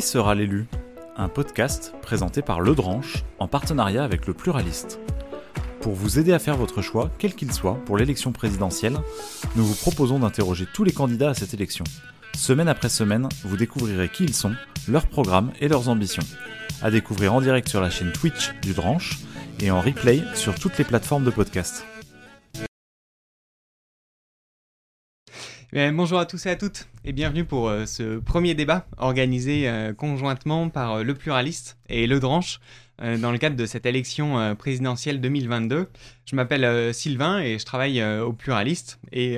Sera l'élu? Un podcast présenté par Le Dranche en partenariat avec Le Pluraliste. Pour vous aider à faire votre choix, quel qu'il soit, pour l'élection présidentielle, nous vous proposons d'interroger tous les candidats à cette élection. Semaine après semaine, vous découvrirez qui ils sont, leurs programmes et leurs ambitions. À découvrir en direct sur la chaîne Twitch du Dranche et en replay sur toutes les plateformes de podcast. Eh bonjour à tous et à toutes et bienvenue pour euh, ce premier débat organisé euh, conjointement par euh, Le Pluraliste et Le Dranche dans le cadre de cette élection présidentielle 2022. Je m'appelle Sylvain et je travaille au Pluraliste. Et,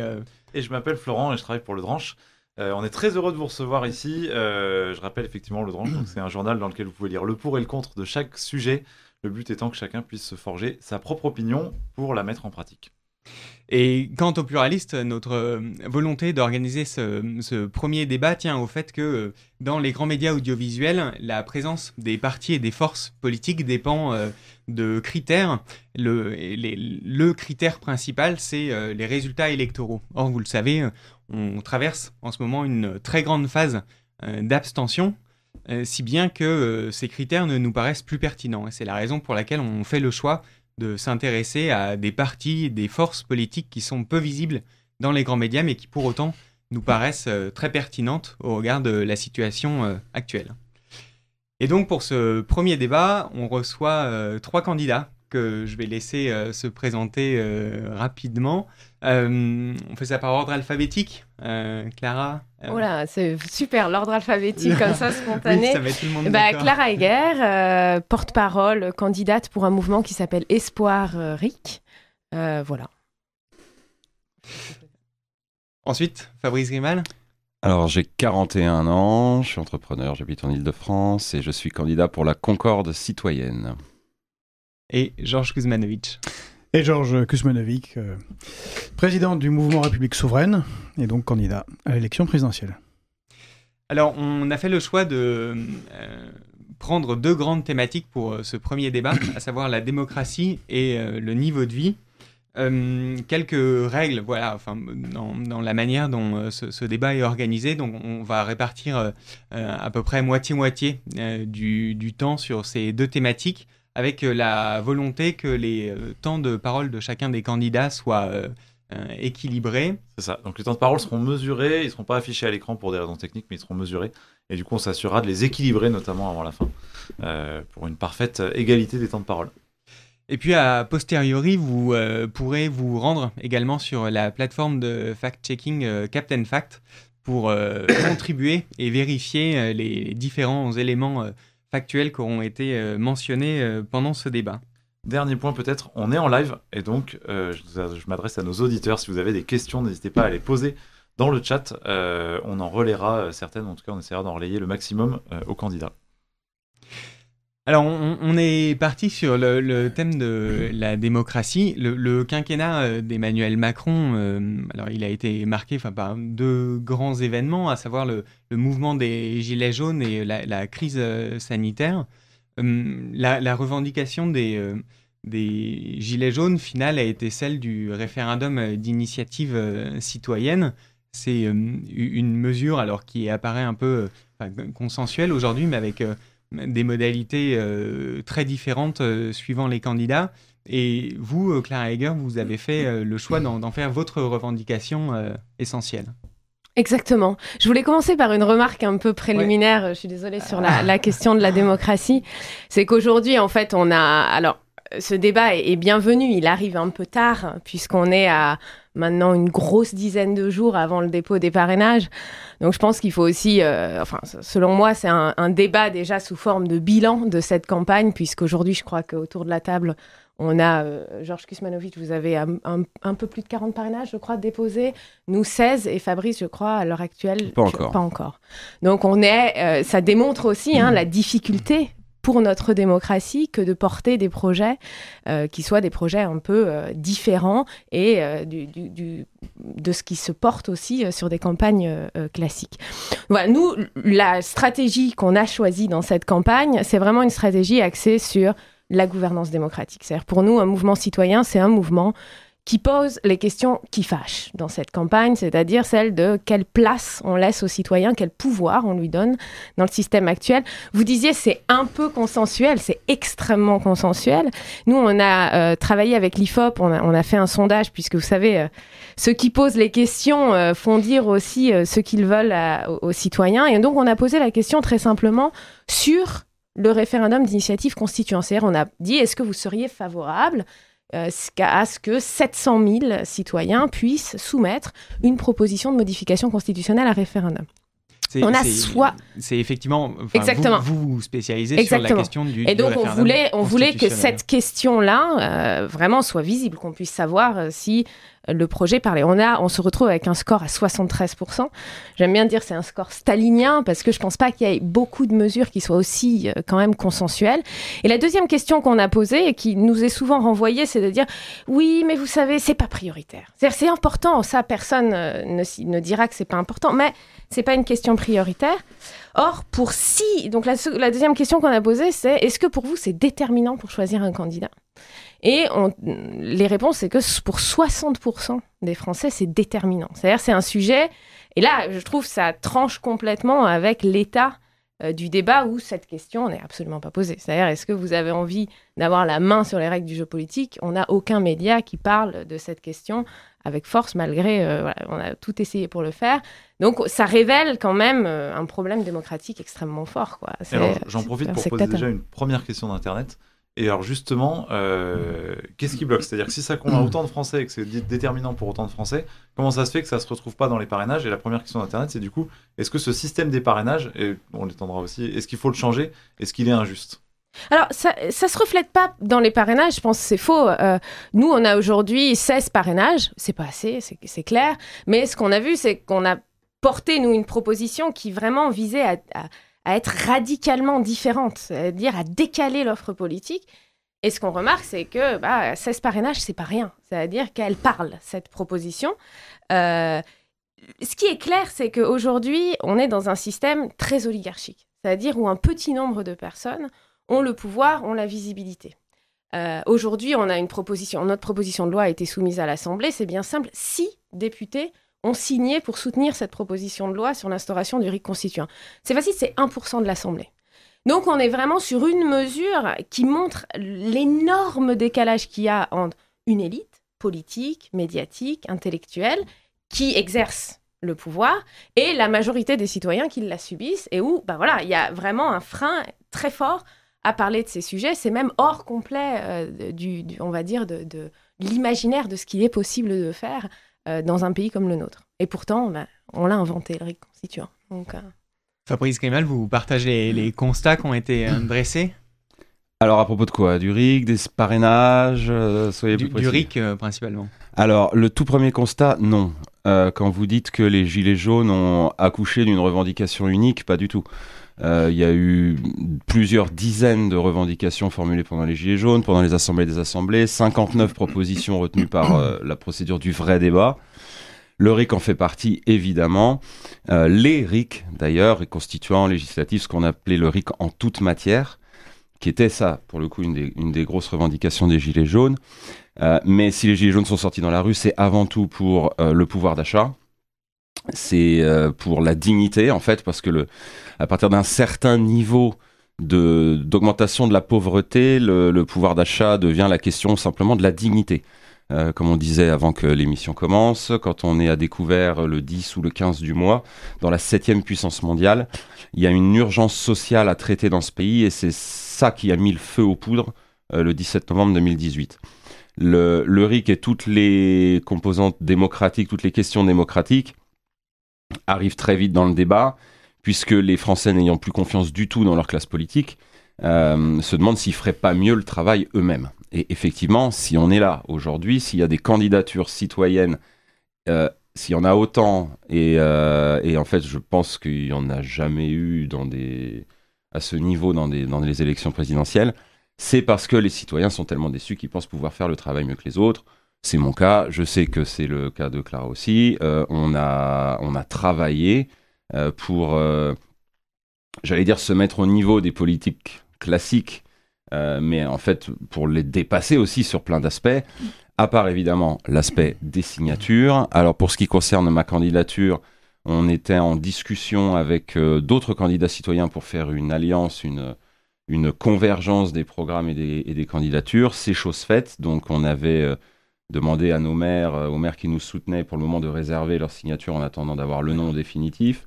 et je m'appelle Florent et je travaille pour Le Dranche. on est très heureux de vous recevoir ici. je rappelle effectivement Le Dranche, c'est un journal dans lequel vous pouvez lire le pour et le contre de chaque sujet. Le but étant que chacun puisse se forger sa propre opinion pour la mettre en pratique. Et quant au pluraliste, notre euh, volonté d'organiser ce, premier débat tient au fait que euh, dans les grands médias audiovisuels, la présence des partis et des forces politiques dépend euh, de critères. Le, le critère principal, c'est les résultats électoraux. Or, vous le savez, on traverse en ce moment une très grande phase d'abstention, si bien que ces critères ne nous paraissent plus pertinents. Et c'est la raison pour laquelle on fait le choix de s'intéresser à des partis, des forces politiques qui sont peu visibles dans les grands médias, mais qui pour autant nous paraissent euh, très pertinentes au regard de la situation euh, actuelle. Et donc pour ce premier débat, on reçoit euh, trois candidats que je vais laisser euh, se présenter euh, rapidement. Euh, on fait ça par ordre alphabétique. Clara? Voilà, c'est super, l'ordre alphabétique comme ça, spontané. ça met tout le monde bah, Clara Heger, porte-parole, candidate pour un mouvement qui s'appelle Espoir RIC. voilà. Ensuite, Fabrice Grimal? Alors j'ai 41 ans, je suis entrepreneur, j'habite en Ile-de-France et je suis candidat pour la Concorde citoyenne et Georges Kuzmanovic. Et Georges Kuzmanovic, euh, président du mouvement République souveraine et donc candidat à l'élection présidentielle. Alors, on a fait le choix de euh, prendre deux grandes thématiques pour euh, ce premier débat, à savoir la démocratie et le niveau de vie. quelques règles, voilà, enfin, dans, la manière dont ce, débat est organisé. Donc, on va répartir à peu près moitié-moitié du, du, temps sur ces deux thématiques avec euh, la volonté que les euh, temps de parole de chacun des candidats soient euh, équilibrés. C'est ça. Donc les temps de parole seront mesurés, ils ne seront pas affichés à l'écran pour des raisons techniques, mais ils seront mesurés. Et du coup, on s'assurera de les équilibrer, notamment avant la fin, pour une parfaite égalité des temps de parole. Et puis, a posteriori, vous pourrez vous rendre également sur la plateforme de fact-checking Captain Fact pour contribuer et vérifier les différents éléments factuels qui auront été euh, mentionnés euh, pendant ce débat. Dernier point peut-être, on est en live et donc euh, je, m'adresse à nos auditeurs. Si vous avez des questions, n'hésitez pas à les poser dans le chat. on en relaiera certaines, en tout cas on essaiera d'en relayer le maximum aux candidats. Alors, on, est parti sur le, thème de la démocratie. Le, quinquennat euh, d'Emmanuel Macron, euh, alors il a été marqué par deux grands événements, à savoir le, mouvement des Gilets jaunes et la, crise euh, sanitaire. La, revendication des, des Gilets jaunes, finale, a été celle du référendum d'initiative citoyenne. C'est une mesure alors qui apparaît un peu consensuelle aujourd'hui, mais avec des modalités euh, très différentes euh, suivant les candidats. Et vous, euh, Clara Heger, vous avez fait le choix d'en faire votre revendication essentielle. Exactement. Je voulais commencer par une remarque un peu préliminaire. Je suis désolée sur la, la question de la démocratie. C'est qu'aujourd'hui, en fait, on a. Alors, ce débat est, bienvenu. Il arrive un peu tard, puisqu'on est à maintenant une grosse dizaine de jours avant le dépôt des parrainages. Donc je pense qu'il faut aussi, euh, enfin, selon moi, c'est un, débat déjà sous forme de bilan de cette campagne, puisqu'aujourd'hui, je crois qu'autour de la table, on a, euh, Georges Kusmanovic, vous avez un, peu plus de 40 parrainages, je crois, déposés. Nous, 16. Et Fabrice, je crois, à l'heure actuelle, pas encore. Pas encore. Donc, on est, euh, ça démontre aussi hein, la difficulté pour notre démocratie que de porter des projets euh, qui soient des projets un peu euh, différents et euh, du, du, de ce qui se porte aussi sur des campagnes classiques. Voilà, nous, la stratégie qu'on a choisie dans cette campagne, c'est vraiment une stratégie axée sur la gouvernance démocratique. C'est-à-dire pour nous, un mouvement citoyen, c'est un mouvement qui pose les questions qui fâchent dans cette campagne, c'est-à-dire celle de quelle place on laisse aux citoyens, quel pouvoir on lui donne dans le système actuel. Vous disiez c'est un peu consensuel, c'est extrêmement consensuel. Nous, on a euh, travaillé avec l'IFOP, on a, fait un sondage, puisque vous savez, euh, ceux qui posent les questions euh, font dire aussi ce qu'ils veulent aux citoyens. Et donc, on a posé la question très simplement sur le référendum d'initiative constitutionnelle. On a dit, est-ce que vous seriez favorable euh, à ce que 700 000 citoyens puissent soumettre une proposition de modification constitutionnelle à référendum. On a soit. C'est effectivement. Exactement. Vous, vous spécialisez sur la question du. Et donc, on voulait, on voulait que cette question-là euh, vraiment soit visible, qu'on puisse savoir euh, si le projet parlait. On, a, on se retrouve avec un score à 73%. J'aime bien dire c'est un score stalinien parce que je pense pas qu'il y ait beaucoup de mesures qui soient aussi euh, quand même consensuelles. Et la deuxième question qu'on a posée et qui nous est souvent renvoyée, c'est de dire oui, mais vous savez, c'est pas prioritaire. C'est important, ça personne ne, ne dira que c'est pas important, mais c'est pas une question prioritaire. Or, pour si, donc la deuxième question qu'on a posée, c'est est-ce que pour vous c'est déterminant pour choisir un candidat? Et les réponses, c'est que pour 60% des Français, c'est déterminant. C'est-à-dire, c'est un sujet, et là, je trouve ça tranche complètement avec l'état euh, du débat où cette question n'est absolument pas posée. C'est-à-dire, est-ce que vous avez envie d'avoir la main sur les règles du jeu politique? On n'a aucun média qui parle de cette question avec force, malgré, euh, voilà, on a tout essayé pour le faire. Donc, ça révèle quand même euh, un problème démocratique extrêmement fort. J'en profite pour poser déjà une première question d'Internet. Et alors justement, euh, qu'est-ce qui bloque? C'est-à-dire que si ça compte autant de Français et que c'est déterminant pour autant de Français, comment ça se fait que ça se retrouve pas dans les parrainages? Et la première question d'Internet, c'est du coup, est-ce que ce système des parrainages, et on l'étendra aussi, est-ce qu'il faut le changer? Est-ce qu'il est injuste? Alors, ça, ça se reflète pas dans les parrainages, je pense que c'est faux. Euh, nous, on a aujourd'hui 16 parrainages, c'est pas assez, c'est clair. Mais ce qu'on a vu, c'est qu'on a porté, nous, une proposition qui vraiment visait à à être radicalement différente, c'est-à-dire à décaler l'offre politique. Et ce qu'on remarque, c'est que bah, 16 parrainages, c'est pas rien. C'est-à-dire qu'elle parle, cette proposition. Euh, ce qui est clair, c'est qu'aujourd'hui, on est dans un système très oligarchique. C'est-à-dire où un petit nombre de personnes ont le pouvoir, ont la visibilité. Euh, aujourd'hui, on a une proposition, notre proposition de loi a été soumise à l'Assemblée, c'est bien simple, six députés ont signé pour soutenir cette proposition de loi sur l'instauration du RIC constituant. C'est facile, c'est 1% de l'Assemblée. Donc on est vraiment sur une mesure qui montre l'énorme décalage qu'il y a entre une élite politique, médiatique, intellectuelle, qui exerce le pouvoir, et la majorité des citoyens qui la subissent, et où ben voilà, il y a vraiment un frein très fort à parler de ces sujets. C'est même hors complet euh, du, on va dire, de, de l'imaginaire de ce qu'il est possible de faire dans un pays comme le nôtre. Et pourtant, bah, on l'a inventé, le RIC constituant. Donc, euh, Fabrice Grimal, vous partagez les, constats qui ont été euh, dressés? Alors à propos de quoi? Du RIC, des parrainages soyez du, Du RIC principalement. Alors le tout premier constat, non. quand vous dites que les Gilets jaunes ont accouché d'une revendication unique, pas du tout. Euh, il y a eu plusieurs dizaines de revendications formulées pendant les Gilets jaunes, pendant les assemblées des assemblées, 59 propositions retenues par euh, la procédure du vrai débat. Le RIC en fait partie, évidemment. Euh, les RIC, d'ailleurs, constituant législatif ce qu'on appelait le RIC en toute matière, qui était ça, pour le coup, une des, grosses revendications des Gilets jaunes. mais si les Gilets jaunes sont sortis dans la rue, c'est avant tout pour le pouvoir d'achat, c'est euh, pour la dignité en fait parce que le à partir d'un certain niveau d'augmentation de la pauvreté le, pouvoir d'achat devient la question simplement de la dignité euh, comme on disait avant que l'émission commence, quand on est à découvert le 10 ou le 15 du mois, dans la septième puissance mondiale, il y a une urgence sociale à traiter dans ce pays et c'est ça qui a mis le feu aux poudres euh, le 17 novembre 2018. Le, le RIC et toutes les composantes démocratiques, toutes les questions démocratiques arrive très vite dans le débat, puisque les Français n'ayant plus confiance du tout dans leur classe politique, euh, se demandent s'ils feraient pas mieux le travail eux-mêmes. Et effectivement, si on est là aujourd'hui, s'il y a des candidatures citoyennes, euh, s'il y en a autant, euh, et, en fait, je pense qu'il n'y en a jamais eu à ce niveau dans, les élections présidentielles, c'est parce que les citoyens sont tellement déçus qu'ils pensent pouvoir faire le travail mieux que les autres, c'est mon cas, je sais que c'est le cas de Clara aussi. Euh, on, a, travaillé euh, pour, euh, j'allais dire, se mettre au niveau des politiques classiques, mais en fait pour les dépasser aussi sur plein d'aspects, à part évidemment l'aspect des signatures. Alors pour ce qui concerne ma candidature, on était en discussion avec euh, d'autres candidats citoyens pour faire une alliance, une, une convergence des programmes et des, candidatures. C'est chose faite, donc on avait euh, demandé à nos maires, aux maires qui nous soutenaient pour le moment de réserver leur signature en attendant d'avoir le nom définitif.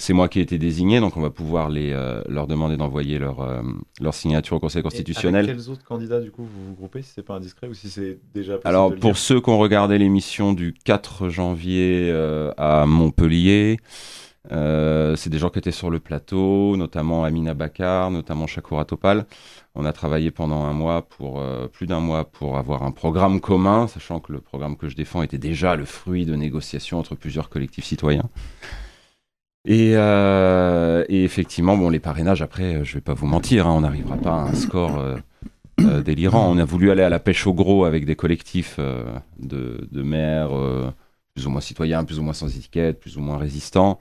C'est moi qui ai été désigné, donc on va pouvoir les, euh, leur demander d'envoyer leur, euh, leur signature au Conseil constitutionnel. Et avec quels autres candidats, du coup, vous vous groupez, si c'est pas indiscret ou si c'est déjà Alors, pour ceux qui ont regardé l'émission du 4 janvier euh, à Montpellier, c'est des gens qui étaient sur le plateau, notamment Amina Bakar, notamment Shakoura Topal. On a travaillé pendant un mois, pour plus d'un mois, pour avoir un programme commun, sachant que le programme que je défends était déjà le fruit de négociations entre plusieurs collectifs citoyens. Euh, et, effectivement, bon, les parrainages, après, euh, je vais pas vous mentir, hein, on n'arrivera pas à un score euh, délirant. On a voulu aller à la pêche au gros avec des collectifs de, maires plus ou moins citoyens, plus ou moins sans étiquette, plus ou moins résistants.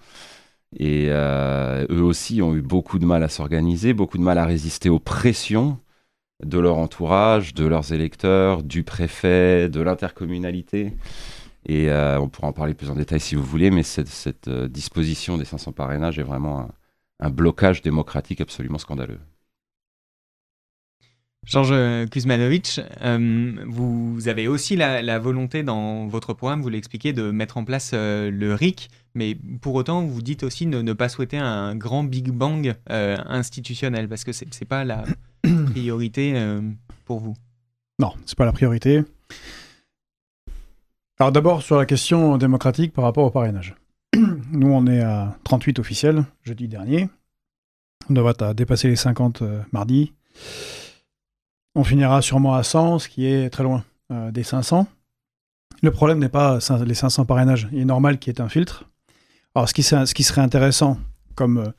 Et eux aussi ont eu beaucoup de mal à s'organiser, beaucoup de mal à résister aux pressions de leur entourage, de leurs électeurs, du préfet, de l'intercommunalité. Et euh, on pourra en parler plus en détail si vous voulez, mais cette, euh, disposition des 500 parrainages est vraiment un, blocage démocratique absolument scandaleux. Georges Kuzmanovic, euh, vous avez aussi la, volonté dans votre programme, vous l'expliquez, de mettre en place le RIC, mais pour autant, vous dites aussi de ne pas souhaiter un grand Big Bang institutionnel, parce que ce n'est pas la priorité pour vous. Non, ce n'est pas la priorité. Alors d'abord sur la question démocratique par rapport au parrainage. Nous on est à 38 officiels jeudi dernier. On devrait dépasser les 50 euh, mardi. On finira sûrement à 100, ce qui est très loin euh, des 500. Le problème n'est pas les 500 parrainages. Il est normal qu'il y ait un filtre. Alors ce qui, serait intéressant, comme euh,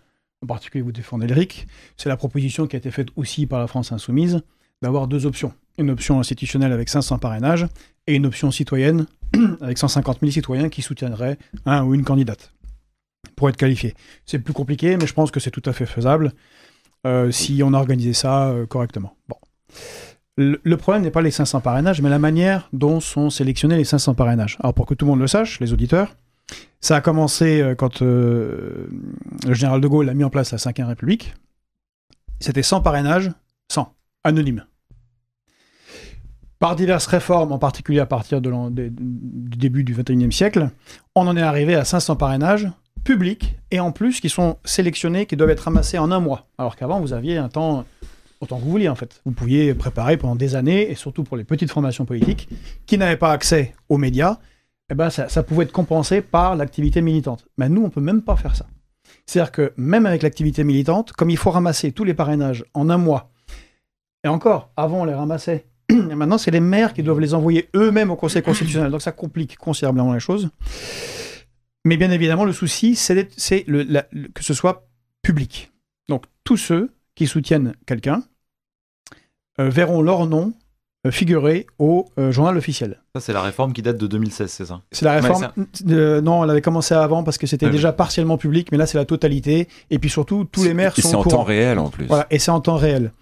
en particulier vous défendez le RIC, c'est la proposition qui a été faite aussi par la France Insoumise d'avoir deux options. Une option institutionnelle avec 500 parrainages et une option citoyenne avec 150 000 citoyens qui soutiendraient un ou une candidate pour être qualifié. C'est plus compliqué, mais je pense que c'est tout à fait faisable euh, si on organisait ça euh, correctement. Bon. Le, problème n'est pas les 500 parrainages, mais la manière dont sont sélectionnés les 500 parrainages. Alors pour que tout le monde le sache, les auditeurs, ça a commencé euh, quand le général de Gaulle a mis en place la Ve République. C'était 100 parrainages, 100, anonymes. Par diverses réformes, en particulier à partir de du début du XXIe siècle, on en est arrivé à 500 parrainages publics et en plus qui sont sélectionnés, qui doivent être ramassés en un mois. Alors qu'avant, vous aviez un temps autant que vous vouliez en fait. Vous pouviez préparer pendant des années, et surtout pour les petites formations politiques qui n'avaient pas accès aux médias, eh ben ça, ça pouvait être compensé par l'activité militante. Mais nous, on peut même pas faire ça. C'est-à-dire que même avec l'activité militante, comme il faut ramasser tous les parrainages en un mois, et encore, avant on les ramassait et maintenant, c'est les maires qui doivent les envoyer eux-mêmes au Conseil constitutionnel. Donc ça complique considérablement les choses. Mais bien évidemment, le souci, c'est que ce soit public. Donc tous ceux qui soutiennent quelqu'un verront leur nom euh, figurer au euh, journal officiel. Ça, c'est la réforme qui date de 2016, c'est ça? C'est la réforme. non, elle avait commencé avant parce que c'était déjà partiellement public, mais là, c'est la totalité. Et puis surtout, tous les maires sont. Et c'est en temps réel en plus. Voilà, et c'est en temps réel.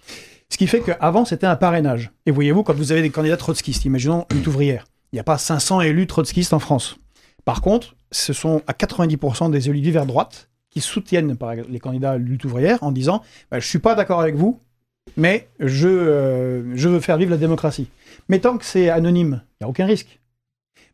Ce qui fait qu'avant, c'était un parrainage. Et voyez-vous, quand vous avez des candidats trotskistes, imaginons une ouvrière, il n'y a pas 500 élus trotskistes en France. Par contre, ce sont à 90% des élus divers droite qui soutiennent les candidats lutte ouvrière en disant bah, Je ne suis pas d'accord avec vous, mais je, euh, je veux faire vivre la démocratie. Mais tant que c'est anonyme, il n'y a aucun risque.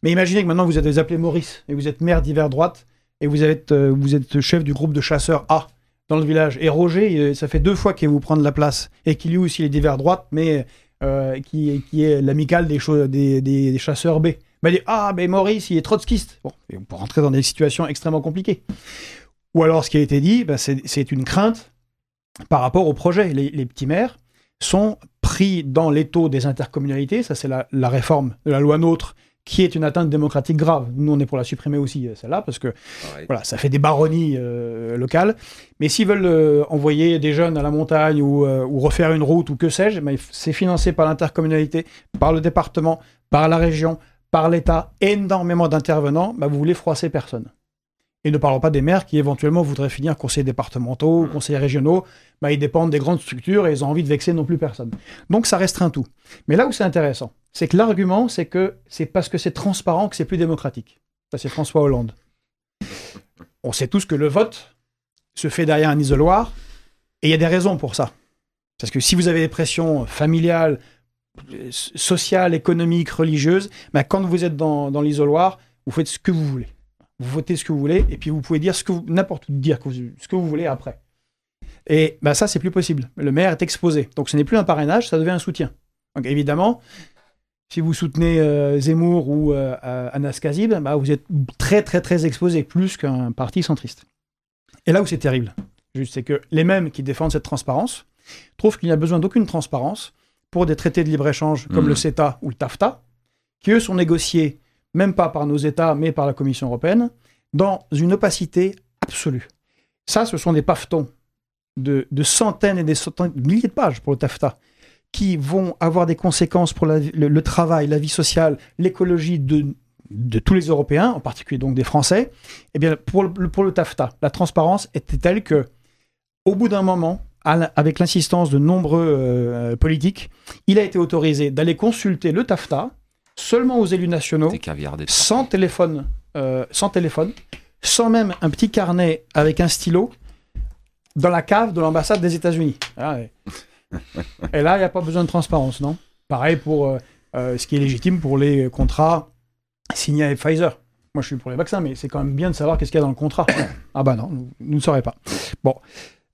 Mais imaginez que maintenant vous êtes appelé Maurice et vous êtes maire divers droite et vous êtes, euh, vous êtes chef du groupe de chasseurs A dans le village. Et Roger, ça fait deux fois qu'il vous prendre la place et qu'il lui aussi les divers droites, mais euh, qui, qui, est l'amical des, des, des, chasseurs B. Il dit Ah, mais Maurice, il est trotskiste. Bon, on peut rentrer dans des situations extrêmement compliquées. Ou alors, ce qui a été dit, ben, c'est une crainte par rapport au projet. Les, les petits maires sont pris dans l'étau des intercommunalités. Ça, c'est la, la, réforme de la loi NOTRe qui est une atteinte démocratique grave. Nous, on est pour la supprimer aussi, euh, celle-là, parce que voilà, ça fait des baronnies euh, locales. Mais s'ils veulent euh, envoyer des jeunes à la montagne ou, ou refaire une route ou que sais-je, ben, c'est financé par l'intercommunalité, par le département, par la région, par l'État, énormément d'intervenants, ben, vous voulez froisser personne. Et ne parlons pas des maires qui éventuellement voudraient finir conseillers départementaux ou mmh. conseillers régionaux. Ben, ils dépendent des grandes structures et ils ont envie de vexer non plus personne. Donc ça restreint tout. Mais là où c'est intéressant, c'est que l'argument, c'est que c'est parce que c'est transparent que c'est plus démocratique. Ça, c'est François Hollande. On sait tous que le vote se fait derrière un isoloir, et il y a des raisons pour ça. Parce que si vous avez des pressions familiales, sociales, économiques, religieuses, ben, quand vous êtes dans, dans l'isoloir, vous faites ce que vous voulez. Vous votez ce que vous voulez, et puis vous pouvez dire ce que vous, n'importe où dire ce que vous voulez après. Et ben, ça, c'est plus possible. Le maire est exposé. Donc ce n'est plus un parrainage, ça devient un soutien. Donc évidemment, si vous soutenez euh, Zemmour ou euh, Anas Kazib, bah, vous êtes très très très exposé, plus qu'un parti centriste. Et là où c'est terrible, juste, c'est que les mêmes qui défendent cette transparence trouvent qu'il n'y a besoin d'aucune transparence pour des traités de libre-échange comme mmh. le CETA ou le TAFTA, qui eux sont négociés même pas par nos États, mais par la Commission européenne, dans une opacité absolue. Ça, ce sont des pavetons de, centaines et des centaines, de milliers de pages pour le TAFTA, qui vont avoir des conséquences pour le, travail, la vie sociale, l'écologie de, tous les Européens, en particulier donc des Français. Eh bien, pour le, pour le TAFTA, la transparence était telle que, au bout d'un moment, avec l'insistance de nombreux euh, politiques, il a été autorisé d'aller consulter le TAFTA seulement aux élus nationaux, sans téléphone, euh, sans téléphone, sans même un petit carnet avec un stylo, dans la cave de l'ambassade des États-Unis. Ah et... là, il n'y a pas besoin de transparence, non? Pareil pour euh, euh, ce qui est légitime pour les contrats signés avec Pfizer. Moi, je suis pour les vaccins, mais c'est quand même bien de savoir qu'est-ce qu'il y a dans le contrat. ah bah non, nous, nous ne saurions pas. Bon,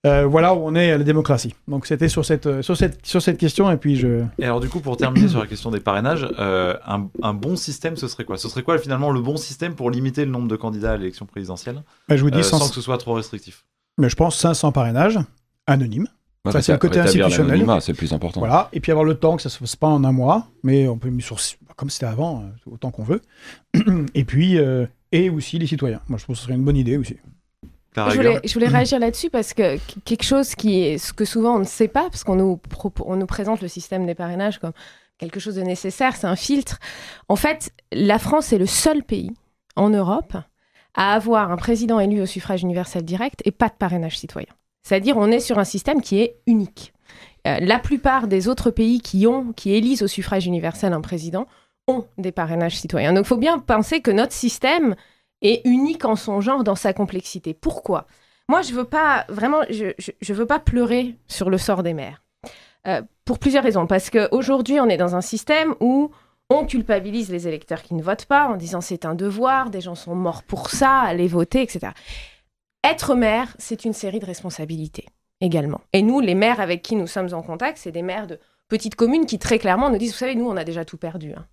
euh, voilà où on est à la démocratie. Donc c'était sur cette, euh, sur, cette, sur cette question et puis je... Et alors du coup pour terminer sur la question des parrainages, euh, un, bon système ce serait quoi? Ce serait quoi finalement le bon système pour limiter le nombre de candidats à l'élection présidentielle? Bah, je vous dis sans... que ce soit trop restrictif Mais je pense 500 parrainages anonymes. ça, c'est le côté institutionnel. C'est plus important. Voilà. Et puis avoir le temps que ça se fasse pas en un mois, mais on peut mettre sur comme c'était avant, autant qu'on veut. et puis et aussi les citoyens. Moi je pense que ce serait une bonne idée aussi. Je voulais, je voulais, réagir là-dessus parce que quelque chose qui est ce que souvent on ne sait pas, parce qu'on nous, on nous présente le système des parrainages comme quelque chose de nécessaire, c'est un filtre. En fait, la France est le seul pays en Europe à avoir un président élu au suffrage universel direct et pas de parrainage citoyen. C'est-à-dire on est sur un système qui est unique. Euh, la plupart des autres pays qui ont, qui élisent au suffrage universel un président ont des parrainages citoyens. Donc il faut bien penser que notre système et unique en son genre dans sa complexité. Pourquoi? Moi, je veux pas vraiment, je, veux pas pleurer sur le sort des maires. Euh, pour plusieurs raisons. Parce qu'aujourd'hui, on est dans un système où on culpabilise les électeurs qui ne votent pas en disant c'est un devoir, des gens sont morts pour ça, allez voter, etc. Être maire, c'est une série de responsabilités également. Et nous, les maires avec qui nous sommes en contact, c'est des maires de petites communes qui très clairement nous disent, vous savez, nous, on a déjà tout perdu. Hein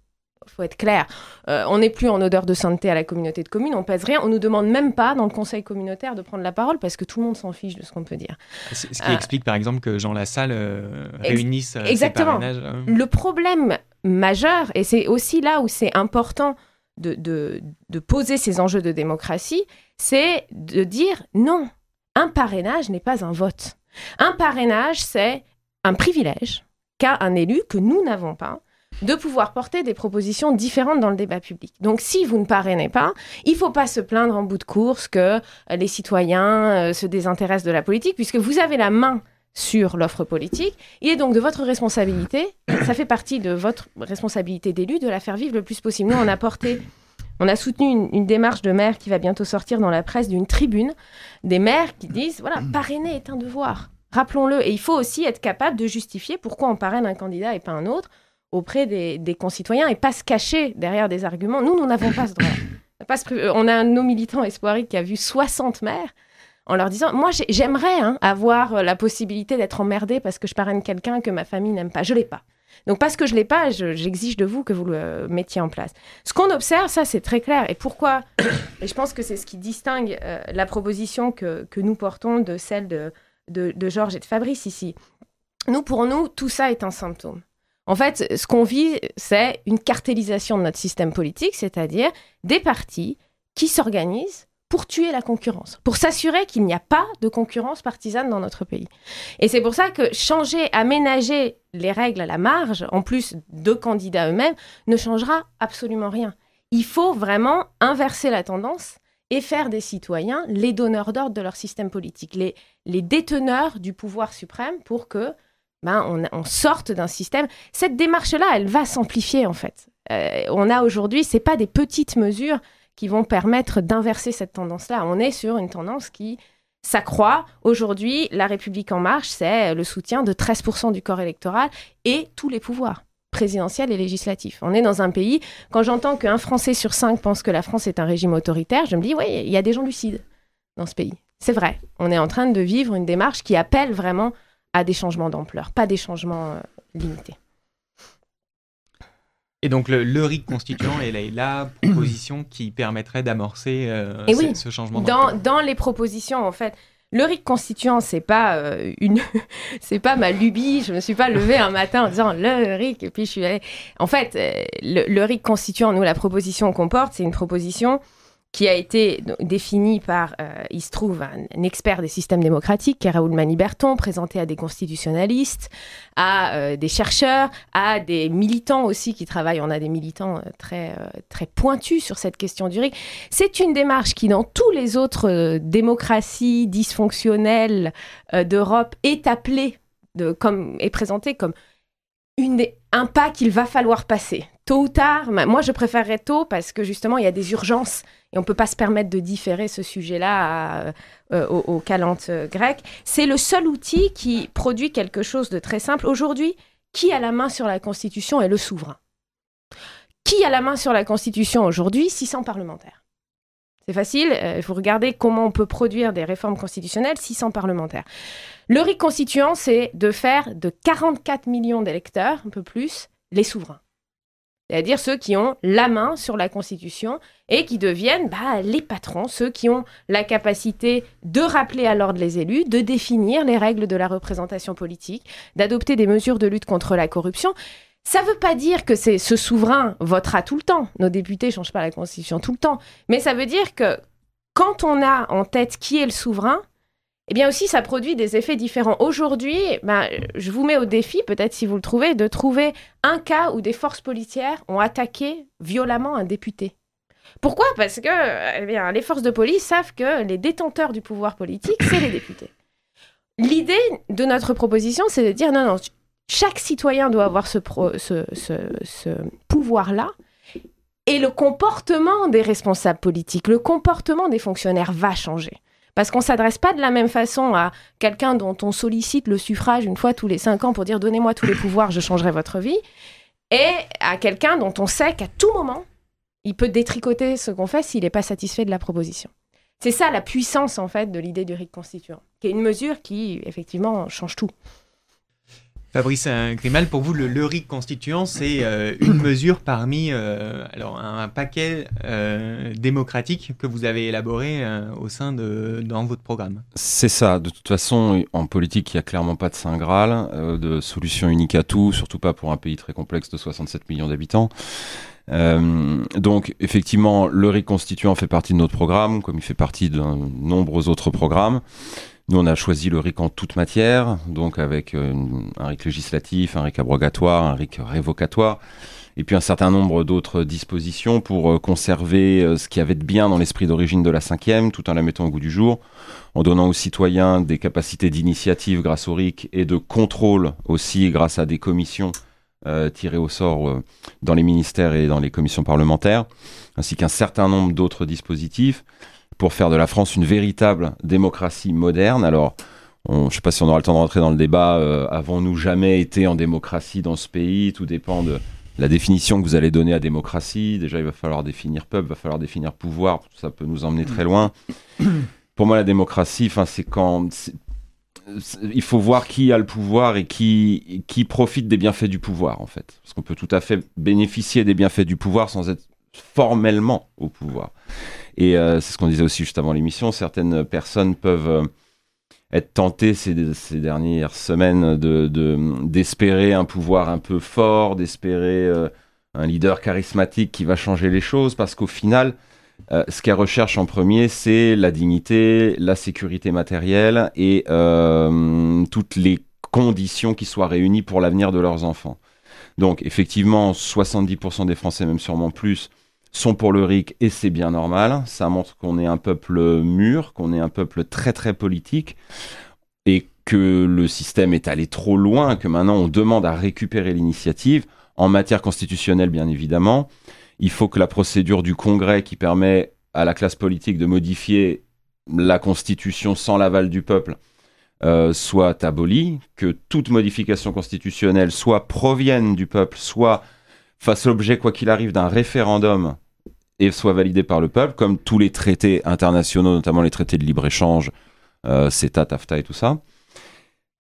faut être clair. Euh, on n'est plus en odeur de sainteté à la communauté de communes, on pèse rien. On nous demande même pas dans le conseil communautaire de prendre la parole parce que tout le monde s'en fiche de ce qu'on peut dire. Ce qui euh, explique par exemple que Jean Lassalle euh, réunisse exactement. Le problème majeur, et c'est aussi là où c'est important de, de poser ces enjeux de démocratie, c'est de dire non, un parrainage n'est pas un vote. Un parrainage, c'est un privilège qu'a un élu que nous n'avons pas de pouvoir porter des propositions différentes dans le débat public. Donc si vous ne parrainez pas, il ne faut pas se plaindre en bout de course que euh, les citoyens euh, se désintéressent de la politique, puisque vous avez la main sur l'offre politique. Il est donc de votre responsabilité, ça fait partie de votre responsabilité d'élu, de la faire vivre le plus possible. Nous, on a porté on a soutenu une, une, démarche de maires qui va bientôt sortir dans la presse d'une tribune, des maires qui disent, voilà, parrainer est un devoir. Rappelons-le. Et il faut aussi être capable de justifier pourquoi on parraine un candidat et pas un autre auprès des, concitoyens et pas se cacher derrière des arguments. Nous, nous n'avons pas ce droit. On a un de nos militants espoiriques qui a vu 60 maires en leur disant Moi, j'aimerais hein, avoir la possibilité d'être emmerdé parce que je parraine quelqu'un que ma famille n'aime pas. Je l'ai pas. Donc, parce que je l'ai pas, j'exige de vous que vous le mettiez en place. Ce qu'on observe, ça, c'est très clair. Et pourquoi Et je pense que c'est ce qui distingue euh, la proposition que, nous portons de celle de Georges et de Fabrice ici. Nous, pour nous, tout ça est un symptôme. En fait, ce qu'on vit, c'est une cartélisation de notre système politique, c'est-à-dire des partis qui s'organisent pour tuer la concurrence, pour s'assurer qu'il n'y a pas de concurrence partisane dans notre pays. Et c'est pour ça que changer, aménager les règles à la marge, en plus de candidats eux-mêmes, ne changera absolument rien. Il faut vraiment inverser la tendance et faire des citoyens les donneurs d'ordre de leur système politique, les, les déteneurs du pouvoir suprême pour que ben, on, sorte d'un système. Cette démarche-là, elle va s'amplifier en fait. Euh, on a aujourd'hui, c'est pas des petites mesures qui vont permettre d'inverser cette tendance-là. On est sur une tendance qui s'accroît. Aujourd'hui, la République en marche, c'est le soutien de 13% du corps électoral et tous les pouvoirs présidentiels et législatifs. On est dans un pays, quand j'entends qu'un Français sur cinq pense que la France est un régime autoritaire, je me dis, oui, il y a des gens lucides dans ce pays. C'est vrai, on est en train de vivre une démarche qui appelle vraiment à des changements d'ampleur, pas des changements euh, limités. Et donc le, RIC constituant est la, proposition qui permettrait d'amorcer euh, ce, changement dans, dans les propositions, en fait, le RIC constituant, c'est pas euh, une, c'est pas ma lubie. Je me suis pas levée un matin en disant le RIC et puis je suis allée. En fait, le, le RIC constituant, nous, la proposition qu'on porte, c'est une proposition qui a été défini par, euh, il se trouve, un, expert des systèmes démocratiques, qui est Raoul Maniberton, présenté à des constitutionnalistes, à euh, des chercheurs, à des militants aussi qui travaillent. On a des militants euh, très, très pointus sur cette question du RIC. C'est une démarche qui, dans tous les autres démocraties dysfonctionnelles d'Europe, est appelée, comme, est présentée comme une un pas qu'il va falloir passer. Tôt ou tard, moi je préférerais tôt parce que justement il y a des urgences et on ne peut pas se permettre de différer ce sujet-là euh, aux, calantes euh, grecques. C'est le seul outil qui produit quelque chose de très simple. Aujourd'hui, qui a la main sur la Constitution est le souverain. Qui a la main sur la Constitution aujourd'hui? 600 parlementaires. C'est facile, il faut regarder comment on peut produire des réformes constitutionnelles, 600 parlementaires. Le RIC constituant, c'est de faire de 44 millions d'électeurs, un peu plus, les souverains c'est-à-dire ceux qui ont la main sur la Constitution et qui deviennent bah, les patrons, ceux qui ont la capacité de rappeler à l'ordre les élus, de définir les règles de la représentation politique, d'adopter des mesures de lutte contre la corruption. Ça ne veut pas dire que c'est ce souverain votera tout le temps. Nos députés ne changent pas la Constitution tout le temps. Mais ça veut dire que quand on a en tête qui est le souverain, eh bien aussi, ça produit des effets différents. Aujourd'hui, ben, je vous mets au défi, peut-être si vous le trouvez, de trouver un cas où des forces policières ont attaqué violemment un député. Pourquoi? Parce que eh bien, les forces de police savent que les détenteurs du pouvoir politique, c'est les députés. L'idée de notre proposition, c'est de dire non, non, chaque citoyen doit avoir ce, pouvoir-là. Et le comportement des responsables politiques, le comportement des fonctionnaires va changer. Parce qu'on s'adresse pas de la même façon à quelqu'un dont on sollicite le suffrage une fois tous les cinq ans pour dire donnez-moi tous les pouvoirs, je changerai votre vie, et à quelqu'un dont on sait qu'à tout moment, il peut détricoter ce qu'on fait s'il n'est pas satisfait de la proposition. C'est ça la puissance en fait de l'idée du RIC constituant, qui est une mesure qui effectivement change tout. Fabrice Grimal, pour vous, le, RIC constituant, c'est euh, une mesure parmi euh, alors, un, paquet euh, démocratique que vous avez élaboré au sein de dans votre programme. C'est ça. De toute façon, en politique, il n'y a clairement pas de Saint Graal, de solution unique à tout, surtout pas pour un pays très complexe de 67 millions d'habitants. donc effectivement, le RIC constituant fait partie de notre programme, comme il fait partie de nombreux autres programmes. Nous, on a choisi le RIC en toute matière, donc avec euh, un RIC législatif, un RIC abrogatoire, un RIC révocatoire, et puis un certain nombre d'autres dispositions pour euh, conserver euh, ce qui avait de bien dans l'esprit d'origine de la cinquième, tout en la mettant au goût du jour, en donnant aux citoyens des capacités d'initiative grâce au RIC et de contrôle aussi grâce à des commissions tirées au sort dans les ministères et dans les commissions parlementaires, ainsi qu'un certain nombre d'autres dispositifs pour faire de la France une véritable démocratie moderne. Alors, je ne sais pas si on aura le temps de rentrer dans le débat. Euh, avons-nous jamais été en démocratie dans ce pays? Tout dépend de la définition que vous allez donner à démocratie. Déjà, il va falloir définir peuple, il va falloir définir pouvoir. Ça peut nous emmener très loin. Pour moi, la démocratie, c'est quand il faut voir qui a le pouvoir et qui, qui profite des bienfaits du pouvoir, en fait. Parce qu'on peut tout à fait bénéficier des bienfaits du pouvoir sans être formellement au pouvoir. Et euh, c'est ce qu'on disait aussi juste avant l'émission, certaines personnes peuvent euh, être tentées ces, dernières semaines de, d'espérer un pouvoir un peu fort, d'espérer euh, un leader charismatique qui va changer les choses, parce qu'au final, ce qu'elles recherchent en premier, c'est la dignité, la sécurité matérielle et toutes les conditions qui soient réunies pour l'avenir de leurs enfants. Donc effectivement, 70% des Français, même sûrement plus, sont pour le RIC et c'est bien normal. Ça montre qu'on est un peuple mûr, qu'on est un peuple très très politique. Et que le système est allé trop loin, que maintenant on demande à récupérer l'initiative, en matière constitutionnelle bien évidemment. Il faut que la procédure du Congrès qui permet à la classe politique de modifier la Constitution sans l'aval du peuple euh, soit abolie, que toute modification constitutionnelle soit provienne du peuple, soit fasse l'objet, quoi qu'il arrive, d'un référendum et soit validée par le peuple, comme tous les traités internationaux, notamment les traités de libre-échange, euh, CETA, TAFTA et tout ça,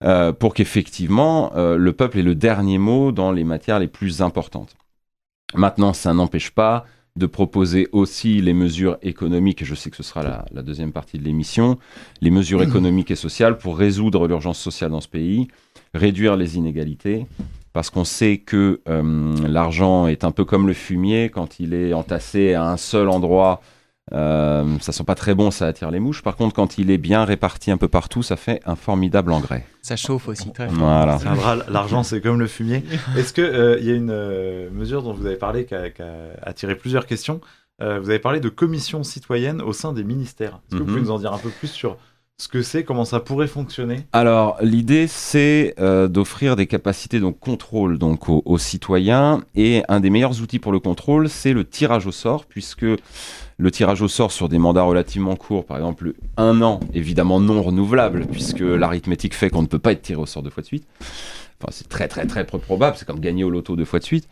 euh, pour qu'effectivement euh, le peuple ait le dernier mot dans les matières les plus importantes. Maintenant, ça n'empêche pas de proposer aussi les mesures économiques, et je sais que ce sera la, la deuxième partie de l'émission, les mesures économiques et sociales pour résoudre l'urgence sociale dans ce pays, réduire les inégalités, parce qu'on sait que euh, l'argent est un peu comme le fumier, quand il est entassé à un seul endroit, euh, ça sent pas très bon, ça attire les mouches. Par contre, quand il est bien réparti un peu partout, ça fait un formidable engrais. Ça chauffe aussi très. Voilà. L'argent, c'est comme le fumier. Est-ce qu'il il y a une euh, mesure dont vous avez parlé qui a, qui a attiré plusieurs questions? Euh, Vous avez parlé de commissions citoyennes au sein des ministères. Est-ce que vous Mhm. pouvez nous en dire un peu plus sur ce que c'est, comment ça pourrait fonctionner? Alors, l'idée, c'est euh, d'offrir des capacités de contrôle donc, aux, citoyens. Et un des meilleurs outils pour le contrôle, c'est le tirage au sort, puisque le tirage au sort sur des mandats relativement courts, par exemple un an, évidemment non renouvelable, puisque l'arithmétique fait qu'on ne peut pas être tiré au sort deux fois de suite. Enfin, c'est très très très peu probable, c'est comme gagner au loto deux fois de suite.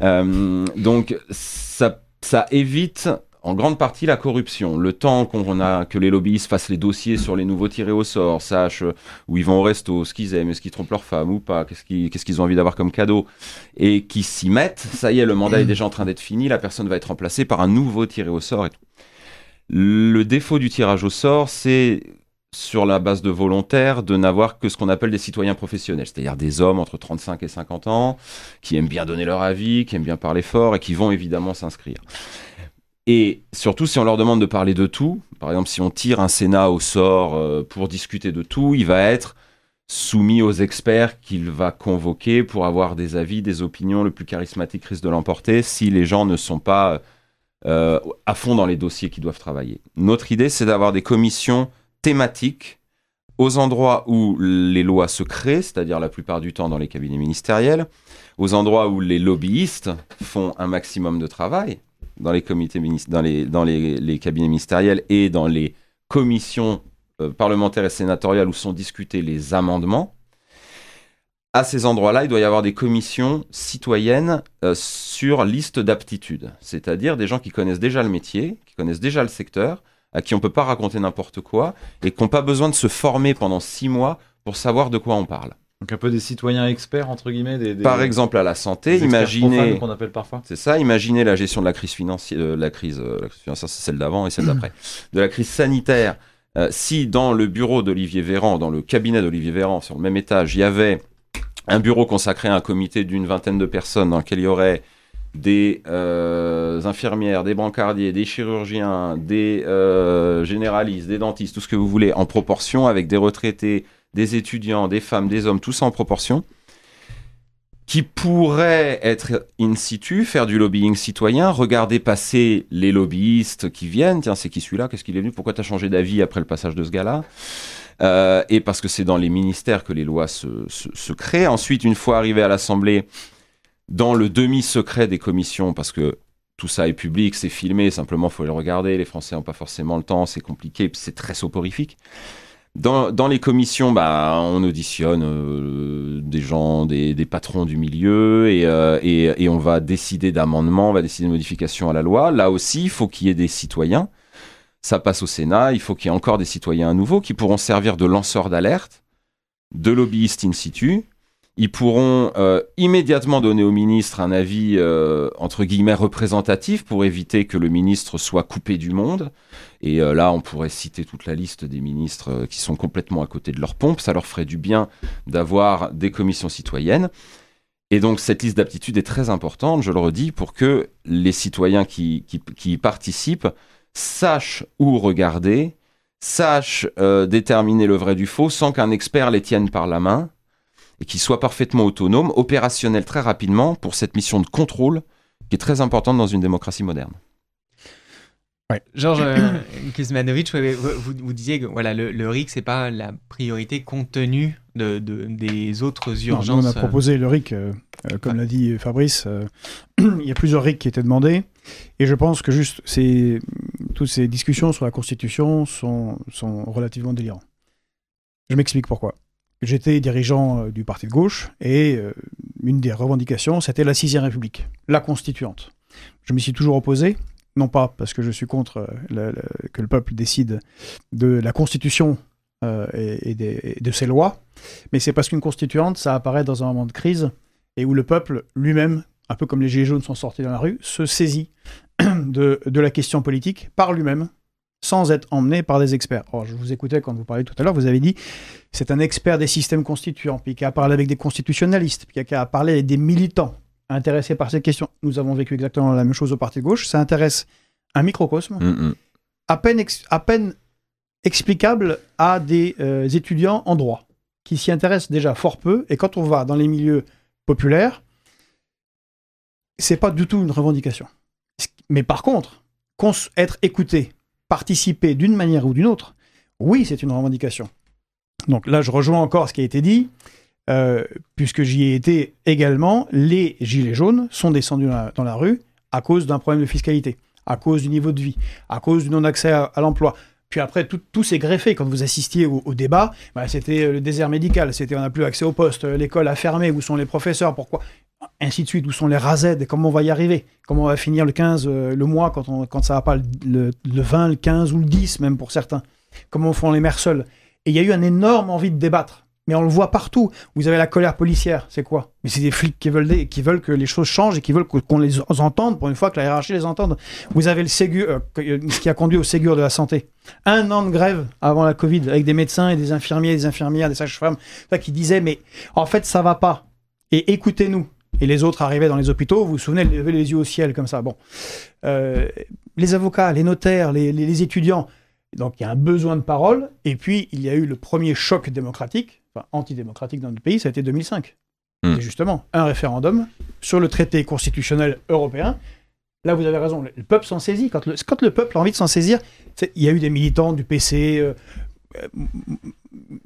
Euh, donc, ça évite en grande partie la corruption. Le temps qu'on a, que les lobbyistes fassent les dossiers sur les nouveaux tirés au sort, sachent où ils vont au resto, ce qu'ils aiment, est-ce qu'ils trompent leur femme ou pas, qu'est-ce qu'ils qu'est-ce qu'ils ont envie d'avoir comme cadeau, et qui s'y mettent, ça y est, le mandat est déjà en train d'être fini, la personne va être remplacée par un nouveau tiré au sort et tout. Le défaut du tirage au sort, c'est sur la base de volontaires de n'avoir que ce qu'on appelle des citoyens professionnels, c'est-à-dire des hommes entre 35 et 50 ans qui aiment bien donner leur avis, qui aiment bien parler fort et qui vont évidemment s'inscrire. Et surtout, si on leur demande de parler de tout, par exemple, si on tire un Sénat au sort euh, pour discuter de tout, il va être soumis aux experts qu'il va convoquer pour avoir des avis, des opinions. Le plus charismatique risque de l'emporter si les gens ne sont pas euh, à fond dans les dossiers qu'ils doivent travailler. Notre idée, c'est d'avoir des commissions thématiques aux endroits où les lois se créent, c'est-à-dire la plupart du temps dans les cabinets ministériels, aux endroits où les lobbyistes font un maximum de travail, dans les comités dans les, dans les, les cabinets ministériels et dans les commissions euh, parlementaires et sénatoriales où sont discutés les amendements. À ces endroits-là, il doit y avoir des commissions citoyennes euh, sur liste d'aptitudes, c'est-à-dire des gens qui connaissent déjà le métier, qui connaissent déjà le secteur, à qui on peut pas raconter n'importe quoi et qui n'ont pas besoin de se former pendant six mois pour savoir de quoi on parle. Donc un peu des citoyens experts, entre guillemets. Des, des- Par exemple, à la santé, des imaginez, qu'on appelle parfois. c'est ça, imaginez la gestion de la crise financière, euh, la crise, euh, la crise financière, c'est celle d'avant et celle d'après, de la crise sanitaire. Euh, si dans le bureau d'Olivier Véran, dans le cabinet d'Olivier Véran, sur le même étage, il y avait un bureau consacré à un comité d'une vingtaine de personnes dans lequel il y aurait des euh, infirmières, des brancardiers, des chirurgiens, des euh, généralistes, des dentistes, tout ce que vous voulez, en proportion, avec des retraités, des étudiants, des femmes, des hommes, tout ça en proportion, qui pourraient être in situ, faire du lobbying citoyen, regarder passer les lobbyistes qui viennent, tiens, c'est qui celui-là, qu'est-ce qu'il est venu, pourquoi tu as changé d'avis après le passage de ce gars-là? Euh, et parce que c'est dans les ministères que les lois se, se- créent. Ensuite, une fois arrivé à l'Assemblée, dans le demi-secret des commissions, parce que tout ça est public, c'est filmé, simplement faut le regarder, les Français n'ont pas forcément le temps, c'est compliqué, c'est très soporifique. Dans, les commissions, bah, on auditionne euh, des gens, des, patrons du milieu, euh, et, et on va décider d'amendements, on va décider de modifications à la loi. Là aussi, il faut qu'il y ait des citoyens. Ça passe au Sénat, il faut qu'il y ait encore des citoyens à nouveau qui pourront servir de lanceurs d'alerte, de lobbyistes in situ. Ils pourront euh, immédiatement donner au ministre un avis euh, entre guillemets représentatif pour éviter que le ministre soit coupé du monde. Et euh, là, on pourrait citer toute la liste des ministres qui sont complètement à côté de leur pompe. Ça leur ferait du bien d'avoir des commissions citoyennes. Et donc, cette liste d'aptitudes est très importante, je le redis, pour que les citoyens qui, qui, y participent sachent où regarder, sachent déterminer le vrai du faux sans qu'un expert les tienne par la main et qu'ils soient parfaitement autonomes, opérationnels très rapidement pour cette mission de contrôle qui est très importante dans une démocratie moderne. Georges euh, Kuzmanovic, vous, vous, disiez que voilà, le, le RIC, c'est pas la priorité compte tenu de, des autres urgences. on a proposé le RIC, comme l'a dit Fabrice. il y a plusieurs RIC qui étaient demandés. Et je pense que juste ces, toutes ces discussions sur la Constitution sont, sont relativement délirantes. Je m'explique pourquoi. J'étais dirigeant du parti de gauche et une des revendications, c'était la sixième République, la constituante. Je m'y suis toujours opposé, non pas parce que je suis contre euh, que le peuple décide de la constitution euh, et, de ses lois, mais c'est parce qu'une constituante, ça apparaît dans un moment de crise et où le peuple lui-même, un peu comme les Gilets jaunes sont sortis dans la rue, se saisit de la question politique par lui-même, sans être emmené par des experts. Or, je vous écoutais quand vous parliez tout à l'heure, vous avez dit c'est un expert des systèmes constituants, puis qui a parlé avec des constitutionnalistes, puis qui a parlé avec des militants intéressés par ces questions. Nous avons vécu exactement la même chose au Parti de gauche. Ça intéresse un microcosme, mm, mm. à, peine à peine explicable à des euh, étudiants en droit, qui s'y intéressent déjà fort peu. Et quand on va dans les milieux populaires, c'est pas du tout une revendication. Mais par contre, être écouté, participer d'une manière ou d'une autre, oui, c'est une revendication. Donc là, je rejoins encore ce qui a été dit. Euh, puisque j'y ai été également, les gilets jaunes sont descendus dans la, rue à cause d'un problème de fiscalité, à cause du niveau de vie, à cause du non-accès à, l'emploi. Puis après, tout, s'est greffé. Quand vous assistiez au, débat, bah, c'était le désert médical, c'était on n'a plus accès au poste, l'école a fermé, où sont les professeurs, pourquoi? Ainsi de suite, où sont les rasèdes, comment on va y arriver, comment on va finir le 15, euh, le mois, quand, on, quand ça va pas le, le, 20, le 15 ou le 10 même pour certains, comment font les mères seules. Et il y a eu un énorme envie de débattre. Mais on le voit partout. Vous avez la colère policière, c'est quoi? Mais c'est des flics qui veulent, qui veulent que les choses changent et qui veulent qu'on les entende pour une fois que la hiérarchie les entende. Vous avez le Ségur, euh, euh, ce qui a conduit au Ségur de la santé. Un an de grève avant la Covid avec des médecins et des infirmiers, des infirmières, des sages-femmes qui disaient mais en fait ça va pas. Et écoutez-nous. Et les autres arrivaient dans les hôpitaux, vous vous souvenez, lever les yeux au ciel comme ça. Bon, euh, les avocats, les notaires, les étudiants. Donc il y a un besoin de parole. Et puis il y a eu le premier choc démocratique enfin, antidémocratique dans notre pays, ça a été 2005. Hmm. C'est justement un référendum sur le traité constitutionnel européen. Là, vous avez raison, le peuple s'en saisit. Quand le, quand le peuple a envie de s'en saisir, il y a eu des militants du PC, euh, euh,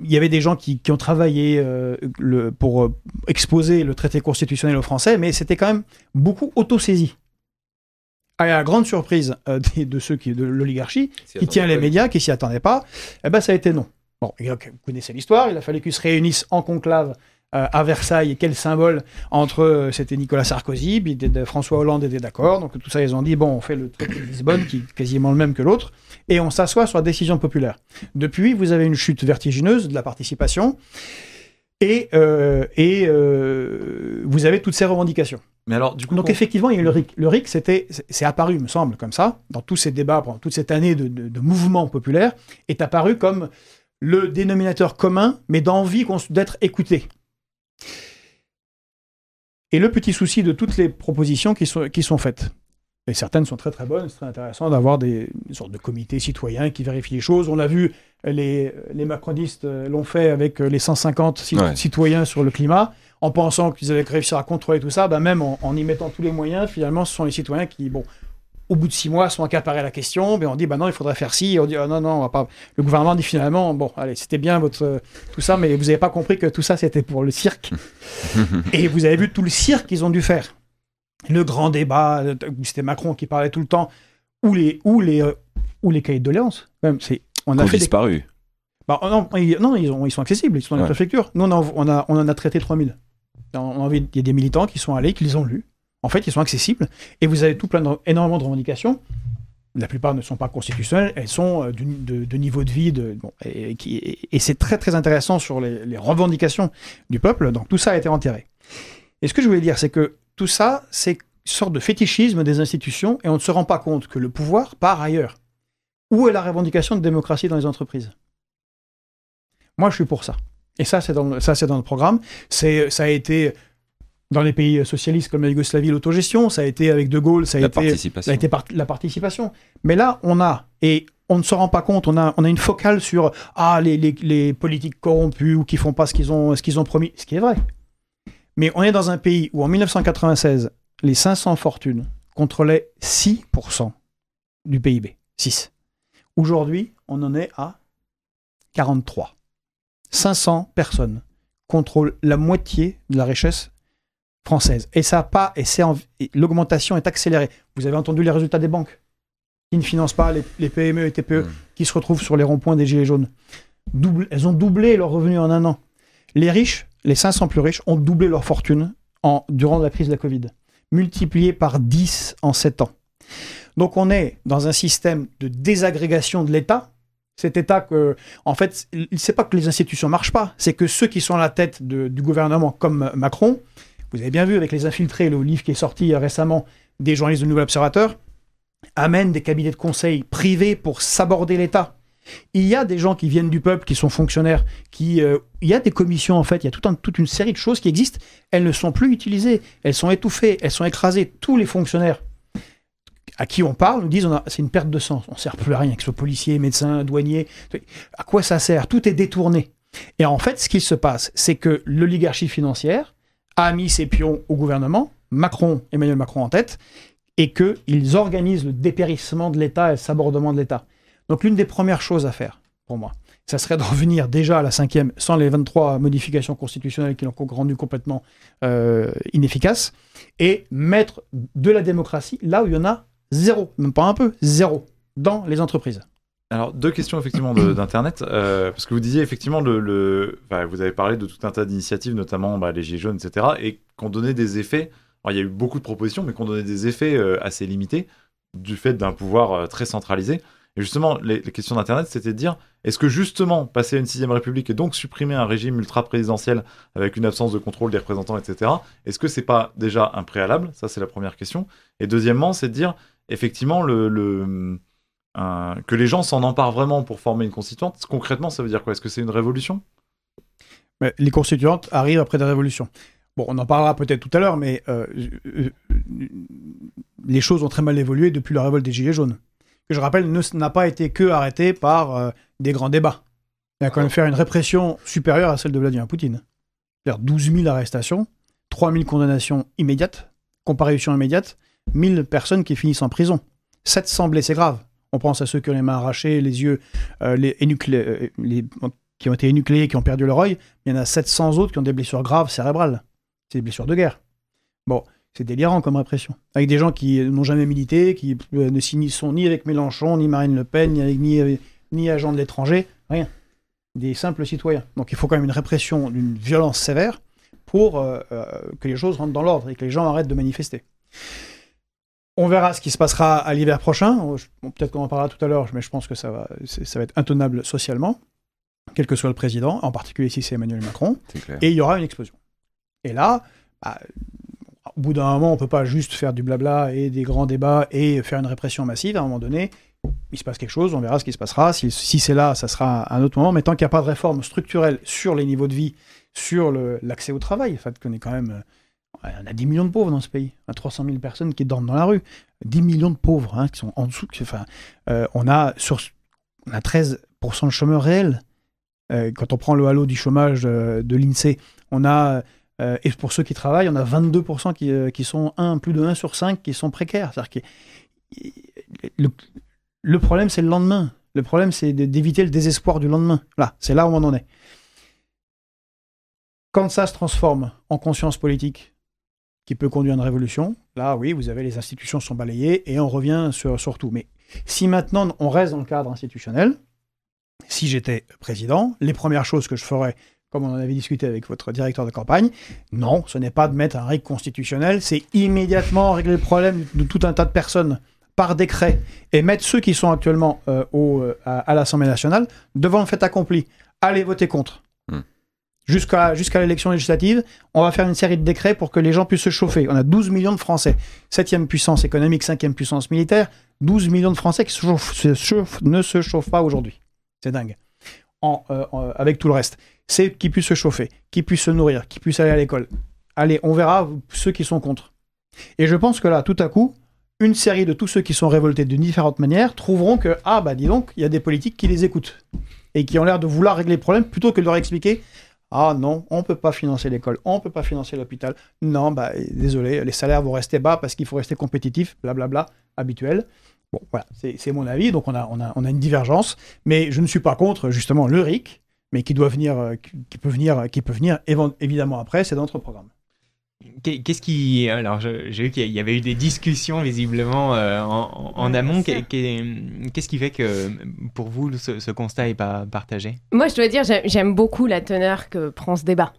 il y avait des gens qui, ont travaillé euh, le, pour exposer le traité constitutionnel aux Français, mais c'était quand même beaucoup auto-saisi. À la grande surprise de ceux qui, de l'oligarchie, qui tient les médias, qui s'y attendaient pas, eh ben, ça a été non. Bon, vous connaissez l'histoire, il a fallu qu'ils se réunissent en conclave euh, à Versailles. Quel symbole entre. Euh, c'était Nicolas Sarkozy, puis François Hollande était d'accord. Donc tout ça, ils ont dit bon, on fait le traité de Lisbonne, qui est quasiment le même que l'autre, et on s'assoit sur la décision populaire. Depuis, vous avez une chute vertigineuse de la participation. Et, euh, et vous avez toutes ces revendications. Mais alors, du coup, Donc, effectivement, il y a eu le RIC. Le RIC, c'était, c'est apparu, me semble, comme ça, dans tous ces débats, pendant toute cette année de, de, de mouvement populaire, est apparu comme le dénominateur commun, mais d'envie d'être écouté. Et le petit souci de toutes les propositions qui sont, qui sont faites. Et certaines sont très très bonnes, c'est très intéressant d'avoir des, sortes de comités citoyens qui vérifient les choses. On a vu, les, les macronistes l'ont fait avec les 150 citoyens sur le climat, en pensant qu'ils allaient réussir à contrôler tout ça. Ben même en, en, y mettant tous les moyens, finalement, ce sont les citoyens qui, bon, au bout de six mois, sont accaparés la question, mais on dit, bah non, il faudrait faire ci, on dit, oh non, non, on va pas. Le gouvernement dit finalement, bon, allez, c'était bien votre tout ça, mais vous n'avez pas compris que tout ça, c'était pour le cirque. et vous avez vu tout le cirque qu'ils ont dû faire. Le grand débat, c'était Macron qui parlait tout le temps, ou les, ou les, euh, ou les cahiers de doléances. Même, c'est, on a fait disparu. Bah, non, ils, non ils, ont, ils, sont accessibles, ils sont dans la préfecture. Nous, on, on, a, on en a traité 3000. Il y a des militants qui sont allés, qui les ont lus en fait, ils sont accessibles et vous avez tout plein de, énormément de revendications. La plupart ne sont pas constitutionnelles, elles sont euh, de, niveau de vie, de, et, c'est très très intéressant sur les, revendications du peuple. Donc tout ça a été enterré. Et ce que je voulais dire, c'est que tout ça, c'est une sorte de fétichisme des institutions et on ne se rend pas compte que le pouvoir part ailleurs. Où est la revendication de démocratie dans les entreprises? Moi, je suis pour ça. Et ça, c'est dans, c'est dans le programme. Ça a été dans les pays socialistes comme la Yougoslavie, l'autogestion, ça a été avec De Gaulle, ça a, été, ça a été la participation. Mais là, on a, et on ne se rend pas compte, on a, on a une focale sur ah, les, les, les politiques corrompus ou qui font pas ce qu'ils ont, ce qu'ils ont promis, ce qui est vrai. Mais on est dans un pays où en 1996, les 500 fortunes contrôlaient 6% du PIB. 6. Aujourd'hui, on en est à 43. 500 personnes contrôlent la moitié de la richesse française. Et ça pas, et c'est l'augmentation est accélérée. Vous avez entendu les résultats des banques qui ne financent pas les, PME et TPE mmh. qui se retrouvent sur les ronds-points des gilets jaunes. Double, elles ont doublé leurs revenus en un an. Les riches, les 500 plus riches, ont doublé leur fortune en, durant la crise de la Covid, multiplié par 10 en 7 ans. Donc on est dans un système de désagrégation de l'État. Cet État que, en fait, c'est pas que les institutions marchent pas, c'est que ceux qui sont à la tête du gouvernement, comme Macron, vous avez bien vu avec les infiltrés, le livre qui est sorti récemment des journalistes de Nouvel Observateur, amènent des cabinets de conseil privés pour s'aborder l'État. Il y a des gens qui viennent du peuple, qui sont fonctionnaires, qui, euh, il y a des commissions en fait, il y a toute une série de choses qui existent. Elles ne sont plus utilisées, elles sont étouffées, elles sont écrasées. Tous les fonctionnaires à qui on parle nous disent c'est une perte de sens, on ne sert plus à rien, que ce soit policier, médecin, douanier. À quoi ça sert? Tout est détourné. Et en fait, ce qui se passe, c'est que l'oligarchie financière a mis ses pions au gouvernement, Macron, Emmanuel Macron en tête, et qu'ils organisent le dépérissement de l'État et le sabordement de l'État. Donc l'une des premières choses à faire, pour moi, ça serait de revenir déjà à la cinquième, sans les 23 modifications constitutionnelles qui l'ont rendu complètement euh, inefficace, et mettre de la démocratie là où il y en a zéro, même pas un peu, zéro, dans les entreprises. Alors, deux questions effectivement d'Internet, euh, parce que vous disiez effectivement, le, vous avez parlé de tout un tas d'initiatives, notamment bah, les Gilets jaunes, etc., et qu'on donnait des effets, il y a eu beaucoup de propositions, mais qu'on donnait des effets euh, assez limités du fait d'un pouvoir très centralisé. Et justement, les, questions d'Internet, c'était de dire, est-ce que justement, passer à une sixième république et donc supprimer un régime ultra-présidentiel avec une absence de contrôle des représentants, etc., est-ce que c'est pas déjà un préalable? Ça, c'est la première question. Et deuxièmement, c'est de dire, effectivement, le, que les gens s'en emparent vraiment pour former une constituante. Concrètement, ça veut dire quoi? Est-ce que c'est une révolution? Les constituantes arrivent après des révolutions. Bon, on en parlera peut-être tout à l'heure, mais euh, euh, les choses ont très mal évolué depuis la révolte des Gilets jaunes que je rappelle, n'a pas été que arrêté par euh, des grands débats. Il a quand même fait une répression supérieure à celle de Vladimir Poutine. C'est-à-dire 12 000 arrestations, 3 000 condamnations immédiates, comparution immédiate, 1000 personnes qui finissent en prison, 700 blessés graves. On pense à ceux qui ont les mains arrachées, les yeux euh, euh, les, qui ont été énucléés, qui ont perdu leur œil. Il y en a 700 autres qui ont des blessures graves cérébrales. C'est des blessures de guerre. Bon, c'est délirant comme répression. Avec des gens qui n'ont jamais milité, qui euh, ne sont ni avec Mélenchon, ni Marine Le Pen, ni, avec, ni, agents de l'étranger, rien. Des simples citoyens. Donc il faut quand même une répression d'une violence sévère pour que les choses rentrent dans l'ordre et que les gens arrêtent de manifester. On verra ce qui se passera à l'hiver prochain. Peut-être qu'on en parlera tout à l'heure, mais je pense que ça va, ça va être intenable socialement, quel que soit le président, en particulier si c'est Emmanuel Macron. Et il y aura une explosion. Et là, bah, au bout d'un moment, on ne peut pas juste faire du blabla et des grands débats et faire une répression massive. À un moment donné, il se passe quelque chose, on verra ce qui se passera. Si, c'est là, ça sera un autre moment. Mais tant qu'il n'y a pas de réforme structurelle sur les niveaux de vie, sur l'accès au travail, en fait, qu'on est quand même. Euh, on a 10 millions de pauvres dans ce pays. On a 300 000 personnes qui dorment dans la rue. 10 millions de pauvres hein, qui sont en dessous. Enfin, euh, on, a sur, on a 13% de chômeurs réels. Euh, quand on prend le halo du chômage de l'INSEE, on a euh, et pour ceux qui travaillent, on a 22% qui, euh, qui, sont 1, plus de 1 sur 5 qui sont précaires. Que, le, le, problème, c'est le lendemain. Le problème, c'est d'éviter le désespoir du lendemain. Là, c'est là où on en est. Quand ça se transforme en conscience politique qui peut conduire à une révolution, là, oui, vous avez les institutions sont balayées et on revient sur, tout. Mais si maintenant on reste dans le cadre institutionnel, si j'étais président, les premières choses que je ferais, comme on en avait discuté avec votre directeur de campagne. Non, ce n'est pas de mettre un règle constitutionnel, c'est immédiatement régler le problème de tout un tas de personnes par décret et mettre ceux qui sont actuellement euh, au, euh, à, l'Assemblée nationale devant le fait accompli. Allez voter contre. Jusqu'à l'élection législative, on va faire une série de décrets pour que les gens puissent se chauffer. On a 12 millions de Français. Septième puissance économique, cinquième puissance militaire. 12 millions de Français qui ne se chauffent pas aujourd'hui. C'est dingue. Euh, avec tout le reste c'est qu'ils puissent se chauffer, qu'ils puissent se nourrir, qu'ils puissent aller à l'école. Allez, on verra ceux qui sont contre. Et je pense que là, tout à coup, une série de tous ceux qui sont révoltés de différentes manières trouveront que, ah bah dis donc, il y a des politiques qui les écoutent et qui ont l'air de vouloir régler le problème plutôt que de leur expliquer ah non, on ne peut pas financer l'école, on ne peut pas financer l'hôpital. Non, bah désolé, les salaires vont rester bas parce qu'il faut rester compétitif, blablabla, habituel. Bon, voilà, c'est mon avis, donc on a, une divergence, mais je ne suis pas contre justement le RIC, mais qui doit venir, euh, qui peut venir, qui peut venir évidemment après, c'est dans notre programme. Qu'est-ce qui. Alors, j'ai vu qu'il y avait eu des discussions visiblement euh, en, amont. Qu'est-ce qui fait que pour vous, ce, constat n'est pas partagé? Moi, je dois dire, j'aime beaucoup la teneur que prend ce débat.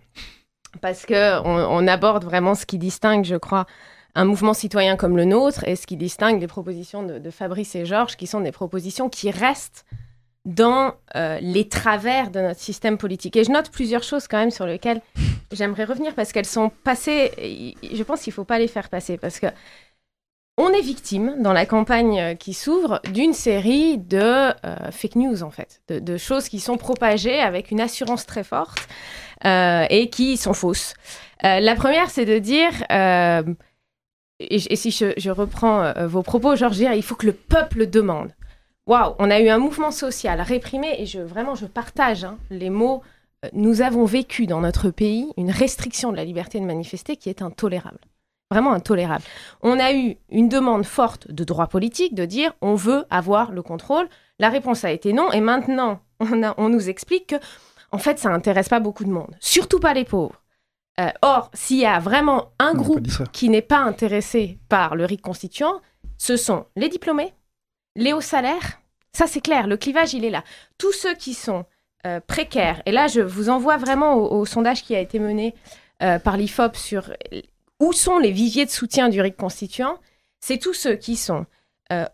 Parce qu'on on aborde vraiment ce qui distingue, je crois, un mouvement citoyen comme le nôtre et ce qui distingue les propositions de, de Fabrice et Georges, qui sont des propositions qui restent dans euh, les travers de notre système politique. Et je note plusieurs choses quand même sur lesquelles j'aimerais revenir parce qu'elles sont passées. Je pense qu'il ne faut pas les faire passer parce que on est victime dans la campagne euh, qui s'ouvre d'une série de euh, fake news en fait, de, choses qui sont propagées avec une assurance très forte et qui sont fausses. la première, c'est de dire et, si je, reprends vos propos, Georges, il faut que le peuple demande waouh, on a eu un mouvement social réprimé et je vraiment je partage hein, les mots. Euh, nous avons vécu dans notre pays une restriction de la liberté de manifester qui est intolérable. Vraiment intolérable. On a eu une demande forte de droit politique de dire on veut avoir le contrôle. La réponse a été non et maintenant on, on nous explique que en fait ça n'intéresse pas beaucoup de monde, surtout pas les pauvres. Euh, or, s'il y a vraiment un groupe qui n'est pas intéressé par le RIC constituant, ce sont les diplômés, les hauts salaires, ça c'est clair, le clivage il est là. Tous ceux qui sont euh, précaires, et là je vous envoie vraiment au, sondage qui a été mené euh, par l'IFOP sur où sont les viviers de soutien du RIC constituant, c'est tous ceux qui sont euh,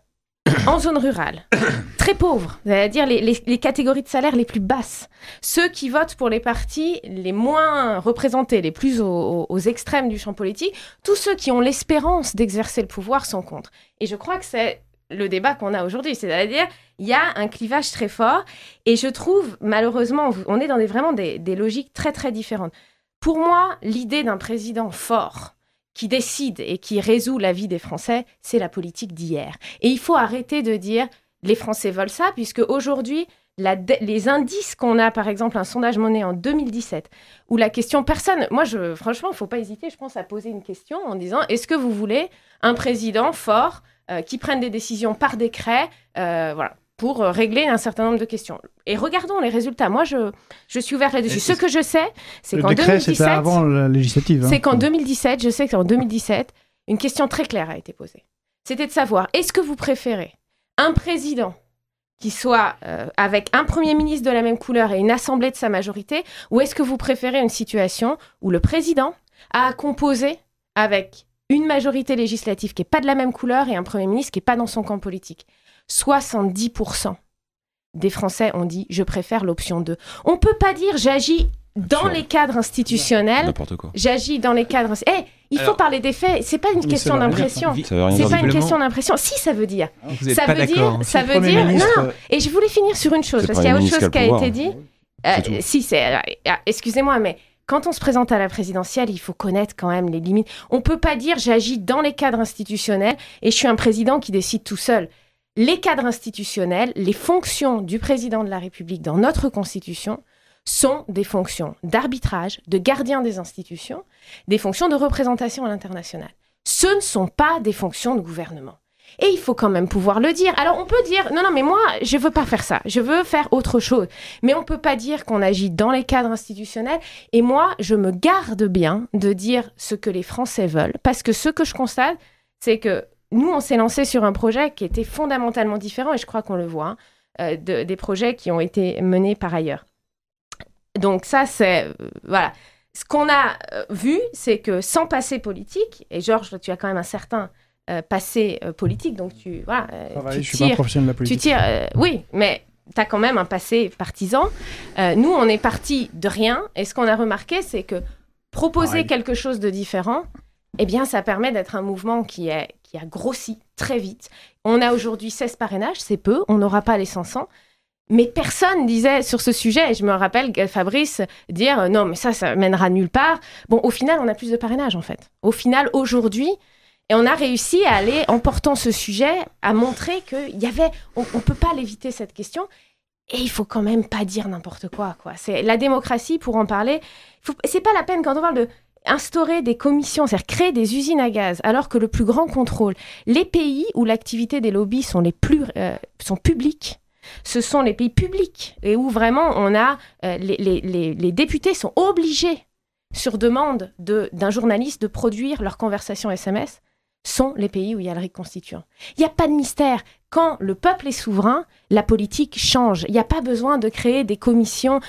en zone rurale, très pauvres, c'est-à-dire les, catégories de salaire les plus basses, ceux qui votent pour les partis les moins représentés, les plus aux extrêmes du champ politique, tous ceux qui ont l'espérance d'exercer le pouvoir sont contre. Et je crois que c'est le débat qu'on a aujourd'hui. C'est-à-dire, il y a un clivage très fort et je trouve, malheureusement, on est dans des, vraiment des, logiques très, très différentes. Pour moi, l'idée d'un président fort qui décide et qui résout la vie des Français, c'est la politique d'hier. Et il faut arrêter de dire les Français veulent ça, puisque aujourd'hui, les indices qu'on a, par exemple, un sondage monnaie en 2017, où la question personne, moi, franchement, il ne faut pas hésiter, je pense, à poser une question en disant est-ce que vous voulez un président fort euh, qui prennent des décisions par décret, euh, voilà, pour euh, régler un certain nombre de questions. Et regardons les résultats. Moi, je, je suis ouverte là-dessus. Ce que je sais, c'est qu'en 2017... avant la législative. Hein. C'est qu'en 2017, je sais qu'en 2017, une question très claire a été posée. C'était de savoir, est-ce que vous préférez un président qui soit avec un Premier ministre de la même couleur et une assemblée de sa majorité, ou est-ce que vous préférez une situation où le président a composé avec une majorité législative qui n'est pas de la même couleur et un Premier ministre qui n'est pas dans son camp politique. 70% des Français ont dit je préfère l'option 2. On ne peut pas dire j'agis dans les cadres institutionnels. N'importe quoi. J'agis dans les cadres. Eh, il faut parler des faits. C'est pas une question d'impression. C'est pas une question d'impression. Si ça veut dire. ça veut dire. Ça veut dire. Non, non. Et je voulais finir sur une chose parce qu'il y a autre chose qui a été dit. Euh, si c'est. Euh, excusez-moi, mais quand on se présente à la présidentielle, il faut connaître quand même les limites. On ne peut pas dire j'agis dans les cadres institutionnels et je suis un président qui décide tout seul. Les cadres institutionnels, les fonctions du président de la République dans notre Constitution sont des fonctions d'arbitrage, de gardien des institutions, des fonctions de représentation à l'international. Ce ne sont pas des fonctions de gouvernement. Et il faut quand même pouvoir le dire. Alors on peut dire, non, non, mais moi, je veux pas faire ça. Je veux faire autre chose. Mais on peut pas dire qu'on agit dans les cadres institutionnels. Et moi, je me garde bien de dire ce que les Français veulent. Parce que ce que je constate, c'est que nous, on s'est lancé sur un projet qui était fondamentalement différent, et je crois qu'on le voit, hein, euh, des projets qui ont été menés par ailleurs. Donc ça, c'est... Euh, voilà. Ce qu'on a euh, vu, c'est que sans passé politique, et Georges, tu as quand même un certain euh, passé euh, politique, donc tu voilà, euh, tu, tires, de la politique. tu tires, oui, mais tu as quand même un passé partisan. nous, on est parti de rien, et ce qu'on a remarqué, c'est que proposer quelque chose de différent, eh bien, ça permet d'être un mouvement qui, est, qui a grossi très vite. On a aujourd'hui 16 parrainages, c'est peu, on n'aura pas les 500. Mais personne disait sur ce sujet, et je me rappelle Fabrice dire non, mais ça, ça mènera nulle part. Bon, au final, on a plus de parrainages en fait. Au final, aujourd'hui, et on a réussi à aller, en portant ce sujet, à montrer qu'il y avait, on ne peut pas l'éviter cette question. Et il faut quand même pas dire n'importe quoi, quoi. C'est la démocratie, pour en parler. C'est pas la peine quand on parle de instaurer des commissions, c'est-à-dire créer des usines à gaz, alors que le plus grand contrôle, les pays où l'activité des lobbies sont les plus euh, sont publiques, ce sont les pays publics et où vraiment on a euh, les, les- les- les députés sont obligés sur demande de- d'un journaliste de produire leur conversation SMS sont les pays où il y a le RIC constituant. Il n'y a pas de mystère. Quand le peuple est souverain, la politique change. Il n'y a pas besoin de créer des commissions,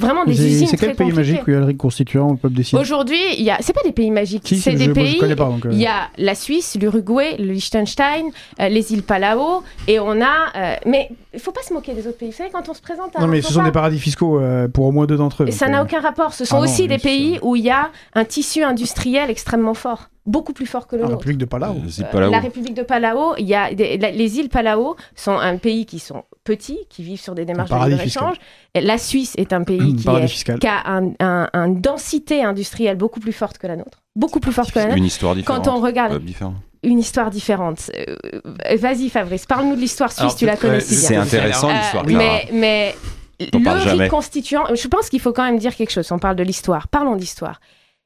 vraiment des usines c'est très quel pays magique où il y a le RIC constituant, le peuple décide Aujourd'hui, il y a, c'est pas des pays magiques, Si, c'est des je, pays. je connais pas. Donc, euh, Il y a la Suisse, l'Uruguay, le Liechtenstein, euh, les îles Palau, et on a. euh, mais il faut pas se moquer des autres pays. Vous savez, quand on se présente à Non, mais ce sont des paradis fiscaux euh, pour au moins deux d'entre eux. donc, ça euh, n'a aucun rapport. Ce sont Ah aussi des pays où il y a un tissu industriel extrêmement fort, beaucoup plus fort que le La nôtre. République de Palau. Les îles Euh, Palau. La République de Palau, il y a des- la- les îles Palau sont un pays qui sont petits, qui vivent sur des démarches de paradis libre-échange. La Suisse est un pays qui, est- a un- un- une densité industrielle beaucoup plus forte que la nôtre. Beaucoup plus forte que la nôtre. Une histoire différente. Quand on regarde différent. une histoire différente. Euh, Vas-y Fabrice, parle-nous de l'histoire suisse, Alors, tu la connais si bien. C'est intéressant Euh, l'histoire, mais mais le constituant, je pense qu'il faut quand même dire quelque chose. On parle de l'histoire. Parlons d'histoire.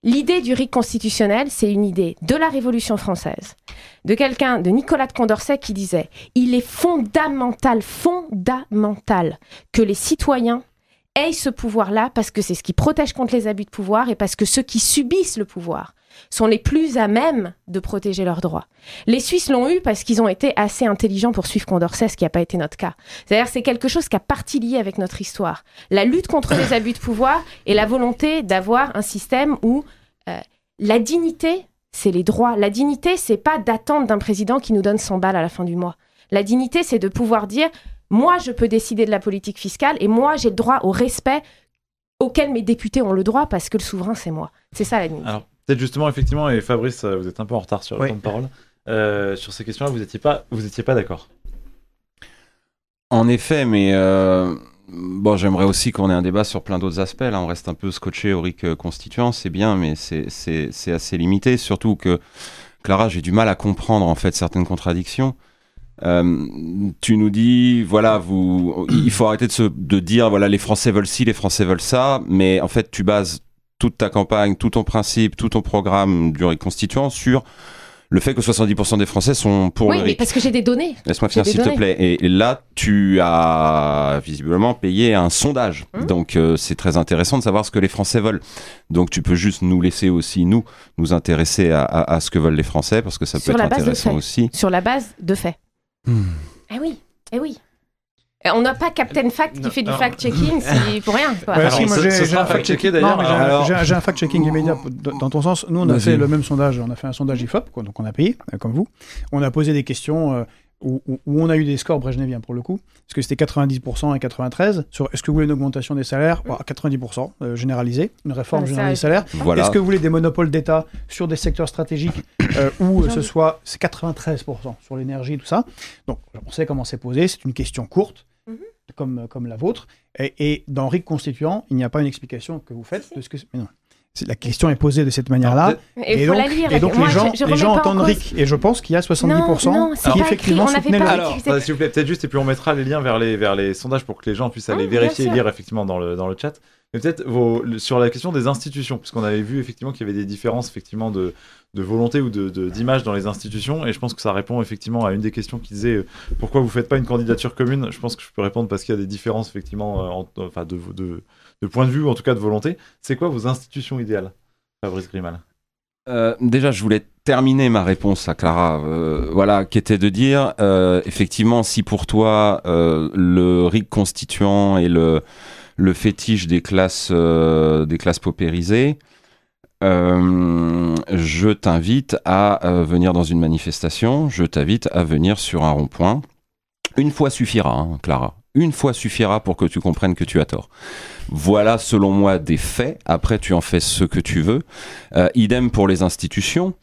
L'idée du RIC constitutionnel, c'est une idée de la Révolution française, de quelqu'un, de Nicolas de Condorcet, qui disait il est fondamental, fondamental que les citoyens aient ce pouvoir-là parce que c'est ce qui protège contre les abus de pouvoir et parce que ceux qui subissent le pouvoir sont les plus à même de protéger leurs droits. Les Suisses l'ont eu parce qu'ils ont été assez intelligents pour suivre Condorcet, ce qui n'a pas été notre cas. C'est-à-dire c'est quelque chose qui a partie lié avec notre histoire. La lutte contre les abus de pouvoir et la volonté d'avoir un système où euh, la dignité, c'est les droits. La dignité, c'est pas d'attendre d'un président qui nous donne 100 balles à la fin du mois. La dignité, c'est de pouvoir dire moi, je peux décider de la politique fiscale et moi, j'ai le droit au respect auquel mes députés ont le droit parce que le souverain, c'est moi. C'est ça la dignité. Peut-être justement, effectivement, et Fabrice, euh, vous êtes un peu en retard sur le Oui. temps de parole. Euh, sur ces questions-là, vous n'étiez pas, vous étiez pas d'accord. En effet, mais euh, bon, j'aimerais aussi qu'on ait un débat sur plein d'autres aspects. Là, on reste un peu scotché au RIC constituant, c'est bien, mais c'est- c'est c'est assez limité. Surtout que, Clara, j'ai du mal à comprendre en fait certaines contradictions. Euh, tu nous dis, voilà, vous, il faut arrêter de, se, de dire, voilà, les Français veulent ci, les Français veulent ça, mais en fait, tu bases toute ta campagne, tout ton principe, tout ton programme du RIC constituant sur le fait que 70% des Français sont pour oui, le mais parce que j'ai des données. Laisse-moi finir s'il te plaît. Et, et là, tu as visiblement payé un sondage. Hum. Donc euh, c'est très intéressant de savoir ce que les Français veulent. Donc tu peux juste nous laisser aussi, nous, nous intéresser à, à- à ce que veulent les Français, parce que ça peut Sur être la base de intéressant faits. aussi. sur la base de faits. Hmm. Eh oui, eh oui. Euh, On n'a pas Captain Fact qui Non, fait du fact-checking c'est pour rien. quoi. Ouais, Alors, si, moi, j'ai- un fact-checking- d'ailleurs. j'ai un- immédiat dans ton sens. Nous, on a fait le même sondage. On a fait un sondage IFOP, quoi, donc on a payé, euh, comme vous. On a posé des questions euh, où, où- où on a eu des scores brejneviens pour le coup, parce que c'était 90% et 93 sur est-ce que vous voulez une augmentation des salaires? Bah, 90% euh, généralisée, une réforme Ah, générale des salaires. Voilà. Est-ce que vous voulez des monopoles d'État sur des secteurs stratégiques euh, où euh, ce soit c'est 93% sur l'énergie, tout ça? Donc on sait comment c'est posé, c'est une question courte, Mhm. comme, comme la vôtre. Et, et dans RIC constituant, il n'y a pas une explication que vous faites de ce que. Mais non. C'est- La question est posée de cette manière-là. Et donc, lire. et donc Moi, les gens, je- je les gens en entendent cause- RIC. Et je pense qu'il y a 70% Non, non, c'est qui effectivement soutenaient le. Alors, euh, s'il vous plaît, peut-être juste, et puis on mettra les liens vers les, vers les sondages pour que les gens puissent aller Ah, vérifier et lire effectivement dans le, dans le chat. Mais peut-être sur la question des institutions, puisqu'on avait vu effectivement qu'il y avait des différences effectivement de, de volonté ou de, de- d'image dans les institutions, et je pense que ça répond effectivement à une des questions qui disait euh, pourquoi vous faites pas une candidature commune? Je pense que je peux répondre parce qu'il y a des différences effectivement, euh, en- enfin de, de, de point de vue en tout cas de volonté. C'est quoi vos institutions idéales, Fabrice Grimal? Euh, déjà, je voulais terminer ma réponse à Clara, euh, voilà, qui était de dire, euh, effectivement, si pour toi le RIC constituant et le, le fétiche des classes, des classes paupérisées, je t'invite à venir dans une manifestation, je t'invite à venir sur un rond-point. Une fois suffira, hein, Clara. Une fois suffira pour que tu comprennes que tu as tort. Voilà, selon moi, des faits. Après, tu en fais ce que tu veux. Euh, idem pour les institutions.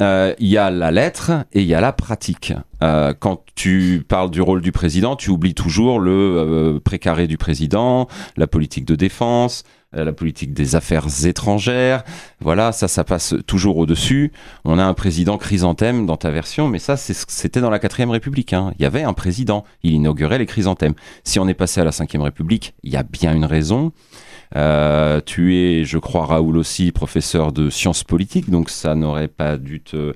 Euh, Il y a la lettre et il y a la pratique. Euh, quand tu parles du rôle du président, tu oublies toujours le euh, précaré du président, la politique de défense, euh, la politique des affaires étrangères. Voilà, ça, ça passe toujours au-dessus. On a un président chrysanthème dans ta version, mais ça, c'était dans la quatrième République. hein. Il y avait un président, il inaugurait les chrysanthèmes. Si on est passé à la cinquième République, il y a bien une raison. Euh, tu es, je crois, Raoul aussi, professeur de sciences politiques, donc ça n'aurait pas dû te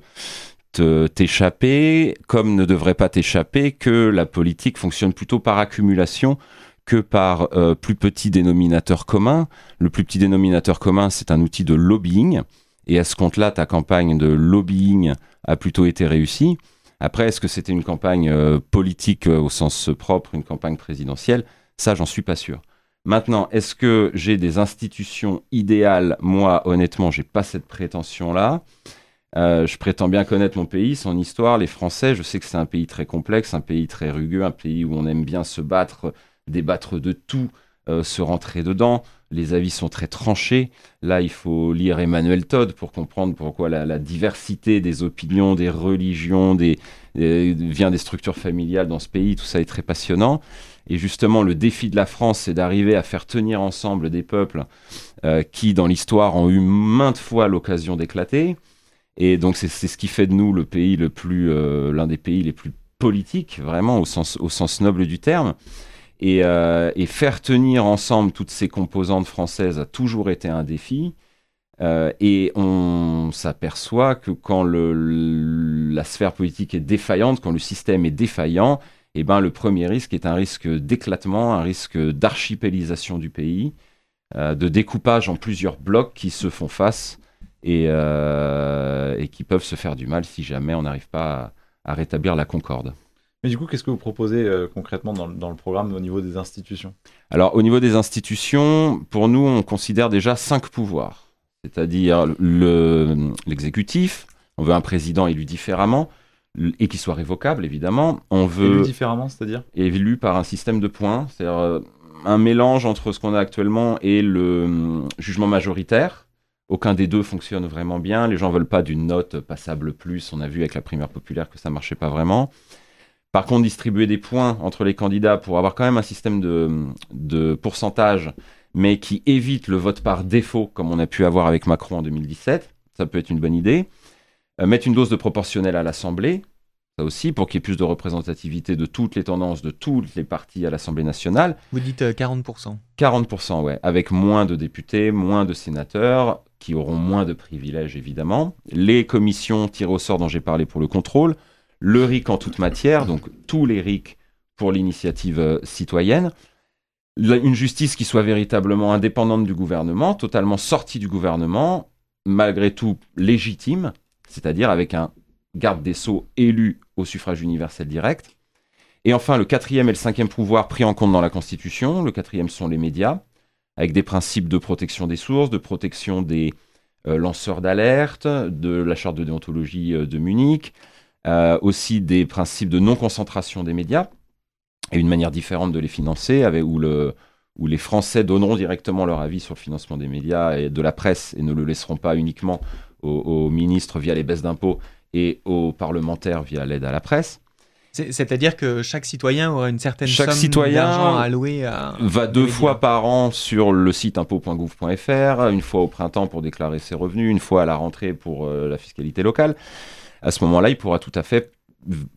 t'échapper, comme ne devrait pas t'échapper que la politique fonctionne plutôt par accumulation que par euh, plus petit dénominateur commun. Le plus petit dénominateur commun, c'est un outil de lobbying. Et à ce compte-là, ta campagne de lobbying a plutôt été réussie. Après, est-ce que c'était une campagne euh, politique euh, au sens propre, une campagne présidentielle? Ça, j'en suis pas sûr. Maintenant, est-ce que j'ai des institutions idéales? Moi, honnêtement, j'ai pas cette prétention-là. Je prétends bien connaître mon pays, son histoire, les Français. Je sais que c'est un pays très complexe, un pays très rugueux, un pays où on aime bien se battre, débattre de tout, se rentrer dedans. Les avis sont très tranchés. Là, il faut lire Emmanuel Todd pour comprendre pourquoi la, diversité des opinions, des religions, des, vient des structures familiales dans ce pays. Tout ça est très passionnant. Et justement, le défi de la France, c'est d'arriver à faire tenir ensemble des peuples euh, qui, dans l'histoire, ont eu maintes fois l'occasion d'éclater. Et donc, c'est ce qui fait de nous le pays le plus, euh, l'un des pays les plus politiques, vraiment au sens, au sens noble du terme. Euh, et, faire tenir ensemble toutes ces composantes françaises a toujours été un défi. Euh, et on s'aperçoit que quand la sphère politique est défaillante, quand le système est défaillant, eh ben, le premier risque est un risque d'éclatement, un risque d'archipélisation du pays, euh, de découpage en plusieurs blocs qui se font face et, et, qui peuvent se faire du mal si jamais on n'arrive pas à rétablir la concorde. Mais du coup, qu'est-ce que vous proposez euh, concrètement dans, le programme au niveau des institutions? Alors, au niveau des institutions, pour nous, on considère déjà cinq pouvoirs. C'est-à-dire l'exécutif, on veut un président élu différemment, et qui soit révocable, évidemment. On veut... Élu différemment, c'est-à-dire? Élu par un système de points, c'est-à-dire euh, un mélange entre ce qu'on a actuellement et le hum, jugement majoritaire. Aucun des deux fonctionne vraiment bien. Les gens veulent pas d'une note passable plus. On a vu avec la primaire populaire que ça marchait pas vraiment. Par contre, distribuer des points entre les candidats pour avoir quand même un système de, pourcentage, mais qui évite le vote par défaut, comme on a pu avoir avec Macron en 2017, ça peut être une bonne idée. Euh, mettre une dose de proportionnel à l'Assemblée, ça aussi, pour qu'il y ait plus de représentativité de toutes les tendances, de toutes les partis à l'Assemblée nationale. Vous dites 40% euh, 40%, ouais. Avec moins de députés, moins de sénateurs, qui auront moins de privilèges, évidemment. Les commissions tirées au sort dont j'ai parlé pour le contrôle le RIC en toute matière, donc tous les RIC pour l'initiative euh, citoyenne, une justice qui soit véritablement indépendante du gouvernement, totalement sortie du gouvernement, malgré tout légitime, c'est-à-dire avec un garde des sceaux élu au suffrage universel direct. Et enfin, le quatrième et le cinquième pouvoir pris en compte dans la Constitution. Le quatrième sont les médias, avec des principes de protection des sources, de protection des euh, lanceurs d'alerte, de la charte de déontologie euh, de Munich, euh, aussi des principes de non-concentration des médias et une manière différente de les financer, avec, où, le, où les Français donneront directement leur avis sur le financement des médias et de la presse et ne le laisseront pas uniquement aux, ministres via les baisses d'impôts et aux parlementaires via l'aide à la presse. C'est-à-dire que chaque citoyen aura une certaine chaque somme d'argent alloué à... Va deux fois par an sur le site impôt.gouv.fr, une fois au printemps pour déclarer ses revenus, une fois à la rentrée pour euh, la fiscalité locale à ce moment-là, il pourra tout à fait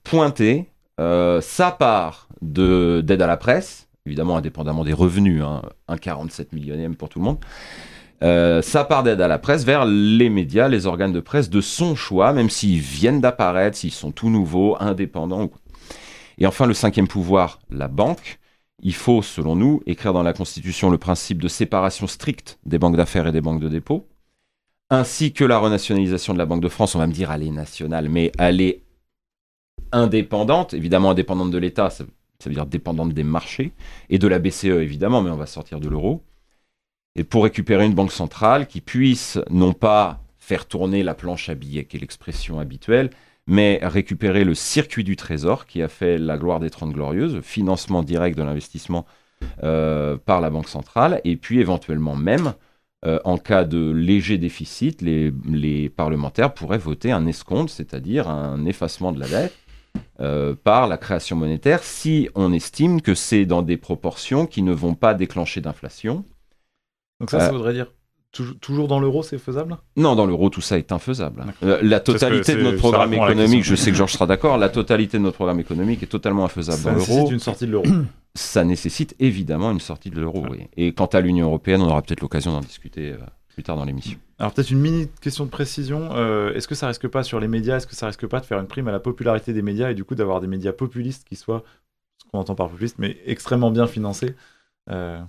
pointer euh, sa part d'aide à la presse, évidemment indépendamment des revenus, hein, un 47 millionième pour tout le monde, euh, sa part d'aide à la presse vers les médias, les organes de presse de son choix, même s'ils viennent d'apparaître, s'ils sont tout nouveaux, indépendants. Et enfin, le cinquième pouvoir, la banque. Il faut, selon nous, écrire dans la Constitution le principe de séparation stricte des banques d'affaires et des banques de dépôt ainsi que la renationalisation de la Banque de France, on va me dire elle est nationale, mais elle est indépendante, évidemment indépendante de l'État, ça, veut dire dépendante des marchés, et de la BCE évidemment, mais on va sortir de l'euro. Et pour récupérer une banque centrale qui puisse non pas faire tourner la planche à billets, qui est l'expression habituelle, mais récupérer le circuit du trésor qui a fait la gloire des Trente Glorieuses, financement direct de l'investissement euh, par la Banque centrale, et puis éventuellement même euh, en cas de léger déficit, les, parlementaires pourraient voter un escompte, c'est-à-dire un effacement de la dette euh, par la création monétaire, si on estime que c'est dans des proportions qui ne vont pas déclencher d'inflation. Donc ça, ça euh, voudrait dire Toujours dans l'euro, c'est faisable? Non, dans l'euro, tout ça est infaisable. la totalité de notre programme économique, je sais que Georges sera d'accord, la totalité de notre programme économique est totalement infaisable dans l'euro. C'est une sortie de l'euro. Ça nécessite évidemment une sortie de l'euro. oui. Et quant à l'Union européenne, on aura peut-être l'occasion d'en discuter euh, plus tard dans l'émission. Alors peut-être une mini question de précision. Euh, est-ce que ça risque pas sur les médias, est-ce que ça risque pas de faire une prime à la popularité des médias et du coup d'avoir des médias populistes qui soient, ce qu'on entend par populiste, mais extrêmement bien financés euh,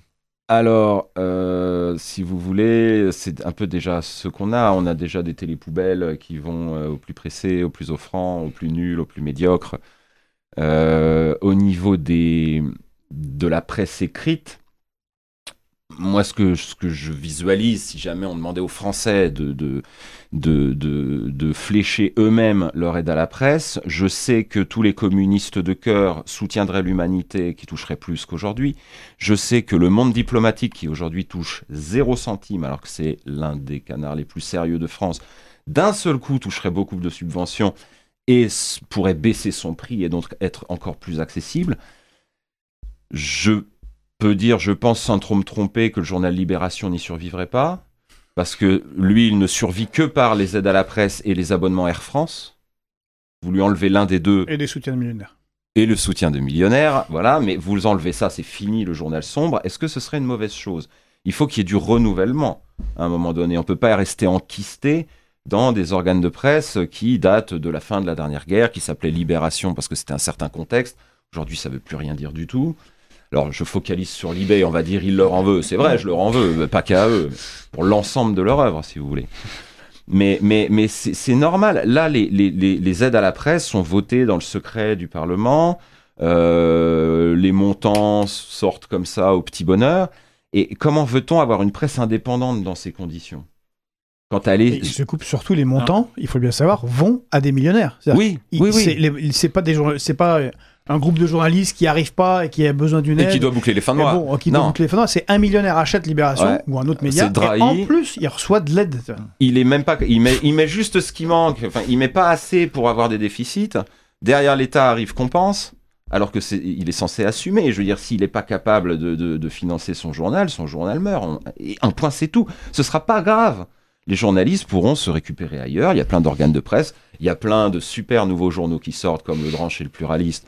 Alors, euh, si vous voulez, c'est un peu déjà ce qu'on a. On a déjà des télépoubelles qui vont au plus pressé, au plus offrant, au plus nul, au plus médiocre. Euh, au niveau des, de la presse écrite, moi, ce que, je visualise, si jamais on demandait aux Français de, de, flécher eux-mêmes leur aide à la presse, je sais que tous les communistes de cœur soutiendraient l'humanité qui toucherait plus qu'aujourd'hui. Je sais que le monde diplomatique qui aujourd'hui touche zéro centime, alors que c'est l'un des canards les plus sérieux de France, d'un seul coup toucherait beaucoup de subventions et pourrait baisser son prix et donc être encore plus accessible. Je peux dire, je pense sans trop me tromper, que le journal Libération n'y survivrait pas, parce que lui, il ne survit que par les aides à la presse et les abonnements Air France. Vous lui enlevez l'un des deux Et des soutiens de millionnaires. et le soutien de millionnaires, voilà, mais vous enlevez ça, c'est fini le journal sombre. Est-ce que ce serait une mauvaise chose? Il faut qu'il y ait du renouvellement à un moment donné. On ne peut pas rester enquisté dans des organes de presse qui datent de la fin de la dernière guerre, qui s'appelait Libération parce que c'était un certain contexte. Aujourd'hui, ça veut plus rien dire du tout. Alors, je focalise sur l'eBay, on va dire, il leur en veut. C'est vrai, je leur en veux, mais pas qu'à eux, pour l'ensemble de leur œuvre, si vous voulez. Mais, mais, mais c'est normal. Là, les, les, les, les aides à la presse sont votées dans le secret du Parlement. Euh, les montants sortent comme ça au petit bonheur. Et comment veut-on avoir une presse indépendante dans ces conditions? Quand elle est... ils se coupent surtout les montants, il faut bien savoir, vont à des millionnaires. Oui, oui, oui. C'est pas des c'est pas un groupe de journalistes qui arrive pas et qui a besoin d'une Et aide. qui doit boucler les fins mois. bon, qui doit boucler les fins. C'est un millionnaire achète Libération Ouais. ou un autre média. C'est Drahi. Et en plus, il reçoit de l'aide. il est même pas il met il met juste ce qui manque enfin il met pas assez pour avoir des déficits derrière l'État arrive compense alors que c'est il est censé assumer je veux dire s'il n'est pas capable de, de, de financer son journal son journal meurt On- et un point c'est tout ce sera pas grave les journalistes pourront se récupérer ailleurs il y a plein d'organes de presse il y a plein de super nouveaux journaux qui sortent comme le Dranche et le Pluraliste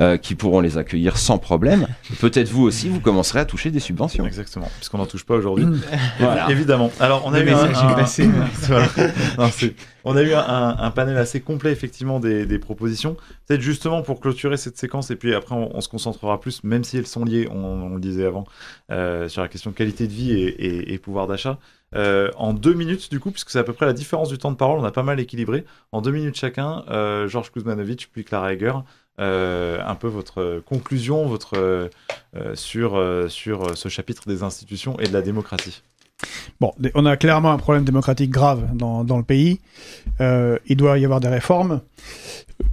euh, qui pourront les accueillir sans problème peut-être vous aussi vous commencerez à toucher des subventions Exactement, puisqu'on n'en touche pas aujourd'hui. Voilà. Évidemment. Alors, on a eu un, un- passé. Voilà. Non, c'est- on a eu un, un- un panel assez complet, effectivement, des, des propositions. Peut-être justement pour clôturer cette séquence, et puis après, on, on se concentrera plus, même si elles sont liées, on, on le disait avant, euh, sur la question de qualité de vie et, et- et pouvoir d'achat. Euh, en deux minutes, du coup, puisque c'est à peu près la différence du temps de parole, on a pas mal équilibré. En deux minutes chacun, euh, Georges Kuzmanovic puis Clara Heger, euh, un peu votre conclusion, votre euh, euh, sur, euh, sur ce chapitre des institutions et de la démocratie. Bon, on a clairement un problème démocratique grave dans, dans le pays. Euh, il doit y avoir des réformes.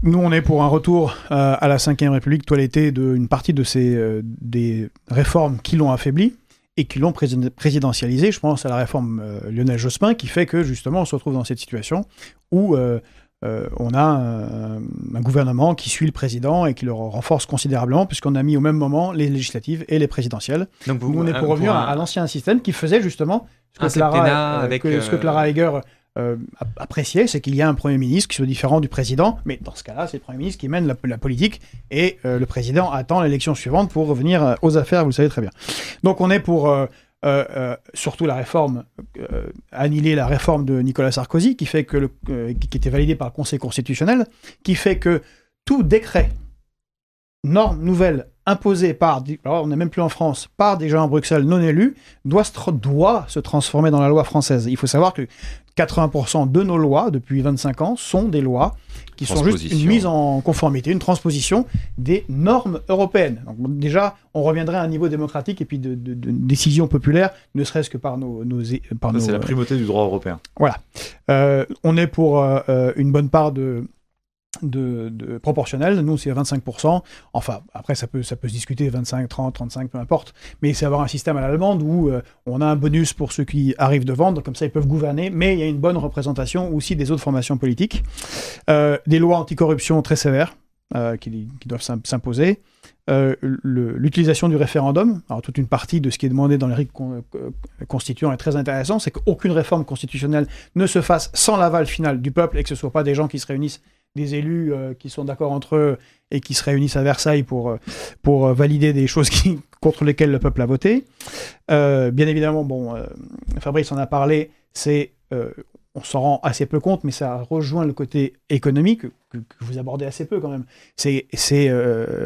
Nous, on est pour un retour euh, à la Ve République toilettée d'une partie de ces euh, des réformes qui l'ont affaibli et qui l'ont prési- présidentialisé. Je pense à la réforme euh, Lionel Jospin qui fait que justement on se retrouve dans cette situation où euh, euh, on a un, un gouvernement qui suit le président et qui le renforce considérablement puisqu'on a mis au même moment les législatives et les présidentielles. Donc vous, Nous, on est pour revenir à, à l'ancien système qui faisait justement ce que, Clara, avec, que- ce que Clara Heger euh, c'est qu'il y a un Premier ministre qui soit différent du président, mais dans ce cas-là, c'est le Premier ministre qui mène la, politique et euh, le président attend l'élection suivante pour revenir euh, aux affaires, vous le savez très bien. Donc on est pour euh, surtout la réforme, annihiler la réforme de Nicolas Sarkozy, qui fait que le, qui était validée par le Conseil constitutionnel, qui fait que tout décret, norme nouvelle imposée par, alors on n'est même plus en France, par des gens à Bruxelles non élus, doit se, doit se transformer dans la loi française. Il faut savoir que 80% de nos lois, depuis 25 ans, sont des lois qui sont juste une mise en conformité, une transposition des normes européennes. Donc, déjà, on reviendrait à un niveau démocratique et puis de, de- de décision populaire, ne serait-ce que par nos... nos, par nos c'est la euh, primauté du droit européen. euh, on est pour euh, euh, une bonne part de, de, de. Nous, c'est 25%. Enfin, après, ça peut, ça peut se discuter, 25, 30, 35, peu importe. Mais c'est avoir un système à l'allemande où euh, on a un bonus pour ceux qui arrivent de vendre, comme ça ils peuvent gouverner, mais il y a une bonne représentation aussi des autres formations politiques. Euh, des lois anticorruption très sévères euh, qui, doivent s'im- s'imposer. L'utilisation du référendum, alors toute une partie de ce qui est demandé dans les rites con- constituants est très intéressant, c'est qu'aucune réforme constitutionnelle ne se fasse sans l'aval final du peuple et que ce ne soit pas des gens qui se réunissent des élus qui sont d'accord entre eux et qui se réunissent à Versailles pour, pour valider des choses contre lesquelles le peuple a voté. bien évidemment, bon, Fabrice en a parlé, c'est on s'en rend assez peu compte, mais ça rejoint le côté économique que, vous abordez assez peu quand même. C'est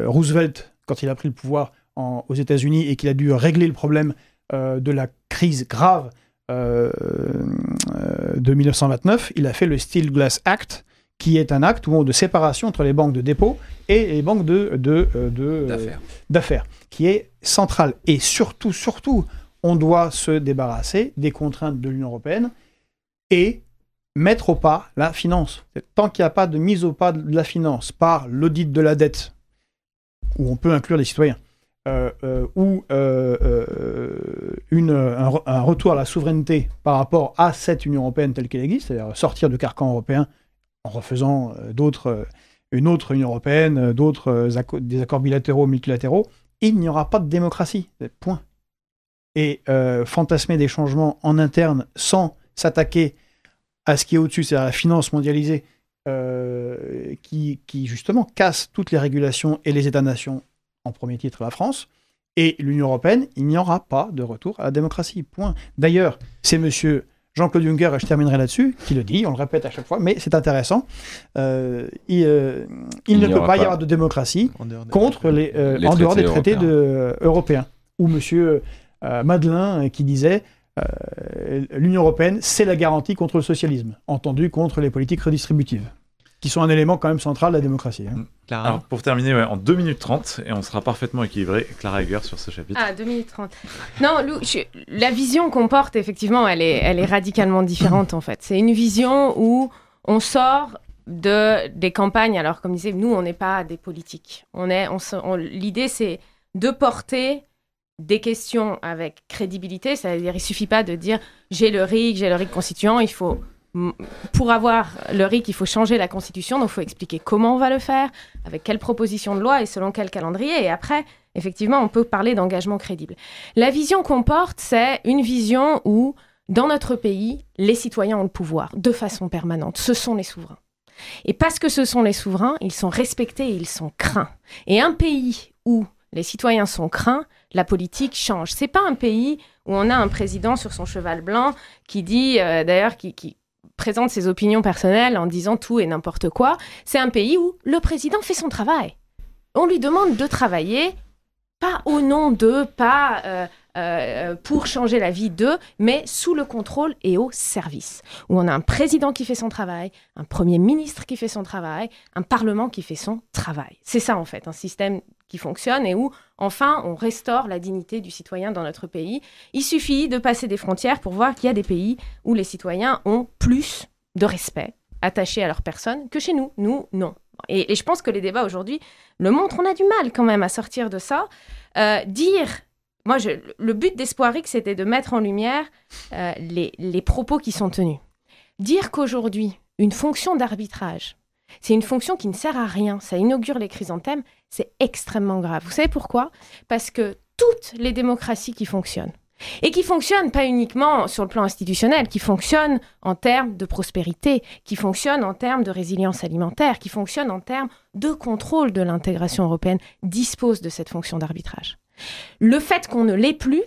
Roosevelt, quand il a pris le pouvoir aux États-Unis et qu'il a dû régler le problème de la crise grave euh, euh, de 1929, il a fait le Steel Glass Act, qui est un acte de séparation entre les banques de dépôt et les banques de, de, euh, d'affaires, qui est central. Et surtout, surtout, on doit se débarrasser des contraintes de l'Union européenne et mettre au pas la finance. Tant qu'il n'y a pas de mise au pas de la finance par l'audit de la dette, où on peut inclure les citoyens, euh, euh, ou euh, une, un, retour à la souveraineté par rapport à cette Union européenne telle qu'elle existe, c'est-à-dire sortir du carcan européen en refaisant d'autres, une autre Union européenne, d'autres des accords bilatéraux, multilatéraux, il n'y aura pas de démocratie. Point. Et fantasmer des changements en interne sans s'attaquer à ce qui est au-dessus, c'est-à-dire la finance mondialisée, qui, qui, justement casse toutes les régulations et les États-nations en premier titre la France, et l'Union européenne, il n'y aura pas de retour à la démocratie. Point. D'ailleurs, c'est monsieur Jean-Claude Juncker, et je terminerai là-dessus, qui le dit, on le répète à chaque fois, mais c'est intéressant. Euh, il, euh, ne peut pas y avoir de démocratie contre les, euh, en dehors des traités européens. Ou monsieur Madeleine qui disait l'Union européenne, c'est la garantie contre le socialisme, entendu contre les politiques redistributives qui sont un élément quand même central de la démocratie. Hein. Mm. Alors, pour terminer, en 2 minutes 30, et on sera parfaitement équilibré, Clara Egger, sur ce chapitre. Ah, 2 minutes 30. Non, Lou, la vision qu'on porte, effectivement, elle est, elle est radicalement différente, en fait. C'est une vision où on sort de, des campagnes, alors comme disait, nous, on n'est pas des politiques. On est, on, L'idée, c'est de porter des questions avec crédibilité, c'est-à-dire il suffit pas de dire j'ai le RIC, j'ai le RIC constituant, il faut pour avoir le RIC, il faut changer la Constitution, donc il faut expliquer comment on va le faire, avec quelle proposition de loi et selon quel calendrier. Et après, effectivement, on peut parler d'engagement crédible. La vision qu'on porte, c'est une vision où, dans notre pays, les citoyens ont le pouvoir de façon permanente. Ce sont les souverains. Et parce que ce sont les souverains, ils sont respectés et ils sont craints. Et un pays où les citoyens sont craints, la politique change. C'est pas un pays où on a un président sur son cheval blanc qui dit, euh, d'ailleurs, qui, présente ses opinions personnelles en disant tout et n'importe quoi. C'est un pays où le président fait son travail. On lui demande de travailler, pas au nom d'eux, pas euh, euh, pour changer la vie d'eux, mais sous le contrôle et au service. Où on a un président qui fait son travail, un premier ministre qui fait son travail, un parlement qui fait son travail. C'est ça en fait, un système qui fonctionne et où enfin on restaure la dignité du citoyen dans notre pays. Il suffit de passer des frontières pour voir qu'il y a des pays où les citoyens ont plus de respect attaché à leur personne que chez nous. Nous, non. Et, je pense que les débats aujourd'hui le montrent. On a du mal quand même à sortir de ça. Euh, dire moi, le but d'Espoiric, c'était de mettre en lumière euh, les, les propos qui sont tenus. Dire qu'aujourd'hui, une fonction d'arbitrage, c'est une fonction qui ne sert à rien, ça inaugure les chrysanthèmes, c'est extrêmement grave. Vous savez pourquoi? Parce que toutes les démocraties qui fonctionnent, et qui fonctionnent pas uniquement sur le plan institutionnel, qui fonctionnent en termes de prospérité, qui fonctionnent en termes de résilience alimentaire, qui fonctionnent en termes de contrôle de l'intégration européenne, disposent de cette fonction d'arbitrage. Le fait qu'on ne l'ait plus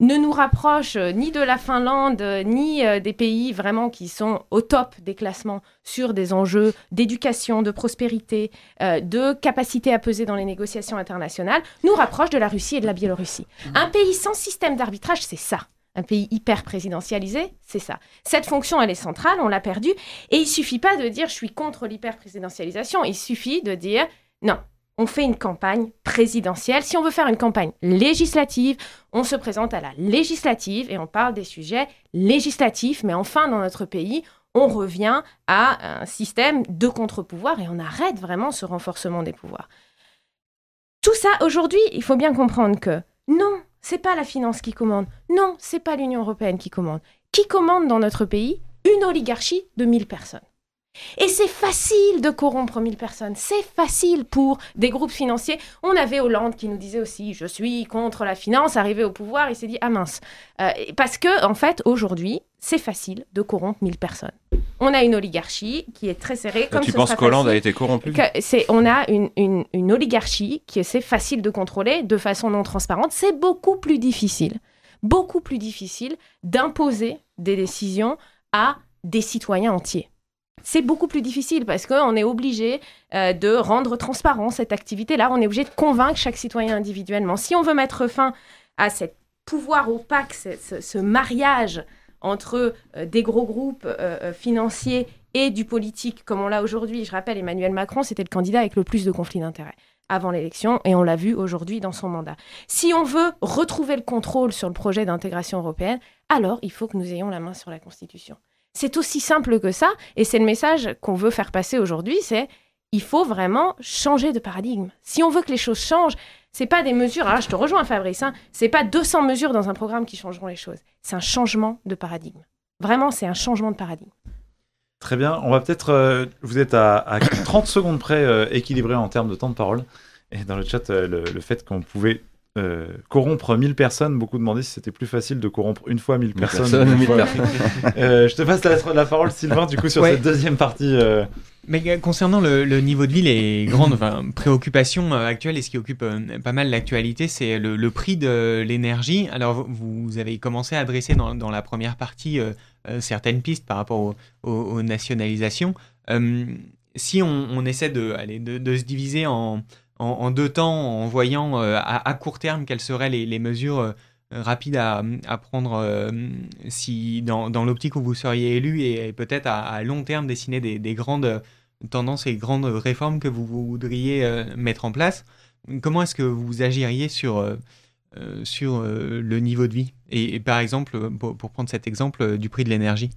ne nous rapproche euh, ni de la Finlande, euh, ni euh, des pays vraiment qui sont au top des classements sur des enjeux d'éducation, de prospérité, de capacité à peser dans les négociations internationales, nous rapproche de la Russie et de la Biélorussie. Un pays sans système d'arbitrage, c'est ça. Un pays hyper présidentialisé, c'est ça. Cette fonction, elle est centrale, on l'a perdue. Et il suffit pas de dire je suis contre l'hyper présidentialisation, il suffit de dire non, on fait une campagne présidentielle. Si on veut faire une campagne législative, on se présente à la législative et on parle des sujets législatifs. Mais enfin, dans notre pays, on revient à un système de contre-pouvoir et on arrête vraiment ce renforcement des pouvoirs. Tout ça, aujourd'hui, il faut bien comprendre que non, c'est pas la finance qui commande. Non, c'est pas l'Union européenne qui commande. Qui commande dans notre pays? Une oligarchie de 1000 personnes. Et c'est facile de corrompre 1000 personnes. C'est facile pour des groupes financiers. On avait Hollande qui nous disait aussi Je suis contre la finance. Arrivé au pouvoir, il s'est dit Ah mince. Euh, parce que, en fait, aujourd'hui, c'est facile de corrompre 1000 personnes. On a une oligarchie qui est très serrée. Comme tu penses qu'Hollande a été corrompu c'est, on a une, une- une oligarchie qui est c'est facile de contrôler de façon non transparente. C'est beaucoup plus difficile, beaucoup plus difficile d'imposer des décisions à des citoyens entiers. C'est beaucoup plus difficile parce qu'on est obligé euh, de rendre transparent cette activité-là. On est obligé de convaincre chaque citoyen individuellement. Si on veut mettre fin à ce pouvoir opaque, ce, ce- mariage entre euh, des gros groupes euh, financiers et du politique, comme on l'a aujourd'hui. Je rappelle, Emmanuel Macron, c'était le candidat avec le plus de conflits d'intérêts avant l'élection, et on l'a vu aujourd'hui dans son mandat. Si on veut retrouver le contrôle sur le projet d'intégration européenne, alors il faut que nous ayons la main sur la Constitution. C'est aussi simple que ça, et c'est le message qu'on veut faire passer aujourd'hui, c'est il faut vraiment changer de paradigme. Si on veut que les choses changent, c'est pas des mesures. Alors je te rejoins, Fabrice. Hein, c'est pas 200 mesures dans un programme qui changeront les choses. C'est un changement de paradigme. Vraiment, c'est un changement de paradigme. Très bien, on va peut-être. euh, vous êtes à, à 30 secondes près euh, équilibré en termes de temps de parole. Et dans le chat, euh, le fait qu'on pouvait euh, corrompre 1000 personnes, beaucoup demandaient si c'était plus facile de corrompre une fois 1000 personnes. personnes, ou une 1000 fois- personnes. Euh, je te passe la, la parole, Sylvain, du coup, sur Ouais. cette deuxième partie. euh, Mais concernant le, le niveau de vie, les grandes enfin, préoccupations actuelles et ce qui occupe euh, pas mal l'actualité, c'est le, le prix de l'énergie. Alors, vous, vous avez commencé à adresser dans, dans la première partie euh, euh, certaines pistes par rapport au- au- aux nationalisations. Euh, si on, on essaie de, allez, de, de se diviser en, en, deux temps, en voyant euh, à, court terme quelles seraient les, mesures euh, rapides à, prendre euh, si, dans, l'optique où vous seriez élu et, peut-être à, long terme dessiner des, des grandes tendances et grandes réformes que vous voudriez mettre en place, comment est-ce que vous agiriez sur, sur le niveau de vie? Et, par exemple, pour, pour prendre cet exemple du prix de l'énergie.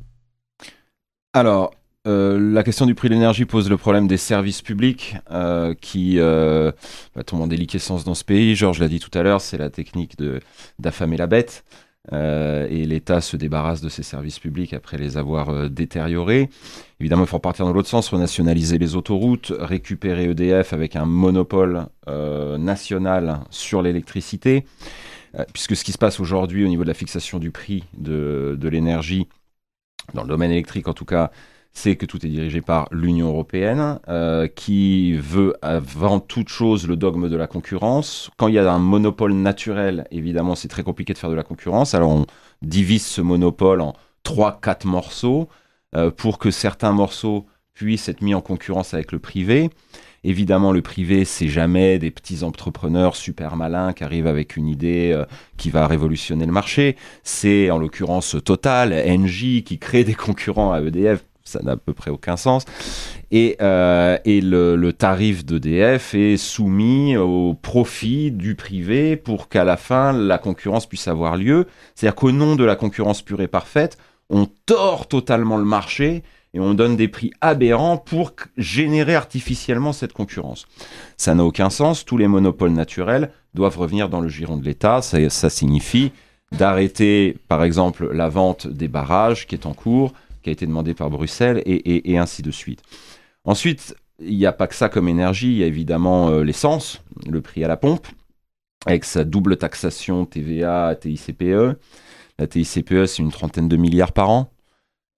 Alors, euh, la question du prix de l'énergie pose le problème des services publics euh, qui tombent en déliquescence dans ce pays. Georges l'a dit tout à l'heure, c'est la technique d'affamer la bête. Euh, et l'État se débarrasse de ses services publics après les avoir détériorés. Évidemment, il faut repartir dans l'autre sens, renationaliser les autoroutes, récupérer EDF avec un monopole national sur l'électricité. Puisque ce qui se passe aujourd'hui au niveau de la fixation du prix de l'énergie, dans le domaine électrique en tout cas, c'est que tout est dirigé par l'Union européenne, euh, qui veut avant toute chose le dogme de la concurrence. Quand il y a un monopole naturel, évidemment, c'est très compliqué de faire de la concurrence. Alors on divise ce monopole en trois, quatre morceaux euh, pour que certains morceaux puissent être mis en concurrence avec le privé. Évidemment, le privé, c'est jamais des petits entrepreneurs super malins qui arrivent avec une idée euh, qui va révolutionner le marché. C'est en l'occurrence Total, Engie qui crée des concurrents à EDF. Ça n'a à peu près aucun sens. Et, euh, et le, tarif d'EDF est soumis au profit du privé pour qu'à la fin, la concurrence puisse avoir lieu. C'est-à-dire qu'au nom de la concurrence pure et parfaite, on tord totalement le marché et on donne des prix aberrants pour générer artificiellement cette concurrence. Ça n'a aucun sens. Tous les monopoles naturels doivent revenir dans le giron de l'État. Ça signifie d'arrêter, par exemple, la vente des barrages qui est en cours, qui a été demandée par Bruxelles, et, et- et ainsi de suite. Ensuite, il n'y a pas que ça comme énergie. Il y a évidemment euh, l'essence, le prix à la pompe, avec sa double taxation TVA, TICPE. La TICPE, c'est une trentaine de milliards par an.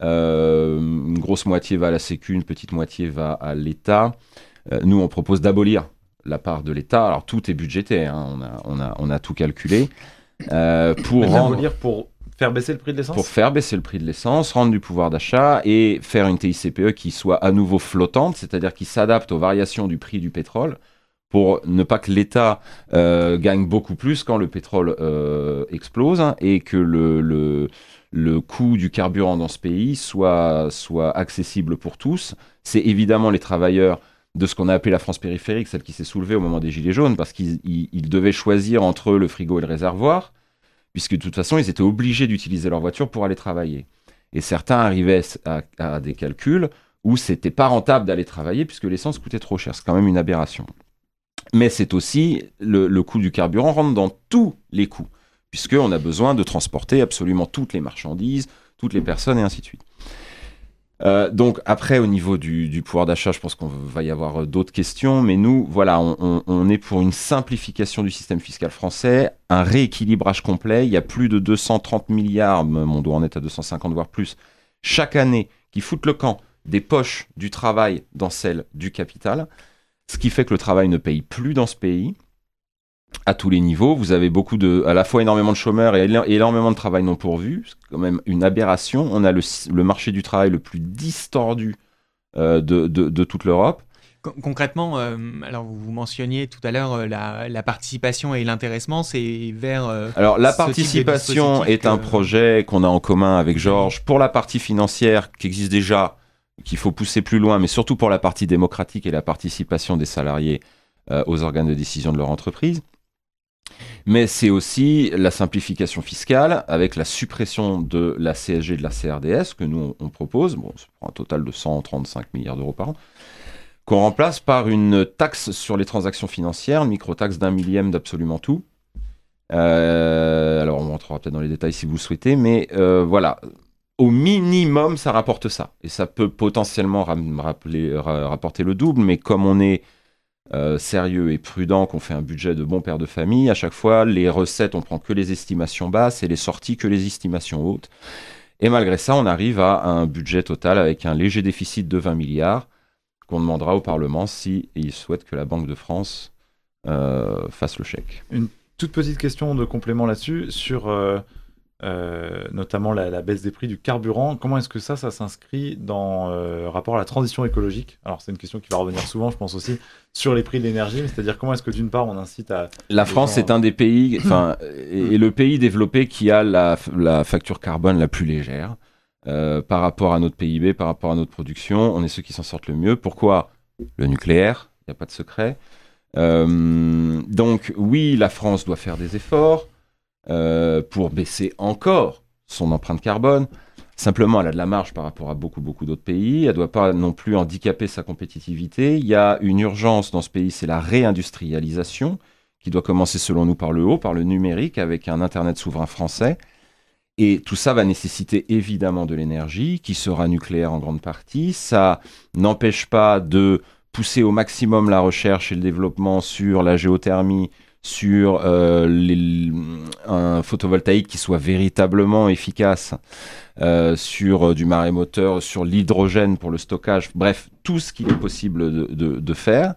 Euh, une grosse moitié va à la Sécu, une petite moitié va à l'État. Euh, nous, on propose d'abolir la part de l'État. Alors, tout est budgété, hein, on, a, on, a, on a tout calculé. Pour rendre- pour faire baisser le prix de l'essence pour faire baisser le prix de l'essence, rendre du pouvoir d'achat et faire une TICPE qui soit à nouveau flottante, c'est-à-dire qui s'adapte aux variations du prix du pétrole pour ne pas que l'État euh, gagne beaucoup plus quand le pétrole euh, explose hein, et que le, coût du carburant dans ce pays soit, soit accessible pour tous. C'est évidemment les travailleurs de ce qu'on a appelé la France périphérique, celle qui s'est soulevée au moment des Gilets jaunes, parce qu'ils ils- ils devaient choisir entre le frigo et le réservoir puisque de toute façon, ils étaient obligés d'utiliser leur voiture pour aller travailler. Et certains arrivaient à, des calculs où c'était pas rentable d'aller travailler puisque l'essence coûtait trop cher. C'est quand même une aberration. Mais c'est aussi le, le coût du carburant rentre dans tous les coûts, puisqu'on a besoin de transporter absolument toutes les marchandises, toutes les personnes et ainsi de suite. Euh, donc après, au niveau du, pouvoir d'achat, je pense qu'on va y avoir euh, d'autres questions, mais nous, voilà, on, est pour une simplification du système fiscal français, un rééquilibrage complet. Il y a plus de 230 milliards, même on doit en être à 250 voire plus, chaque année, qui foutent le camp des poches du travail dans celles du capital, ce qui fait que le travail ne paye plus dans ce pays à tous les niveaux. Vous avez beaucoup de, à la fois énormément de chômeurs et énormément de travail non pourvu. C'est quand même une aberration. On a le, marché du travail le plus distordu euh, de, toute l'Europe. Concrètement, euh, alors vous mentionniez tout à l'heure euh, la, participation et l'intéressement, c'est vers. alors la participation est un projet qu'on a en commun avec Georges pour la partie financière qui existe déjà, qu'il faut pousser plus loin, mais surtout pour la partie démocratique et la participation des salariés aux organes de décision de leur entreprise mais c'est aussi la simplification fiscale avec la suppression de la CSG de la CRDS que nous on propose, bon, pour un total de 135 milliards d'euros par an, qu'on remplace par une taxe sur les transactions financières, une micro-taxe d'un millième d'absolument tout. Euh, alors on rentrera peut-être dans les détails si vous le souhaitez, mais euh, voilà, au minimum ça rapporte ça, et ça peut potentiellement rapporter le double, mais comme on est euh, sérieux et prudent, qu'on fait un budget de bon père de famille, à chaque fois, les recettes, on prend que les estimations basses et les sorties que les estimations hautes. Et malgré ça, on arrive à un budget total avec un léger déficit de 20 milliards qu'on demandera au Parlement si il souhaite que la Banque de France euh, fasse le chèque. Une toute petite question de complément là-dessus sur euh, euh, notamment la, baisse des prix du carburant. Comment est-ce que ça, ça s'inscrit dans euh, rapport à la transition écologique? Alors c'est une question qui va revenir souvent, je pense aussi, sur les prix de l'énergie, c'est-à-dire comment est-ce que d'une part on incite à... La France est un des pays, enfin, et, le pays développé qui a la, facture carbone la plus légère euh, par rapport à notre PIB, par rapport à notre production. On est ceux qui s'en sortent le mieux. Pourquoi? Le nucléaire, il n'y a pas de secret. donc oui, la France doit faire des efforts. Euh, pour baisser encore son empreinte carbone. Simplement, elle a de la marge par rapport à beaucoup, beaucoup d'autres pays. Elle ne doit pas non plus handicaper sa compétitivité. Il y a une urgence dans ce pays, c'est la réindustrialisation, qui doit commencer selon nous par le haut, par le numérique, avec un Internet souverain français. Et tout ça va nécessiter évidemment de l'énergie, qui sera nucléaire en grande partie. Ça n'empêche pas de pousser au maximum la recherche et le développement sur la géothermie, sur euh, un photovoltaïque qui soit véritablement efficace, euh, sur euh, du marémoteur, sur l'hydrogène pour le stockage, bref, tout ce qu'il est possible de, faire.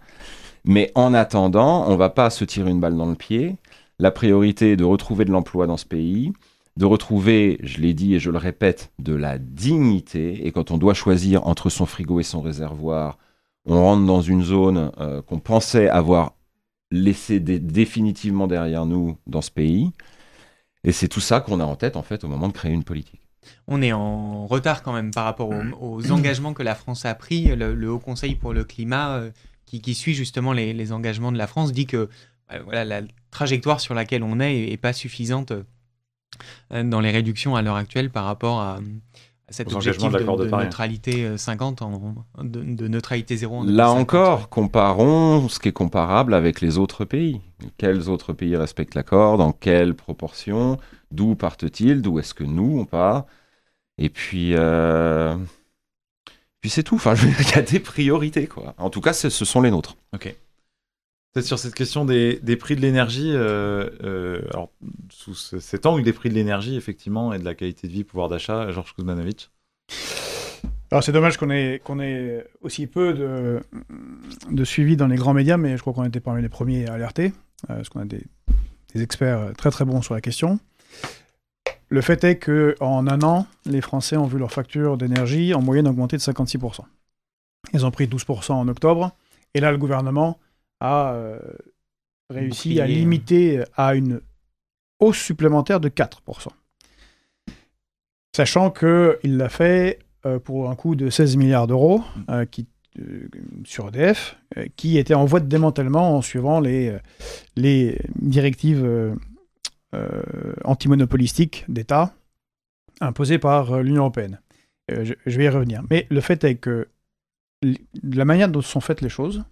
Mais en attendant, on ne va pas se tirer une balle dans le pied. La priorité est de retrouver de l'emploi dans ce pays, de retrouver, je l'ai dit et je le répète, de la dignité. Et quand on doit choisir entre son frigo et son réservoir, on rentre dans une zone qu'on pensait avoir laisser définitivement derrière nous dans ce pays. Et c'est tout ça qu'on a en tête en fait au moment de créer une politique. On est en retard quand même par rapport aux, engagements que la France a pris. Le, Haut Conseil pour le climat, euh, qui, suit justement les, engagements de la France, dit que euh, voilà, la trajectoire sur laquelle on est n'est pas suffisante euh, dans les réductions à l'heure actuelle par rapport à, cet objectif de, de, neutralité 50, euh, de, neutralité zéro. Là encore, comparons ce qui est comparable avec les autres pays. Quels autres pays respectent l'accord Dans quelle proportion? D'où partent-ils? D'où est-ce que nous, on part? Et puis... Euh, puis c'est tout. Enfin, il y a des priorités, quoi. En tout cas, ce sont les nôtres. Ok. Peut-être sur cette question des, prix de l'énergie, euh, alors sous cet angle des prix de l'énergie, effectivement, et de la qualité de vie, pouvoir d'achat, Georges Kuzmanovic alors c'est dommage qu'on ait, qu'on ait aussi peu de, de suivi dans les grands médias, mais je crois qu'on était parmi les premiers à alerter, euh, parce qu'on a des, des, experts très très bons sur la question. Le fait est qu'en un an, les Français ont vu leur facture d'énergie en moyenne augmenter de 56%. Ils ont pris 12% en octobre, et là le gouvernement a euh, réussi à limiter à une hausse supplémentaire de 4%. Sachant qu'il l'a fait euh, pour un coût de 16 milliards d'euros euh, sur EDF, qui était en voie de démantèlement en suivant les, les directives antimonopolistiques d'État imposées par l'Union européenne. Je, je, vais y revenir. Mais le fait est que la manière dont sont faites les choses,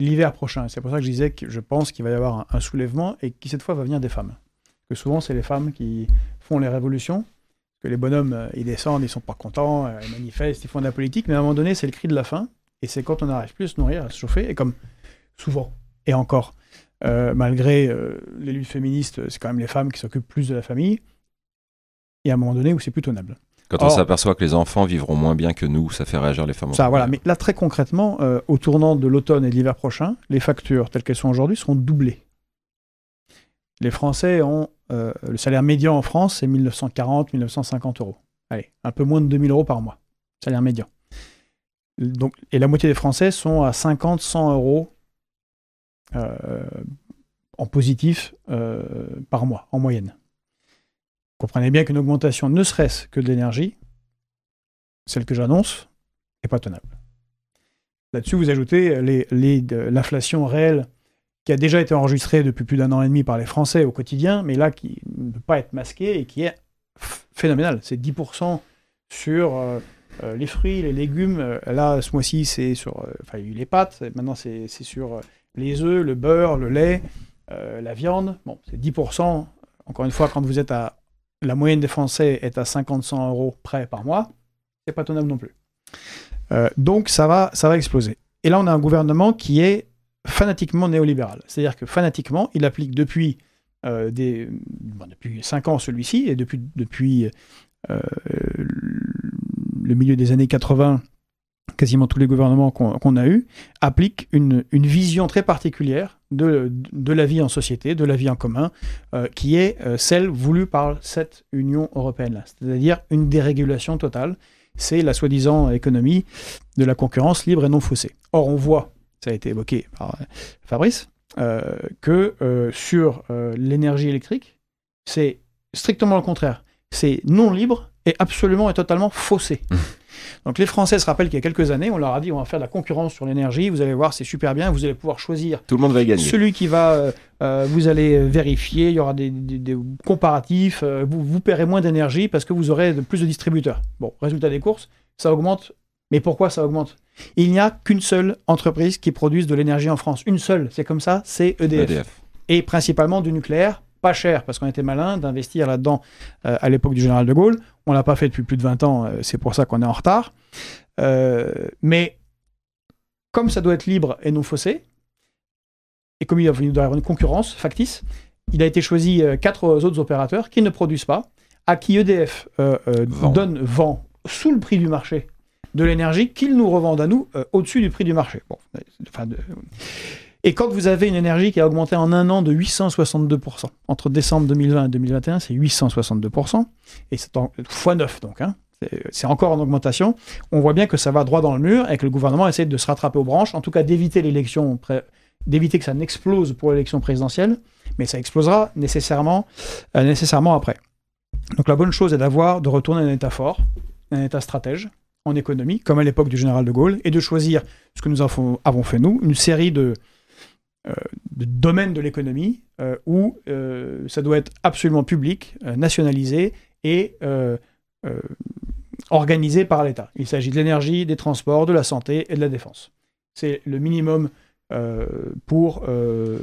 l'hiver prochain. C'est pour ça que je disais que je pense qu'il va y avoir un, soulèvement et qui cette fois va venir des femmes. Que souvent c'est les femmes qui font les révolutions, que les bonhommes euh, ils descendent, ils sont pas contents, euh, ils manifestent, ils font de la politique, mais à un moment donné c'est le cri de la faim et c'est quand on n'arrive plus à se nourrir, à se chauffer et comme souvent et encore, euh, malgré les luttes féministes, c'est quand même les femmes qui s'occupent plus de la famille. Et à un moment donné où c'est plus tenable. Quand on s'aperçoit que les enfants vivront moins bien que nous, ça fait réagir les femmes. Ça, voilà. Mais là, très concrètement, euh, au tournant de l'automne et de l'hiver prochain, les factures telles qu'elles sont aujourd'hui seront doublées. Les Français ont. euh, le salaire médian en France, c'est 1940, 1950 euros. Allez, un peu moins de 2000 euros par mois. Salaire médian. Donc, et la moitié des Français sont à 50, 100 euros euh, en positif par mois, en moyenne. Comprenez bien qu'une augmentation, ne serait-ce que de l'énergie, celle que j'annonce, n'est pas tenable. Là-dessus, vous ajoutez l'inflation réelle qui a déjà été enregistrée depuis plus d'un an et demi par les Français au quotidien, mais là qui ne peut pas être masquée et qui est ph- phénoménale. C'est 10% sur euh, euh, les fruits, les légumes. Euh, Là, ce mois-ci, c'est sur enfin, il y a eu les pâtes. Maintenant, c'est sur les œufs, le beurre, le lait, la viande. Bon, c'est 10%. Encore une fois, quand vous êtes à. La moyenne des Français est à 50-100 euros près par mois. C'est pas tenable non plus. Euh, donc ça va, ça va exploser. Et là, on a un gouvernement qui est fanatiquement néolibéral. C'est-à-dire que fanatiquement, il applique depuis, euh, des, depuis 5 ans celui-ci, et depuis, depuis euh, le milieu des années 80, quasiment tous les gouvernements qu'on a eus, appliquent une vision très particulière de, la vie en société, de la vie en commun, euh, qui est euh, celle voulue par cette Union européenne-là. C'est-à-dire une dérégulation totale c'est la soi-disant économie de la concurrence libre et non faussée. Or, on voit, ça a été évoqué par euh, Fabrice, que sur l'énergie électrique, c'est strictement le contraire. C'est non libre et absolument et totalement faussé. Donc les Français se rappellent qu'il y a quelques années, on leur a dit on va faire de la concurrence sur l'énergie, vous allez voir, c'est super bien, vous allez pouvoir choisir Tout le monde va y gagner. celui qui va, euh, euh, vous allez vérifier, il y aura des, des- des comparatifs, euh, vous, vous paierez moins d'énergie parce que vous aurez de- plus de distributeurs. Bon, résultat des courses, ça augmente. Mais pourquoi ça augmente? Il n'y a qu'une seule entreprise qui produise de l'énergie en France. Une seule, c'est comme ça, c'est EDF. EDF. Et principalement du nucléaire, pas cher, parce qu'on était malin d'investir là-dedans euh, à l'époque du général de Gaulle. On l'a pas fait depuis plus de 20 ans, euh, c'est pour ça qu'on est en retard. Euh, mais comme ça doit être libre et non faussé, et comme il doit y avoir une concurrence factice, il a été choisi quatre autres opérateurs qui ne produisent pas, à qui EDF Vend. donne, vend sous le prix du marché de l'énergie qu'ils nous revendent à nous euh, au-dessus du prix du marché. Bon, enfin, de- Et quand vous avez une énergie qui a augmenté en un an de 862%, entre décembre 2020 et 2021, c'est 862%, et c'est en fois 9 donc, hein, c'est- encore en augmentation. On voit bien que ça va droit dans le mur et que le gouvernement essaie de se rattraper aux branches, en tout cas d'éviter l'élection, d'éviter que ça n'explose pour l'élection présidentielle, mais ça explosera nécessairement, euh, nécessairement après. Donc la bonne chose est d'avoir, de retourner à un état fort, un état stratège en économie, comme à l'époque du général de Gaulle, et de choisir ce que nous avons, fait nous, une série de, de domaines de l'économie euh, où euh, ça doit être absolument public, euh, nationalisé et euh, euh, organisé par l'État. Il s'agit de l'énergie, des transports, de la santé et de la défense. C'est le minimum euh, pour, euh,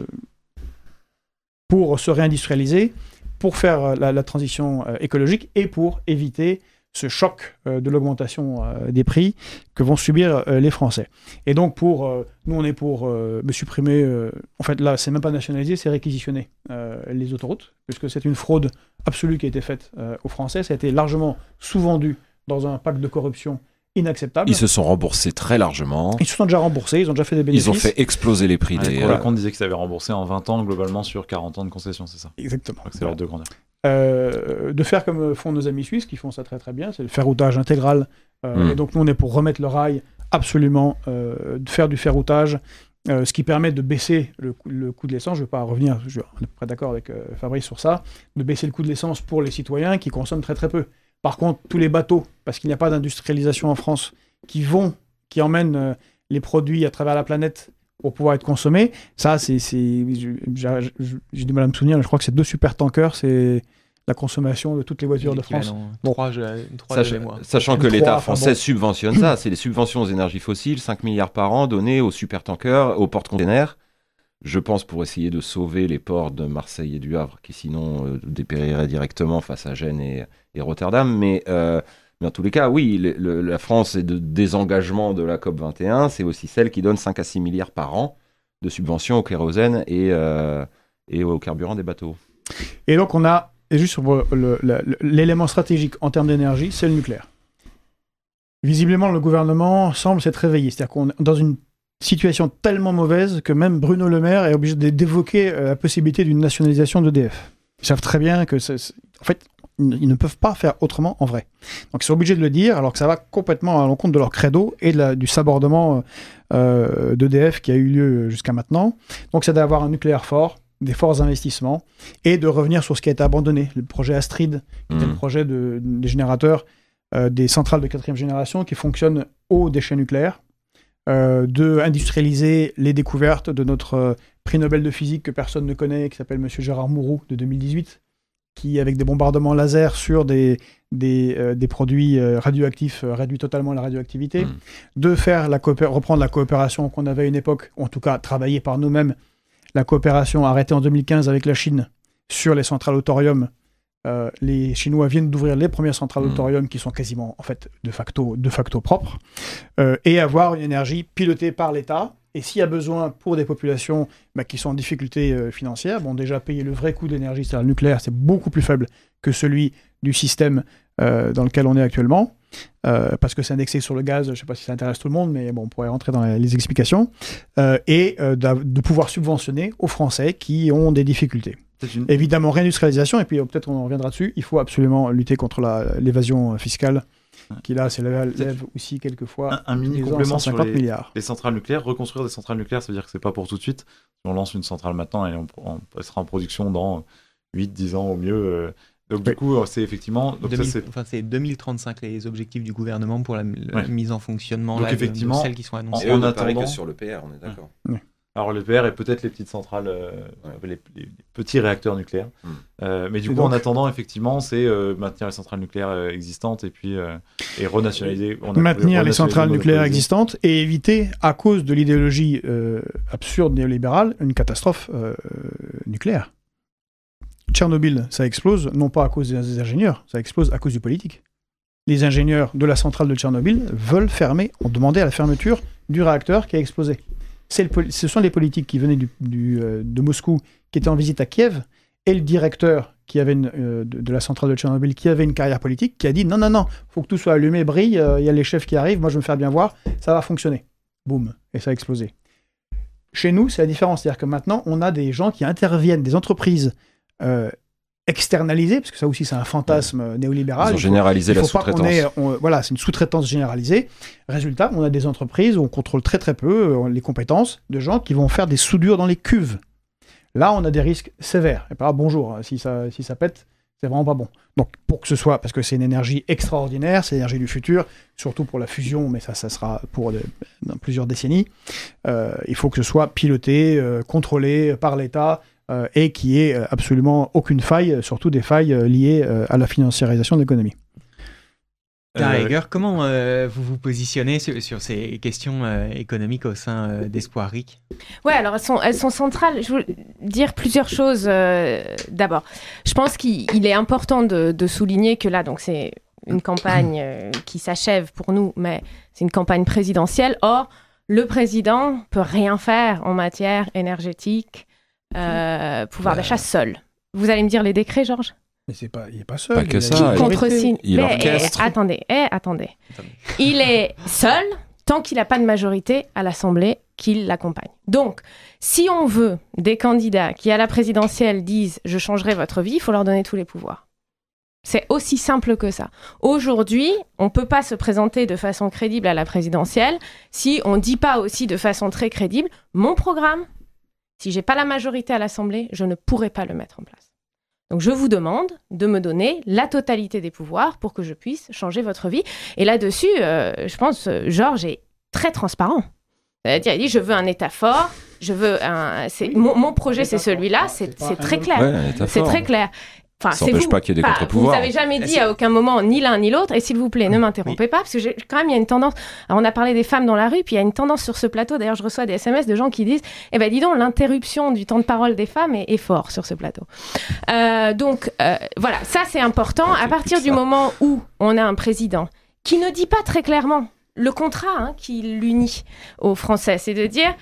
pour se réindustrialiser, pour faire euh, la, transition euh, écologique et pour éviter ce choc euh, de l'augmentation euh, des prix que vont subir euh, les Français. Et donc, pour euh, nous, on est pour euh, me supprimer. euh, en fait, là, c'est même pas nationaliser, c'est réquisitionner euh, les autoroutes, puisque c'est une fraude absolue qui a été faite euh, aux Français. Ça a été largement sous-vendu dans un pacte de corruption inacceptable. Ils se sont remboursés très largement. Ils se sont déjà remboursés, ils ont déjà fait des bénéfices. Ils ont fait exploser les prix Ouais, des. pour euh, le compte disait qu'ils avaient remboursé en 20 ans globalement sur 40 ans de concession, c'est ça? Exactement. C'est l'ordre de grandeur. Euh, de faire comme font nos amis suisses qui font ça très très bien, c'est le ferroutage intégral. Euh, Mm. Et donc nous on est pour remettre le rail absolument, euh, de faire du ferroutage, euh, ce qui permet de baisser le, coût- le coût de l'essence. Je ne vais pas revenir, je, est à peu près d'accord avec Fabrice sur ça, de baisser le coût de l'essence pour les citoyens qui consomment très très peu. Par contre, tous les bateaux, parce qu'il n'y a pas d'industrialisation en France, qui vont, qui emmènent les produits à travers la planète pour pouvoir être consommés, ça c'est, c'est- j'ai du mal à me souvenir, mais je crois que c'est deux super tankers, c'est la consommation de toutes les voitures de France. Bon. Trois, je- trois Sach- de mémoire. sachant que M3, l'État enfin français bon. subventionne ça, c'est les subventions aux énergies fossiles, 5 milliards par an donnés aux supertankers, aux porte-containers. Je pense pour essayer de sauver les ports de Marseille et du Havre, qui sinon euh, dépériraient directement face à Gênes et, et Rotterdam. Mais, euh, mais en tous les cas, oui, la France est de désengagement de la COP 21. C'est aussi celle qui donne 5 à 6 milliards par an de subventions au kérosène et, euh, et au carburant des bateaux. Et donc on a et juste sur l'élément stratégique en termes d'énergie, c'est le nucléaire. Visiblement, le gouvernement semble s'être réveillé. C'est-à-dire qu'on est dans une situation tellement mauvaise que même Bruno Le Maire est obligé d'évoquer euh, la possibilité d'une nationalisation d'EDF. Ils savent très bien que, en fait, ils ne peuvent pas faire autrement en vrai. Donc ils sont obligés de le dire, alors que ça va complètement à l'encontre de leur credo et du sabordement euh, d'EDF qui a eu lieu jusqu'à maintenant. Donc c'est d'avoir un nucléaire fort, des forts investissements et de revenir sur ce qui a été abandonné, le projet Astrid, qui était le mmh. projet de, des générateurs euh, des centrales de quatrième génération qui fonctionnent aux déchets nucléaires, euh, de industrialiser les découvertes de notre euh, prix Nobel de physique que personne ne connaît, qui s'appelle Monsieur Gérard Mourou de 2018, qui, avec des bombardements laser sur des, des, produits radioactifs, réduit totalement la radioactivité, mmh. de faire la reprendre la coopération qu'on avait à une époque, ou en tout cas travailler par nous-mêmes, la coopération arrêtée en 2015 avec la Chine sur les centrales au thorium. Euh, les Chinois viennent d'ouvrir les premières centrales au mmh. thorium qui sont quasiment en fait de facto, de facto propres, euh, et avoir une énergie pilotée par l'État. Et s'il y a besoin pour des populations bah, qui sont en difficulté euh, financière, bon déjà payer le vrai coût d'énergie, c'est-à-dire le nucléaire, c'est beaucoup plus faible que celui du système dans lequel on est actuellement. Euh, parce que c'est indexé sur le gaz, je ne sais pas si ça intéresse tout le monde, mais bon, on pourrait rentrer dans les explications, euh, et euh, de pouvoir subventionner aux Français qui ont des difficultés. Évidemment, réindustrialisation, et puis peut-être on en reviendra dessus, il faut absolument lutter contre l'évasion fiscale, qui là s'élève aussi quelquefois un, un mini complément sur les, milliards. les centrales nucléaires. Reconstruire des centrales nucléaires, ça veut dire que c'est pas pour tout de suite. Si on lance une centrale maintenant et on, on sera en production dans 8-10 ans au mieux, donc du coup, c'est effectivement. Donc enfin, c'est 2035 les objectifs du gouvernement pour la, mise en fonctionnement donc effectivement, de celles qui sont annoncées. on attend que sur le PR, on est d'accord. Alors le PR et peut-être les petites centrales, euh, les, petits réacteurs nucléaires. Hmm. Euh, mais du coup, en attendant, effectivement, c'est euh, maintenir les centrales nucléaires existantes et puis et renationaliser. maintenir les centrales nucléaires existantes et éviter, à cause de l'idéologie absurde néolibérale, une catastrophe nucléaire. Tchernobyl, ça explose non pas à cause des ingénieurs, ça explose à cause du politique. Les ingénieurs de la centrale de Tchernobyl veulent fermer, ont demandé à la fermeture du réacteur qui a explosé. Ce sont les politiques qui venaient euh, de Moscou, qui étaient en visite à Kiev, et le directeur qui avait euh, de, la centrale de Tchernobyl, qui avait une carrière politique, qui a dit non, non, non, faut que tout soit allumé, brille, euh, il y a les chefs qui arrivent, moi je vais me faire bien voir, ça va fonctionner. Boum, et ça a explosé. Chez nous, c'est la différence, c'est-à-dire que maintenant, on a des gens qui interviennent, des entreprises euh, externalisé, parce que ça aussi c'est un fantasme néolibéral. Ils ont généralisé la sous-traitance. Voilà, c'est une sous-traitance généralisée. Résultat, on a des entreprises où on contrôle très très peu euh, les compétences de gens qui vont faire des soudures dans les cuves. Là, on a des risques sévères. Et pas bonjour, hein, si ça, si ça pète, c'est vraiment pas bon. Donc, pour que ce soit, parce que c'est une énergie extraordinaire, c'est l'énergie du futur, surtout pour la fusion, mais ça, ça sera pour dans plusieurs décennies, euh, il faut que ce soit piloté, contrôlé par l'État, euh, et qui ait euh, absolument aucune faille, surtout des failles euh, liées à la financiarisation de l'économie. comment vous vous positionnez sur, ces questions économiques au sein d'Espoir RIC? Ouais, alors elles sont, elles sont centrales. Je veux dire plusieurs choses. D'abord, je pense qu'il est important de, de, souligner que là, donc c'est une campagne qui s'achève pour nous, mais c'est une campagne présidentielle. Or, le président peut rien faire en matière énergétique, euh, pouvoir d'achat seul. Vous allez me dire les décrets, Georges? Mais c'est pas, il est pas seul. Pas que ça. Il, il attendez, eh, attendez. Il est seul tant qu'il n'a pas de majorité à l'Assemblée qui l'accompagne. Donc, si on veut des candidats qui à la présidentielle disent je changerai votre vie, il faut leur donner tous les pouvoirs. C'est aussi simple que ça. Aujourd'hui, on ne peut pas se présenter de façon crédible à la présidentielle si on ne dit pas aussi de façon très crédible mon programme, si j'ai pas la majorité à l'Assemblée, je ne pourrai pas le mettre en place. Donc je vous demande de me donner la totalité des pouvoirs pour que je puisse changer votre vie. Et là-dessus, euh, je pense, euh, Georges est très transparent. Il dit, je veux un État fort, je veux un... mon, projet, c'est celui-là, c'est très clair. c'est très clair. Enfin, ça n'empêche pas qu'il y ait des contre-pouvoirs. Vous n'avez jamais dit à aucun moment ni l'un ni l'autre. Et s'il vous plaît, ne m'interrompez pas, parce que quand même, il y a une tendance. on a parlé des femmes dans la rue, puis il y a une tendance sur ce plateau. D'ailleurs, je reçois des SMS de gens qui disent Eh ben, dis donc, l'interruption du temps de parole des femmes est, est fort sur ce plateau. Euh, donc, euh, voilà, ça, c'est important. À partir du moment où on a un président qui ne dit pas très clairement le contrat hein, qui l'unit aux Français, c'est de dire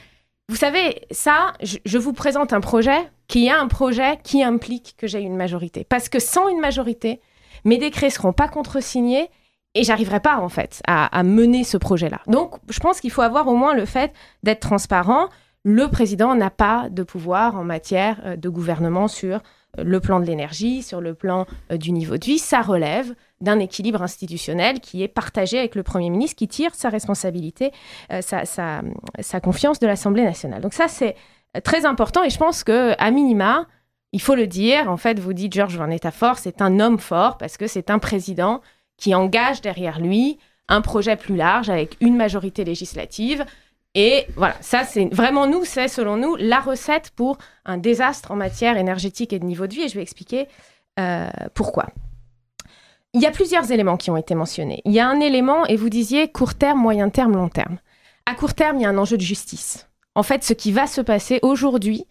vous savez, ça, je, vous présente un projet qui a un projet qui implique que j'ai une majorité. Parce que sans une majorité, mes décrets ne seront pas contresignés et j'arriverai pas, en fait, à, mener ce projet-là. Donc, je pense qu'il faut avoir au moins le fait d'être transparent. Le président n'a pas de pouvoir en matière euh, de gouvernement sur euh, le plan de l'énergie, sur le plan euh, du niveau de vie. Ça relève d'un équilibre institutionnel qui est partagé avec le Premier ministre, qui tire sa responsabilité, sa, confiance de l'Assemblée nationale. Donc ça, c'est très important et je pense que à minima, il faut le dire. En fait, vous dites Georges Van Fort, c'est un homme fort parce que c'est un président qui engage derrière lui un projet plus large avec une majorité législative. Et voilà, ça c'est vraiment nous, c'est selon nous la recette pour un désastre en matière énergétique et de niveau de vie. Et je vais expliquer euh, pourquoi. Il y a plusieurs éléments qui ont été mentionnés. Il y a un élément, et vous disiez court terme, moyen terme, long terme. À court terme, il y a un enjeu de justice. En fait, ce qui va se passer aujourd'hui,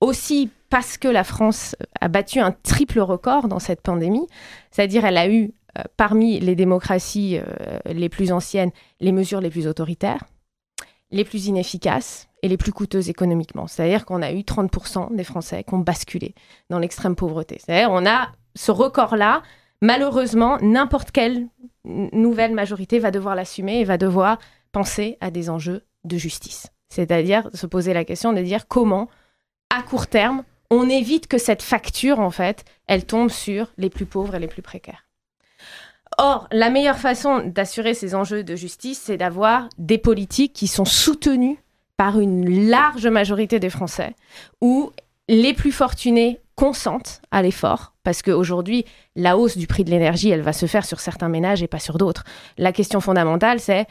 aussi parce que la France a battu un triple record dans cette pandémie, c'est-à-dire elle a eu euh, parmi les démocraties euh, les plus anciennes, les mesures les plus autoritaires, les plus inefficaces et les plus coûteuses économiquement. C'est-à-dire qu'on a eu 30% des Français qui ont basculé dans l'extrême pauvreté. C'est-à-dire on a ce record-là. Malheureusement, n'importe quelle nouvelle majorité va devoir l'assumer et va devoir penser à des enjeux de justice. C'est-à-dire se poser la question de dire comment, à court terme, on évite que cette facture, en fait, elle tombe sur les plus pauvres et les plus précaires. Or, la meilleure façon d'assurer ces enjeux de justice, c'est d'avoir des politiques qui sont soutenues par une large majorité des Français, où les plus fortunés consentent à l'effort, parce qu'aujourd'hui, la hausse du prix de l'énergie, elle va se faire sur certains ménages et pas sur d'autres. La question fondamentale, c'est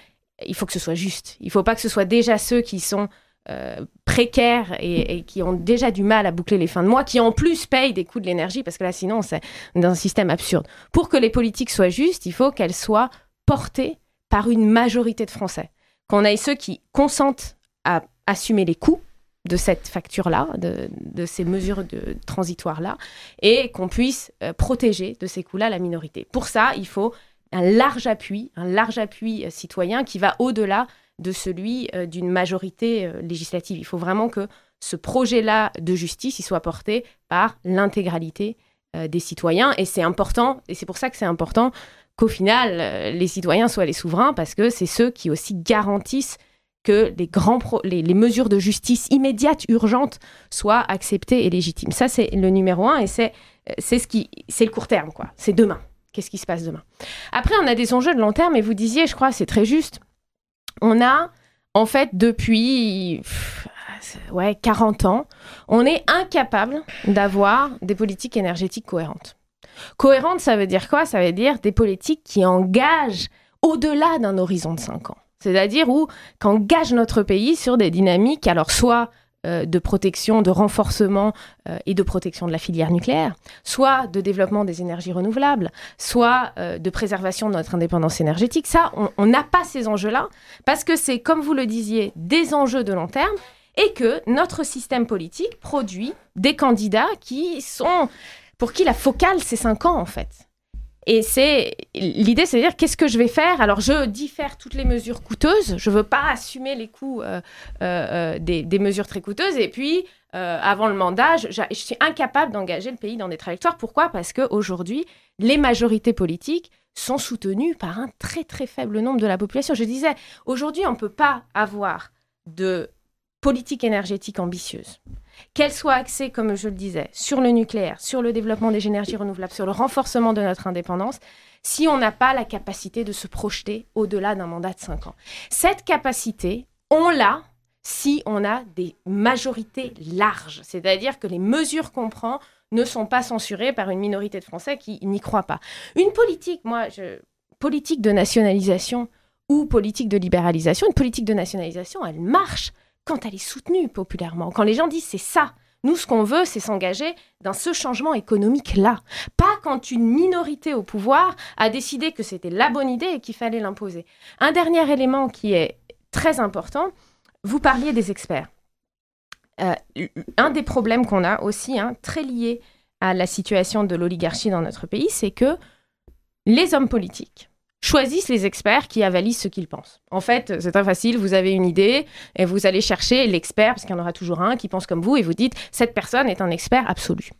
il faut que ce soit juste. Il ne faut pas que ce soit déjà ceux qui sont euh, précaires et, qui ont déjà du mal à boucler les fins de mois, qui en plus payent des coûts de l'énergie, parce que là, sinon, c'est dans un système absurde. Pour que les politiques soient justes, il faut qu'elles soient portées par une majorité de Français. Qu'on ait ceux qui consentent à assumer les coûts de cette facture-là, de, ces mesures de, transitoires-là, et qu'on puisse euh, protéger de ces coûts-là la minorité. Pour ça, il faut un large appui, un large appui euh, citoyen qui va au-delà de celui euh, d'une majorité législative. Il faut vraiment que ce projet-là de justice il soit porté par l'intégralité des citoyens. Et c'est important, et c'est pour ça que c'est important qu'au final, les citoyens soient les souverains, parce que c'est ceux qui aussi garantissent que les, mesures de justice immédiates, urgentes, soient acceptées et légitimes. Ça, c'est le numéro un, et c'est c'est le court terme, quoi. C'est demain. Qu'est-ce qui se passe demain? Après, on a des enjeux de long terme, et vous disiez, je crois, c'est très juste, on a, en fait, depuis ouais, 40 ans, on est incapable d'avoir des politiques énergétiques cohérentes. Cohérentes, ça veut dire quoi? Ça veut dire des politiques qui engagent au-delà d'un horizon de 5 ans. C'est-à-dire où, qu'engage notre pays sur des dynamiques, alors soit euh, de protection, de renforcement euh, et de protection de la filière nucléaire, soit de développement des énergies renouvelables, soit euh, de préservation de notre indépendance énergétique. Ça, on n'a pas ces enjeux-là parce que c'est, comme vous le disiez, des enjeux de long terme et que notre système politique produit des candidats qui sont, pour qui la focale, c'est cinq ans en fait. Et c'est l'idée, c'est de dire qu'est-ce que je vais faire? Alors je diffère toutes les mesures coûteuses. Je veux pas assumer les coûts euh, euh, euh, des, mesures très coûteuses. Et puis avant le mandat, je, je suis incapable d'engager le pays dans des trajectoires. Pourquoi? Parce qu'aujourd'hui, les majorités politiques sont soutenues par un très très faible nombre de la population. Je disais, aujourd'hui, on ne peut pas avoir de politique énergétique ambitieuse qu'elle soit axée, comme je le disais, sur le nucléaire, sur le développement des énergies renouvelables, sur le renforcement de notre indépendance, si on n'a pas la capacité de se projeter au-delà d'un mandat de 5 ans. Cette capacité, on l'a si on a des majorités larges, c'est-à-dire que les mesures qu'on prend ne sont pas censurées par une minorité de Français qui n'y croient pas. Une politique, moi, politique de nationalisation ou politique de libéralisation, une politique de nationalisation, elle marche quand elle est soutenue populairement, quand les gens disent c'est ça, nous, ce qu'on veut, c'est s'engager dans ce changement économique-là. Pas quand une minorité au pouvoir a décidé que c'était la bonne idée et qu'il fallait l'imposer. Un dernier élément qui est très important, vous parliez des experts. Euh, un des problèmes qu'on a aussi, hein, très lié à la situation de l'oligarchie dans notre pays, c'est que les hommes politiques choisissent les experts qui avalisent ce qu'ils pensent. En fait, c'est très facile, vous avez une idée et vous allez chercher l'expert, parce qu'il y en aura toujours un qui pense comme vous, et vous dites, cette personne est un expert absolu.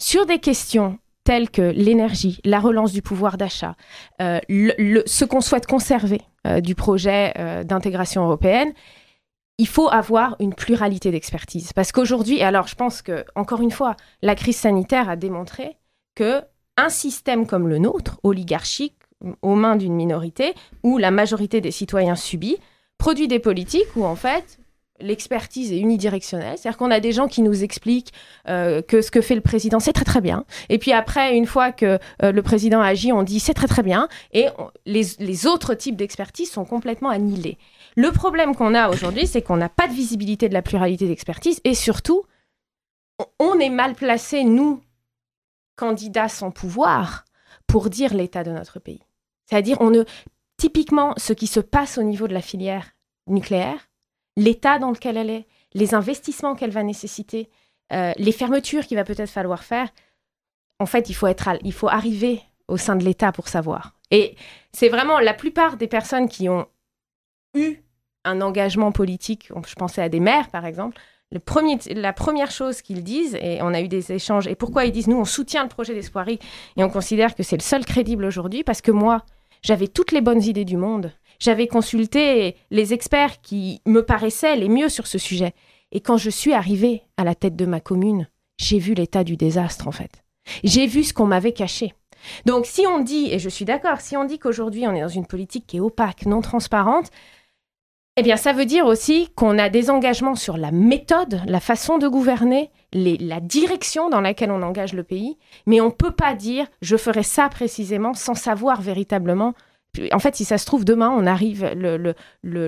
Sur des questions telles que l'énergie, la relance du pouvoir d'achat, euh, ce qu'on souhaite conserver euh, du projet euh, d'intégration européenne, il faut avoir une pluralité d'expertise. Parce qu'aujourd'hui, et alors je pense que, encore une fois, la crise sanitaire a démontré que un système comme le nôtre, oligarchique, aux mains d'une minorité, où la majorité des citoyens subit, produit des politiques où en fait l'expertise est unidirectionnelle. C'est-à-dire qu'on a des gens qui nous expliquent euh, que ce que fait le président, c'est très très bien. Et puis après, une fois que euh, le président agit, on dit c'est très très bien. Et les, les, autres types d'expertise sont complètement annihilés. Le problème qu'on a aujourd'hui, c'est qu'on n'a pas de visibilité de la pluralité d'expertise. Et surtout, on est mal placé, nous, candidats sans pouvoir, pour dire l'état de notre pays. C'est-à-dire, on ne. Typiquement, ce qui se passe au niveau de la filière nucléaire, l'état dans lequel elle est, les investissements qu'elle va nécessiter, euh, les fermetures qu'il va peut-être falloir faire, en fait, il faut, être il faut arriver au sein de l'État pour savoir. Et c'est vraiment la plupart des personnes qui ont eu un engagement politique, je pensais à des maires par exemple, la première chose qu'ils disent, et on a eu des échanges, et pourquoi ils disent, nous on soutient le projet d'Espoirie et on considère que c'est le seul crédible aujourd'hui, parce que moi, j'avais toutes les bonnes idées du monde. J'avais consulté les experts qui me paraissaient les mieux sur ce sujet. Et quand je suis arrivée à la tête de ma commune, j'ai vu l'état du désastre en fait. J'ai vu ce qu'on m'avait caché. Donc si on dit, et je suis d'accord, si on dit qu'aujourd'hui on est dans une politique qui est opaque, non transparente, eh bien, ça veut dire aussi qu'on a des engagements sur la méthode, la façon de gouverner, la direction dans laquelle on engage le pays, mais on ne peut pas dire je ferai ça précisément sans savoir véritablement. En fait, si ça se trouve, demain, on arrive, le,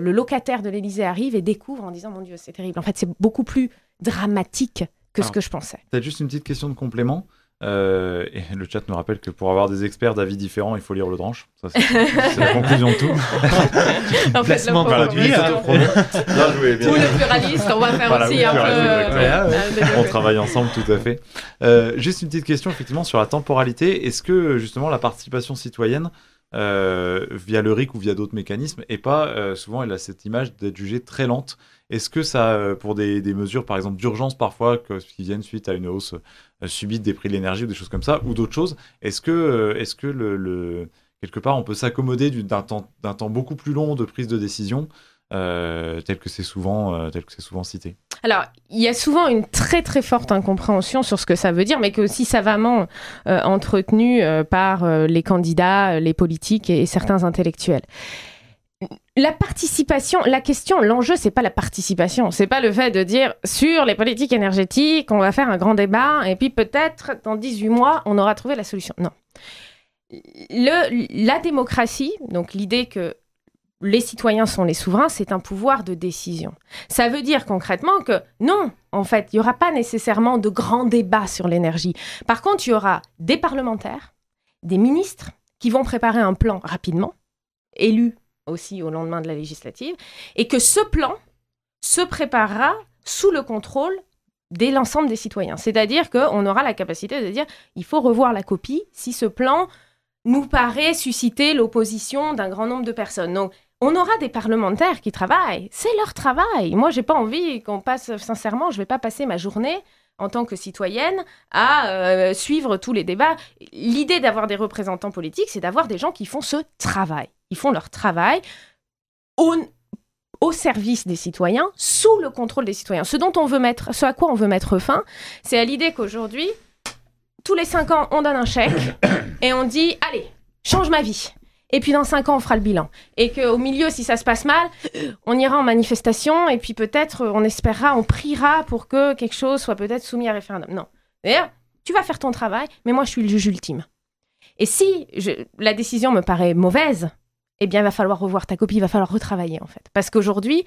locataire de l'Élysée arrive et découvre en disant Mon Dieu, c'est terrible. En fait, c'est beaucoup plus dramatique que ce que je pensais. Peut-être juste une petite question de complément. Euh, et le chat nous rappelle que pour avoir des experts d'avis différents, il faut lire le dranche. c'est la conclusion de tout. en fait, Placement produit. Hein. Ou le pluraliste, on va faire aussi un peu. Euh, on travaille ensemble, tout à fait. Euh, juste une petite question, effectivement, sur la temporalité. Est-ce que, justement, la participation citoyenne, via le RIC ou via d'autres mécanismes, et pas souvent, elle a cette image d'être jugée très lente? Est-ce que ça, pour des, mesures, par exemple, d'urgence parfois, qui viennent suite à une hausse euh, subite des prix de l'énergie ou des choses comme ça, ou d'autres choses. Est-ce que, euh, est-ce que le, quelque part, on peut s'accommoder d'un temps, temps beaucoup plus long de prise de décision euh, tel que c'est souvent, souvent cité? Alors, il y a souvent une très très forte incompréhension sur ce que ça veut dire, mais qui est aussi savamment entretenue par les candidats, les politiques et certains intellectuels la participation, la question, l'enjeu, c'est pas la participation, c'est pas le fait de dire sur les politiques énergétiques, on va faire un grand débat et puis peut-être dans 18 mois, on aura trouvé la solution. Non. La démocratie, donc l'idée que les citoyens sont les souverains, c'est un pouvoir de décision. Ça veut dire concrètement que non, en fait, il n'y aura pas nécessairement de grands débats sur l'énergie. Par contre, il y aura des parlementaires, des ministres qui vont préparer un plan rapidement, élus aussi au lendemain de la législative, et que ce plan se préparera sous le contrôle de l'ensemble des citoyens. C'est-à-dire qu'on aura la capacité de dire il faut revoir la copie si ce plan nous paraît susciter l'opposition d'un grand nombre de personnes. Donc, on aura des parlementaires qui travaillent. C'est leur travail. Moi, j'ai pas envie qu'on passe, sincèrement, je vais pas passer ma journée en tant que citoyenne à euh, suivre tous les débats. L'idée d'avoir des représentants politiques, c'est d'avoir des gens qui font ce travail. Ils font leur travail au, au service des citoyens, sous le contrôle des citoyens. Ce dont on veut mettre, ce à quoi on veut mettre fin, c'est à l'idée qu'aujourd'hui, tous les cinq ans, on donne un chèque et on dit allez, change ma vie. Et puis dans cinq ans, on fera le bilan. Et qu'au milieu, si ça se passe mal, on ira en manifestation et puis peut-être on espérera, on priera pour que quelque chose soit peut-être soumis à référendum. Non. D'ailleurs, tu vas faire ton travail, mais moi, je suis le juge ultime. Et si la décision me paraît mauvaise, eh bien, il va falloir revoir ta copie, il va falloir retravailler, en fait. Parce qu'aujourd'hui,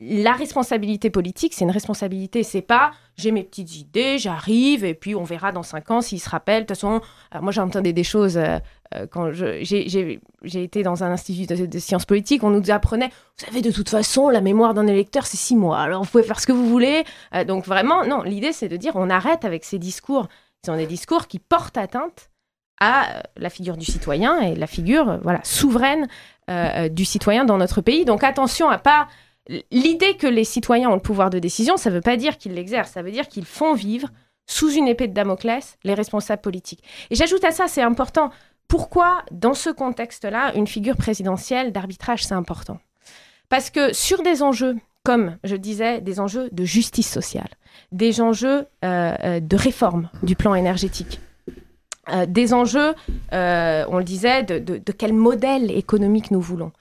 la responsabilité politique, c'est une responsabilité. C'est pas j'ai mes petites idées, j'arrive, et puis on verra dans cinq ans s'ils se rappellent. De toute façon, moi j'entendais des choses euh, euh, quand j'ai été dans un institut de, sciences politiques, on nous apprenait, vous savez, de toute façon, la mémoire d'un électeur, c'est six mois, alors vous pouvez faire ce que vous voulez. Euh, donc vraiment, non, l'idée c'est de dire on arrête avec ces discours. Ce sont des discours qui portent atteinte à la figure du citoyen et la figure voilà, souveraine du citoyen dans notre pays. Donc attention à pas... L'idée que les citoyens ont le pouvoir de décision, ça ne veut pas dire qu'ils l'exercent, ça veut dire qu'ils font vivre sous une épée de Damoclès les responsables politiques. Et j'ajoute à ça, c'est important, pourquoi dans ce contexte-là, une figure présidentielle d'arbitrage, c'est important? Parce que sur des enjeux comme je disais, des enjeux de justice sociale, des enjeux euh, euh, de réforme du plan énergétique, euh, des enjeux, on le disait, de, quel modèle économique nous voulons.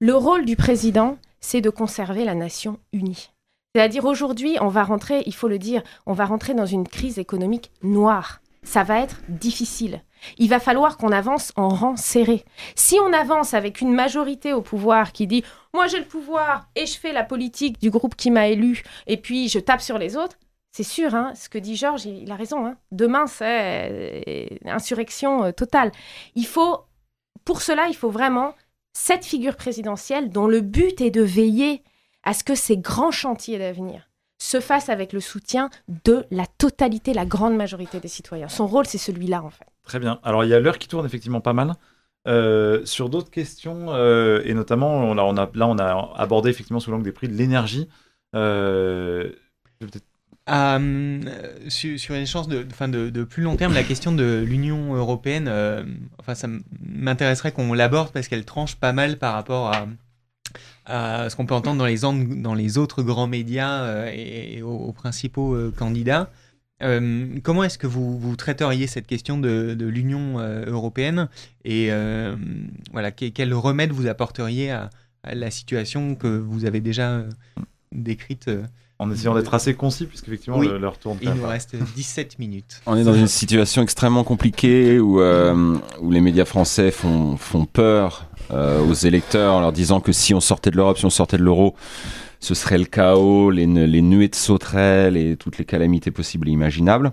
Le rôle du président, c'est de conserver la nation unie. C'est-à-dire aujourd'hui, on va rentrer, il faut le dire, on va rentrer dans une crise économique noire. Ça va être difficile. Il va falloir qu'on avance en rang serré. Si on avance avec une majorité au pouvoir qui dit moi j'ai le pouvoir et je fais la politique du groupe qui m'a élu et puis je tape sur les autres, c'est sûr, hein, ce que dit Georges, il, a raison. Hein. Demain, c'est euh, insurrection euh, totale. Il faut, pour cela, il faut vraiment cette figure présidentielle dont le but est de veiller à ce que ces grands chantiers d'avenir se fassent avec le soutien de la totalité, la grande majorité des citoyens. Son rôle, c'est celui-là, en fait. Très bien. Alors, il y a l'heure qui tourne effectivement pas mal. Euh, sur d'autres questions, et notamment, on a, là, on a abordé effectivement sous l'angle des prix de l'énergie. Sur, sur, une chance de, de, de, plus long terme, la question de l'Union européenne, enfin, ça m'intéresserait qu'on l'aborde parce qu'elle tranche pas mal par rapport à, ce qu'on peut entendre dans les, autres grands médias et, aux, principaux candidats. Euh, comment est-ce que vous, traiteriez cette question de, l'Union euh, européenne et euh, voilà, quel remède vous apporteriez à, la situation que vous avez déjà décrite en essayant d'être assez concis, puisqu'effectivement, oui. leur tourne. Il nous reste 17 minutes. On est dans une situation extrêmement compliquée où, où les médias français font, font peur aux électeurs en leur disant que si on sortait de l'Europe, si on sortait de l'euro, ce serait le chaos, les, nuées de sauterelles et toutes les calamités possibles et imaginables.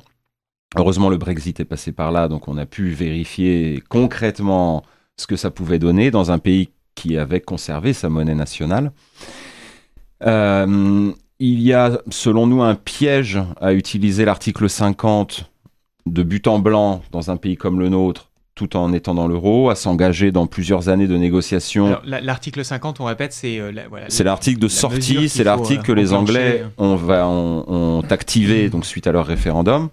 Heureusement, le Brexit est passé par là, donc on a pu vérifier concrètement ce que ça pouvait donner dans un pays qui avait conservé sa monnaie nationale. Euh, il y a, selon nous, un piège à utiliser l'article 50 de but en blanc dans un pays comme le nôtre tout en étant dans l'euro, à s'engager dans plusieurs années de négociations. L'article 50, on répète, c'est euh, c'est l'article de sortie, c'est l'article que euh, les Anglais ont, va, ont, activé donc suite à leur référendum.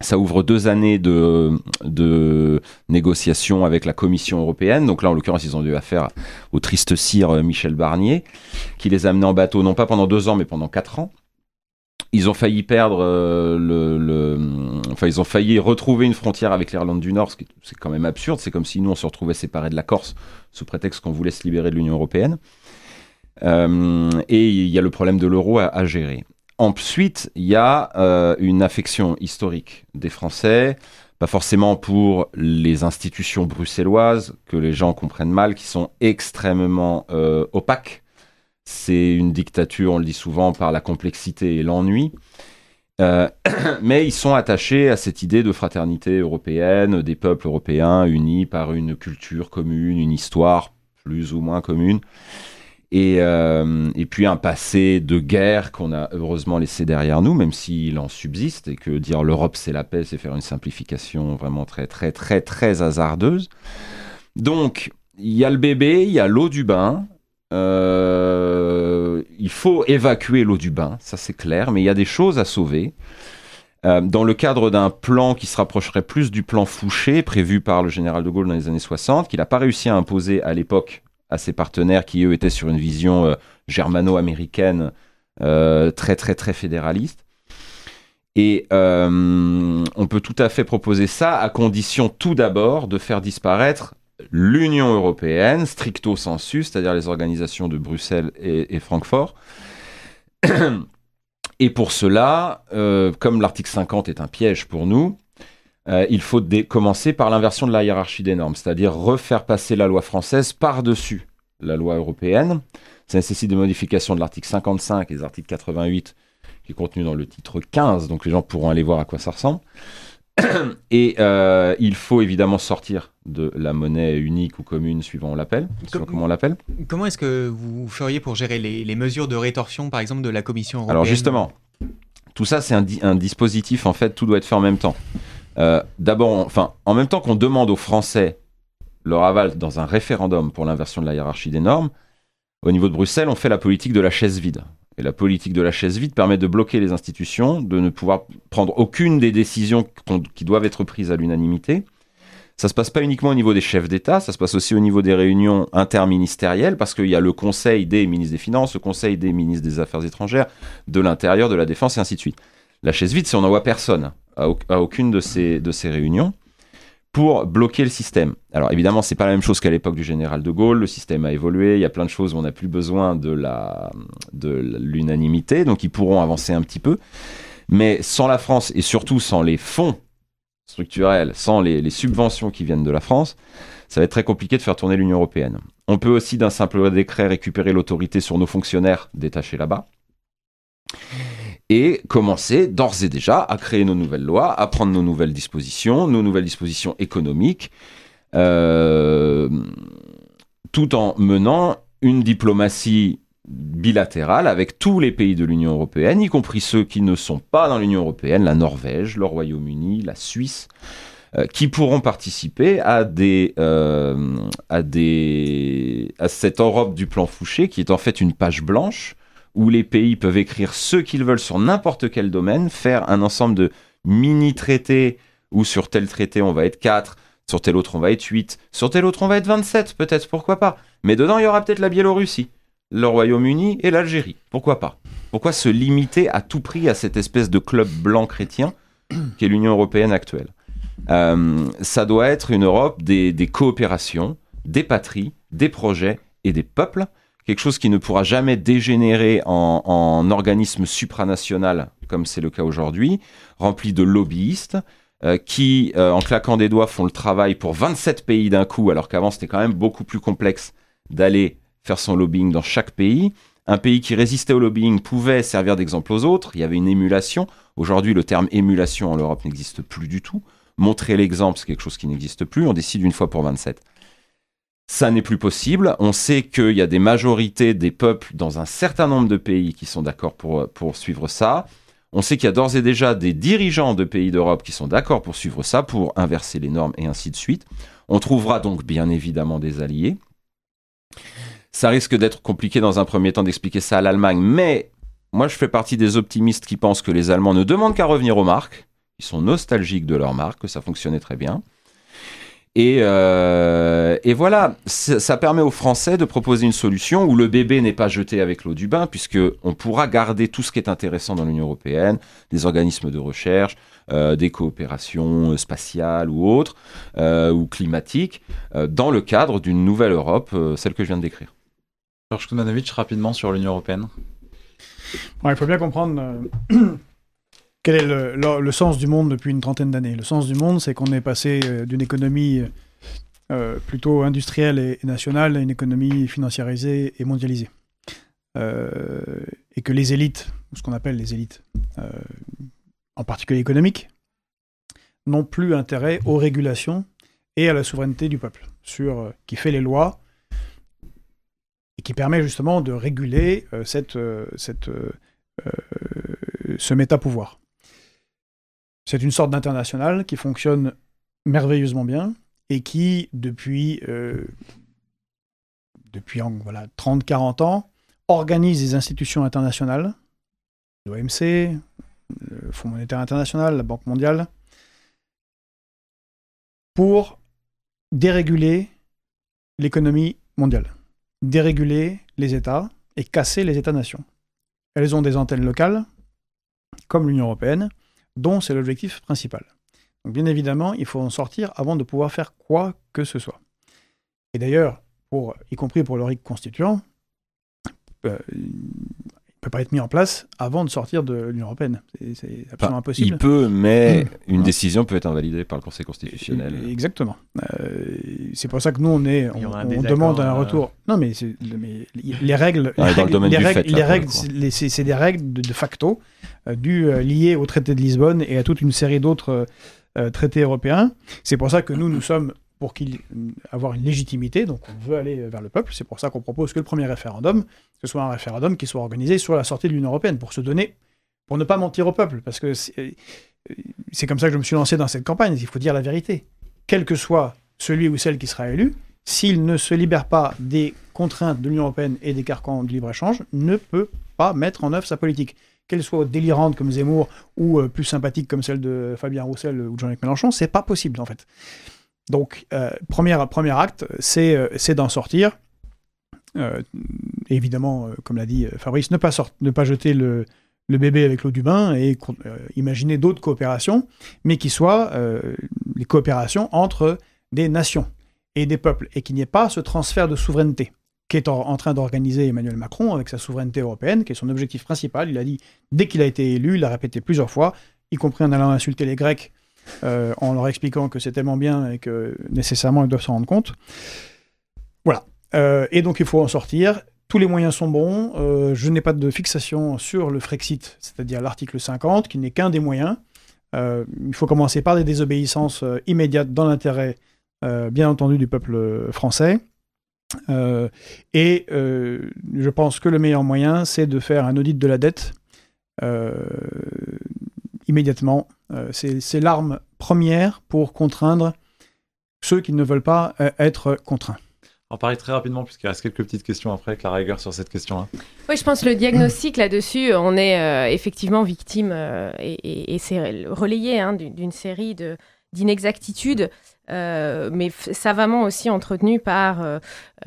Ça ouvre deux années de, négociations avec la Commission européenne. Donc là, en l'occurrence, ils ont dû affaire au triste sire euh, Michel Barnier, qui les a amenés en bateau, non pas pendant deux ans, mais pendant quatre ans. Ils ont failli perdre euh, le, Enfin, ils ont failli retrouver une frontière avec l'Irlande du Nord, ce qui c'est quand même absurde. C'est comme si nous, on se retrouvait séparés de la Corse sous prétexte qu'on voulait se libérer de l'Union européenne. Euh, et il y a le problème de l'euro à, gérer. Ensuite, il y a euh, une affection historique des Français, pas forcément pour les institutions bruxelloises, que les gens comprennent mal, qui sont extrêmement opaques c'est une dictature, on le dit souvent, par la complexité et l'ennui. Euh, mais ils sont attachés à cette idée de fraternité européenne, des peuples européens unis par une culture commune, une histoire plus ou moins commune, et, euh, et puis un passé de guerre qu'on a heureusement laissé derrière nous, même s'il en subsiste, et que dire l'Europe c'est la paix, c'est faire une simplification vraiment très très très très hasardeuse. Donc il y a le bébé, il y a l'eau du bain, euh, il faut évacuer l'eau du bain, ça c'est clair, mais il y a des choses à sauver. Euh, dans le cadre d'un plan qui se rapprocherait plus du plan Fouché, prévu par le général de Gaulle dans les années 60, qu'il n'a pas réussi à imposer à l'époque à ses partenaires qui, eux, étaient sur une vision euh, germano-américaine très, très, très fédéraliste. Et on peut tout à fait proposer ça à condition tout d'abord de faire disparaître l'Union européenne, stricto sensu, c'est-à-dire les organisations de Bruxelles et, Francfort. Et pour cela, euh, comme l'article 50 est un piège pour nous, euh, il faut commencer par l'inversion de la hiérarchie des normes, c'est-à-dire refaire passer la loi française par-dessus la loi européenne. Ça nécessite des modifications de l'article 55 et des articles 88 qui est contenu dans le titre 15, donc les gens pourront aller voir à quoi ça ressemble. Et euh, il faut évidemment sortir de la monnaie unique ou commune, suivant l'appelle, comment on l'appelle. Comment est-ce que vous feriez pour gérer les, mesures de rétorsion, par exemple, de la Commission européenne? Alors justement, tout ça, c'est un, dispositif, en fait, tout doit être fait en même temps. Euh, D'abord, enfin, en même temps qu'on demande aux Français leur aval dans un référendum pour l'inversion de la hiérarchie des normes, au niveau de Bruxelles, on fait la politique de la chaise vide. Et la politique de la chaise vide permet de bloquer les institutions, de ne pouvoir prendre aucune des décisions qui doivent être prises à l'unanimité. Ça se passe pas uniquement au niveau des chefs d'État, ça se passe aussi au niveau des réunions interministérielles, parce qu'il y a le Conseil des ministres des Finances, le Conseil des ministres des Affaires étrangères, de l'Intérieur, de la Défense, et ainsi de suite. La chaise vide, c'est on n'envoie personne à, aucune de ces, de ces réunions pour bloquer le système. Alors évidemment, c'est pas la même chose qu'à l'époque du général de Gaulle. Le système a évolué. Il y a plein de choses où on n'a plus besoin de la de l'unanimité, donc ils pourront avancer un petit peu. Mais sans la France et surtout sans les fonds structurelle, sans les, subventions qui viennent de la France, ça va être très compliqué de faire tourner l'Union européenne. On peut aussi d'un simple décret récupérer l'autorité sur nos fonctionnaires détachés là-bas et commencer d'ores et déjà à créer nos nouvelles lois, à prendre nos nouvelles dispositions, nos nouvelles dispositions économiques, euh, tout en menant une diplomatie bilatérale avec tous les pays de l'Union européenne, y compris ceux qui ne sont pas dans l'Union européenne, la Norvège, le Royaume-Uni, la Suisse, euh, qui pourront participer à, euh, à cette Europe du plan Fouché, qui est en fait une page blanche où les pays peuvent écrire ce qu'ils veulent sur n'importe quel domaine, faire un ensemble de mini-traités où sur tel traité on va être 4, sur tel autre on va être 8, sur tel autre on va être 27, peut-être, pourquoi pas. Mais dedans il y aura peut-être la Biélorussie le Royaume-Uni et l'Algérie. Pourquoi pas Pourquoi se limiter à tout prix à cette espèce de club blanc chrétien qui est l'Union européenne actuelle euh, Ça doit être une Europe des, coopérations, des patries, des projets et des peuples. Quelque chose qui ne pourra jamais dégénérer en, organisme supranational, comme c'est le cas aujourd'hui, rempli de lobbyistes, euh, qui, euh, en claquant des doigts, font le travail pour 27 pays d'un coup, alors qu'avant c'était quand même beaucoup plus complexe d'aller faire son lobbying dans chaque pays. Un pays qui résistait au lobbying pouvait servir d'exemple aux autres. Il y avait une émulation. Aujourd'hui, le terme émulation en Europe n'existe plus du tout. Montrer l'exemple, c'est quelque chose qui n'existe plus. On décide une fois pour 27. Ça n'est plus possible. On sait qu'il y a des majorités des peuples dans un certain nombre de pays qui sont d'accord pour, pour suivre ça. On sait qu'il y a d'ores et déjà des dirigeants de pays d'Europe qui sont d'accord pour suivre ça, pour inverser les normes et ainsi de suite. On trouvera donc bien évidemment des alliés. Ça risque d'être compliqué dans un premier temps d'expliquer ça à l'Allemagne, mais moi je fais partie des optimistes qui pensent que les Allemands ne demandent qu'à revenir aux marques. Ils sont nostalgiques de leurs marques, que ça fonctionnait très bien. Et, euh, et, voilà, ça permet aux Français de proposer une solution où le bébé n'est pas jeté avec l'eau du bain, puisque on pourra garder tout ce qui est intéressant dans l'Union européenne, des organismes de recherche, euh, des coopérations spatiales ou autres, euh, ou climatiques, dans le cadre d'une nouvelle Europe, celle que je viens de décrire. Georges Koumanovitch, rapidement sur l'Union européenne. il faut bien comprendre euh, quel est le, sens du monde depuis une trentaine d'années? Le sens du monde, c'est qu'on est passé euh, d'une économie euh, plutôt industrielle et, nationale à une économie financiarisée et mondialisée. et que les élites, ou ce qu'on appelle les élites, en particulier économiques, n'ont plus intérêt aux régulations et à la souveraineté du peuple, sur qui fait les lois, et qui permet justement de réguler euh, cette, euh, cette, euh, ce méta-pouvoir. C'est une sorte d'international qui fonctionne merveilleusement bien et qui, depuis, depuis voilà, 30-40 ans, organise des institutions internationales, l'OMC, le Fonds monétaire international, la Banque mondiale, pour déréguler l'économie mondiale déréguler les États et casser les États-nations. Elles ont des antennes locales, comme l'Union européenne, dont c'est l'objectif principal. Bien évidemment, il faut en sortir avant de pouvoir faire quoi que ce soit. Et d'ailleurs, y compris pour le RIC constituant, euh, peut pas être mis en place avant de sortir de l'Union européenne. C'est absolument impossible. Il peut, mais mmh. une décision peut être invalidée par le Conseil constitutionnel. Exactement. Euh, c'est pour ça que nous, on, est, on, demande un euh, retour. Non, mais, les règles, les règles, les règles, c'est des règles de, facto euh, du, liées au traité de Lisbonne et à toute une série d'autres traités européens. C'est pour ça que nous, nous sommes pour qu'il avoir une légitimité, donc on veut aller vers le peuple. C'est pour ça qu'on propose que le premier référendum, ce soit un référendum qui soit organisé sur la sortie de l'Union européenne, pour se donner, pour ne pas mentir au peuple, parce que c'est comme ça que je me suis lancé dans cette campagne. Il faut dire la vérité. Quel que soit celui ou celle qui sera élu, s'il ne se libère pas des contraintes de l'Union européenne et des carcans de libre-échange, ne peut pas mettre en œuvre sa politique. Qu'elle soit délirante comme Zemmour ou euh, plus sympathique comme celle de Fabien Roussel ou Jean-Luc Mélenchon, c'est pas possible en fait. Donc, euh, premier, premier acte, c'est euh, d'en sortir. évidemment, comme l'a dit Fabrice, ne pas, ne pas jeter le, le bébé avec l'eau du bain et imaginer d'autres coopérations, mais qui soient les coopérations entre des nations et des peuples, et qu'il n'y ait pas ce transfert de souveraineté qu'est en, train d'organiser Emmanuel Macron avec sa souveraineté européenne, qui est son objectif principal. Il a dit, dès qu'il a été élu, il l'a répété plusieurs fois, y compris en allant insulter les Grecs, euh, en leur expliquant que c'est tellement bien et que nécessairement ils doivent s'en rendre compte. Voilà. Euh, et donc il faut en sortir. Tous les moyens sont bons. Euh, je n'ai pas de fixation sur le Frexit, c'est-à-dire l'article 50, qui n'est qu'un des moyens. il faut commencer par des désobéissances immédiates dans l'intérêt bien entendu du peuple français. Et je pense que le meilleur moyen, c'est de faire un audit de la dette immédiatement. c'est l'arme première pour contraindre ceux qui ne veulent pas être contraints. On parler très rapidement, puisqu'il reste quelques petites questions après, Clara Eger, sur cette question-là. Oui, je pense que le diagnostic là-dessus, on est effectivement victime, et, c'est relayé hein, d'une série d'inexactitudes euh, mais savamment aussi entretenu par euh,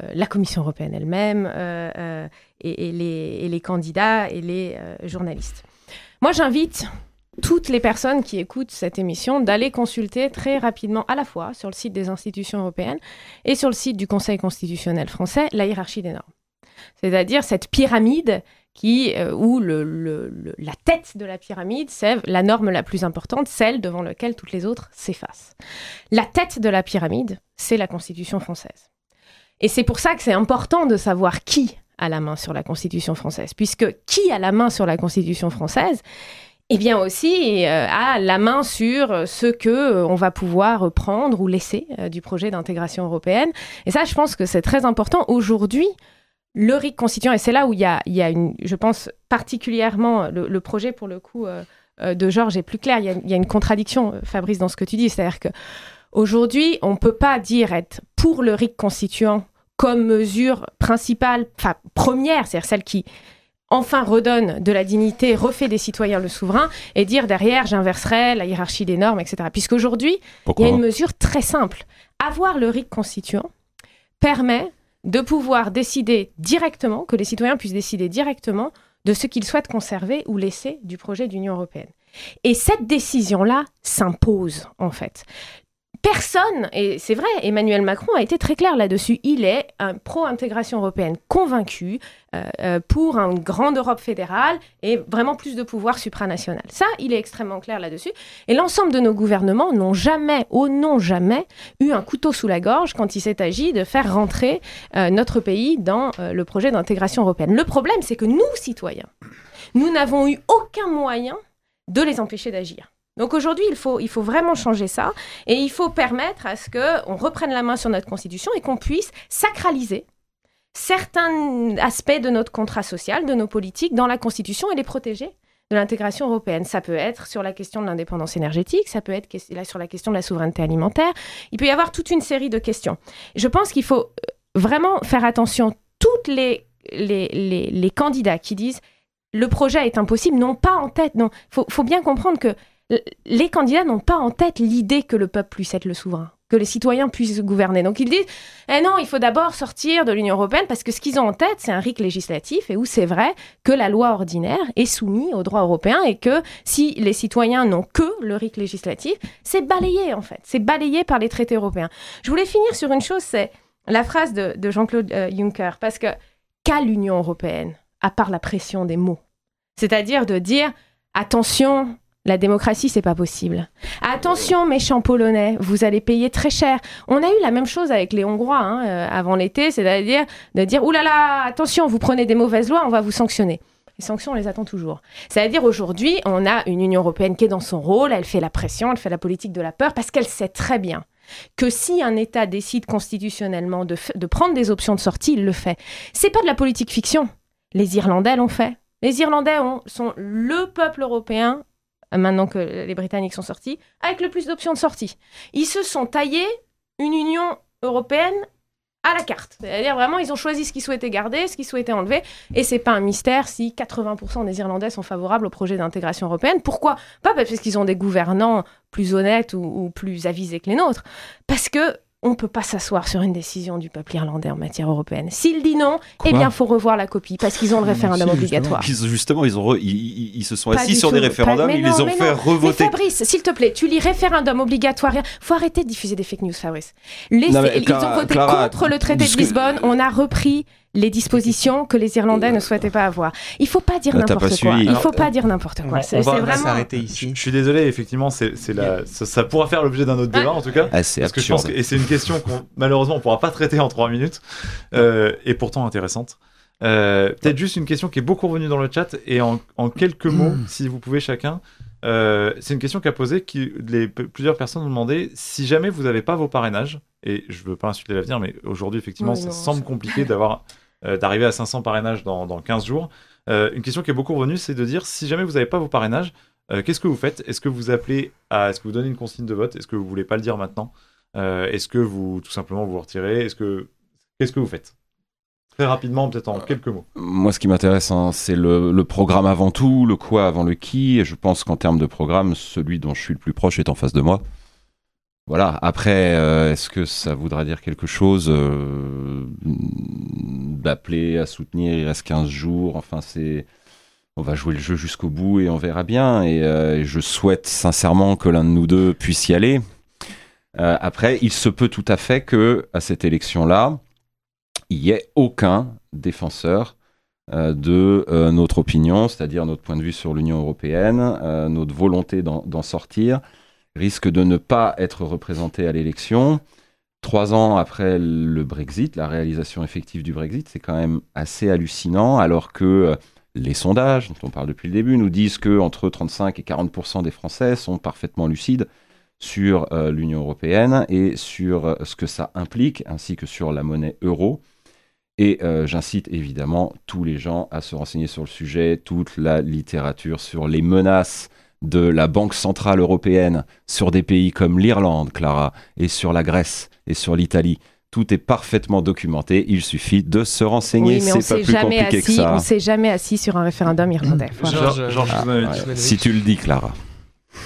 euh, la Commission européenne elle-même et, les, les, candidats et les journalistes. Moi, j'invite toutes les personnes qui écoutent cette émission d'aller consulter très rapidement à la fois sur le site des institutions européennes et sur le site du Conseil constitutionnel français la hiérarchie des normes. C'est-à-dire cette pyramide qui, euh, où la tête de la pyramide, c'est la norme la plus importante, celle devant laquelle toutes les autres s'effacent. La tête de la pyramide, c'est la Constitution française. Et c'est pour ça que c'est important de savoir qui a la main sur la Constitution française, puisque qui a la main sur la Constitution française eh bien aussi euh, a la main sur ce que euh, on va pouvoir prendre ou laisser du projet d'intégration européenne. Et ça, je pense que c'est très important aujourd'hui le RIC constituant, et c'est là où il y a, y a une, je pense particulièrement, le, projet pour le coup euh, euh, de Georges est plus clair. Il y, a, une contradiction, euh, Fabrice, dans ce que tu dis. C'est-à-dire qu'aujourd'hui, on ne peut pas dire être pour le RIC constituant comme mesure principale, enfin première, c'est-à-dire celle qui enfin redonne de la dignité, refait des citoyens le souverain, et dire derrière, j'inverserai la hiérarchie des normes, etc. Puisqu'aujourd'hui, il y a une mesure très simple. Avoir le RIC constituant permet de pouvoir décider directement, que les citoyens puissent décider directement de ce qu'ils souhaitent conserver ou laisser du projet d'Union européenne. Et cette décision-là s'impose, en fait personne, et c'est vrai, Emmanuel Macron a été très clair là-dessus, il est un pro-intégration européenne convaincu euh, euh, pour une grande Europe fédérale et vraiment plus de pouvoir supranational. Ça, il est extrêmement clair là-dessus. Et l'ensemble de nos gouvernements n'ont jamais, au non jamais, eu un couteau sous la gorge quand il s'est agi de faire rentrer euh, notre pays dans le projet d'intégration européenne. Le problème, c'est que nous, citoyens, nous n'avons eu aucun moyen de les empêcher d'agir. Donc aujourd'hui, il faut, il faut vraiment changer ça et il faut permettre à ce qu'on reprenne la main sur notre constitution et qu'on puisse sacraliser certains aspects de notre contrat social, de nos politiques dans la constitution et les protéger de l'intégration européenne. Ça peut être sur la question de l'indépendance énergétique, ça peut être sur la question de la souveraineté alimentaire. Il peut y avoir toute une série de questions. Je pense qu'il faut euh, vraiment faire attention. Toutes les, les, les, candidats qui disent le projet est impossible n'ont pas en tête. Non, faut, faut bien comprendre que les candidats n'ont pas en tête l'idée que le peuple puisse être le souverain, que les citoyens puissent gouverner. Donc ils disent, eh non, il faut d'abord sortir de l'Union européenne parce que ce qu'ils ont en tête, c'est un RIC législatif et où c'est vrai que la loi ordinaire est soumise au droit européen et que si les citoyens n'ont que le RIC législatif, c'est balayé en fait, c'est balayé par les traités européens. Je voulais finir sur une chose, c'est la phrase de, Jean-Claude euh, Juncker, parce que qu'a l'Union européenne à part la pression des mots? C'est-à-dire de dire, attention, la démocratie, c'est pas possible. Attention, méchants polonais, vous allez payer très cher. On a eu la même chose avec les Hongrois hein, euh, avant l'été, c'est-à-dire de dire oulala, là là, attention, vous prenez des mauvaises lois, on va vous sanctionner. Les sanctions, on les attend toujours. C'est-à-dire aujourd'hui, on a une Union européenne qui est dans son rôle, elle fait la pression, elle fait la politique de la peur, parce qu'elle sait très bien que si un État décide constitutionnellement de, prendre des options de sortie, il le fait. C'est pas de la politique fiction. Les Irlandais l'ont fait. Les Irlandais sont le peuple européen maintenant que les Britanniques sont sortis, avec le plus d'options de sortie. Ils se sont taillés une Union européenne à la carte. C'est-à-dire vraiment, ils ont choisi ce qu'ils souhaitaient garder, ce qu'ils souhaitaient enlever, et c'est pas un mystère si 80% des Irlandais sont favorables au projet d'intégration européenne. Pourquoi? Pas parce qu'ils ont des gouvernants plus honnêtes ou plus avisés que les nôtres, parce que on ne peut pas s'asseoir sur une décision du peuple irlandais en matière européenne. S'il dit non, eh bien, faut revoir la copie parce qu'ils ont le référendum si, obligatoire. Justement, justement ils, ont ils, ils, se sont pas assis sur tout. des référendums, ils les ont fait non. revoter. Mais Fabrice, s'il te plaît, tu lis référendum obligatoire. faut arrêter de diffuser des fake news, Fabrice. Les, non, ils Clara, ont voté Clara, contre le traité de Lisbonne. On a repris les dispositions que les Irlandais ne souhaitaient pas avoir. Il faut pas dire n'importe quoi. Il faut pas dire n'importe quoi. C'est vraiment. s'arrêter ici. Je suis désolé, effectivement, c'est la, ça, ça, pourra faire l'objet d'un autre débat en tout cas. Ah, parce que je pense que, et c'est une question qu'on malheureusement on pourra pas traiter en trois minutes, euh, et pourtant intéressante. Euh, Peut-être juste une question qui est beaucoup revenue dans le chat et en, en quelques mots, si vous pouvez chacun. Euh, c'est une question qu'a posée, qui les, plusieurs personnes ont demandé si jamais vous n'avez pas vos parrainages, et je veux pas insulter l'avenir, mais aujourd'hui effectivement oui, ça non, semble ça... compliqué d'avoir d'arriver à 500 parrainages dans, dans 15 jours. Euh, une question qui est beaucoup revenue, c'est de dire si jamais vous n'avez pas vos parrainages, euh, qu'est-ce que vous faites? Est-ce que vous appelez à, est-ce que vous donnez une consigne de vote? Est-ce que vous voulez pas le dire maintenant? Est-ce que vous tout simplement vous retirez? Est-ce que qu'est-ce que vous faites? Très rapidement, peut-être en quelques mots. Moi, ce qui m'intéresse, hein, c'est le, le, programme avant tout, le quoi avant le qui. Et je pense qu'en termes de programme, celui dont je suis le plus proche est en face de moi. Voilà. Après, euh, est-ce que ça voudra dire quelque chose euh, d'appeler à soutenir Il reste 15 jours. Enfin, c'est. On va jouer le jeu jusqu'au bout et on verra bien. Et, euh, je souhaite sincèrement que l'un de nous deux puisse y aller. Après, il se peut tout à fait que à cette élection-là, il n'y ait aucun défenseur de notre opinion, c'est-à-dire notre point de vue sur l'Union européenne, notre volonté d'en sortir, risque de ne pas être représenté à l'élection. Trois ans après le Brexit, la réalisation effective du Brexit, c'est quand même assez hallucinant, alors que les sondages, dont on parle depuis le début, nous disent que entre 35 et 40 des Français sont parfaitement lucides sur euh, l'Union européenne et sur euh, ce que ça implique, ainsi que sur la monnaie euro. Et euh, j'incite évidemment tous les gens à se renseigner sur le sujet, toute la littérature sur les menaces de la Banque Centrale Européenne sur des pays comme l'Irlande, Clara, et sur la Grèce et sur l'Italie. Tout est parfaitement documenté, il suffit de se renseigner, oui, c'est pas plus compliqué assis, que ça. On s'est jamais assis sur un référendum irlandais. Voilà. Ah, ouais. Si tu le dis, Clara.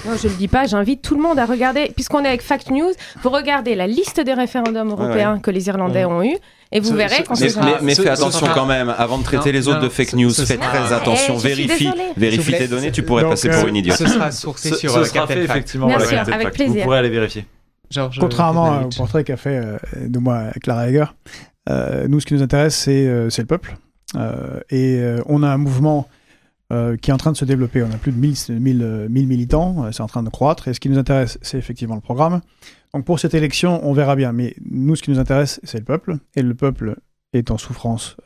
Non, je ne le dis pas, j'invite tout le monde à regarder, puisqu'on est avec Fact News, vous regardez la liste des référendums européens ouais. que les Irlandais ont eu, et vous Ce- verrez ce- quand Mais, ce mais, sera... mais Ce- fais ce attention quand même, avant de traiter Non, les autres non, de fake ce- news, ce fais sera- très attention, eh, vérifie, vérifie tes données, tu pourrais donc, passer euh, pour une idiote. Ce sera sourcé Ce, sur ce euh, sera fait effectivement Captain avec Fact. Vous plaisir. pourrez aller vérifier. Contrairement euh, au portrait qu'a fait euh, de moi Clara Heger, euh, nous, ce qui nous intéresse, c'est euh, le peuple. Euh, et euh, on a un mouvement euh, qui est en train de se développer. On a plus de 1000, 1000, euh, 1000 militants, euh, c'est en train de croître. Et ce qui nous intéresse, c'est effectivement le programme. Donc pour cette élection, on verra bien. Mais nous, ce qui nous intéresse, c'est le peuple. Et le peuple est en souffrance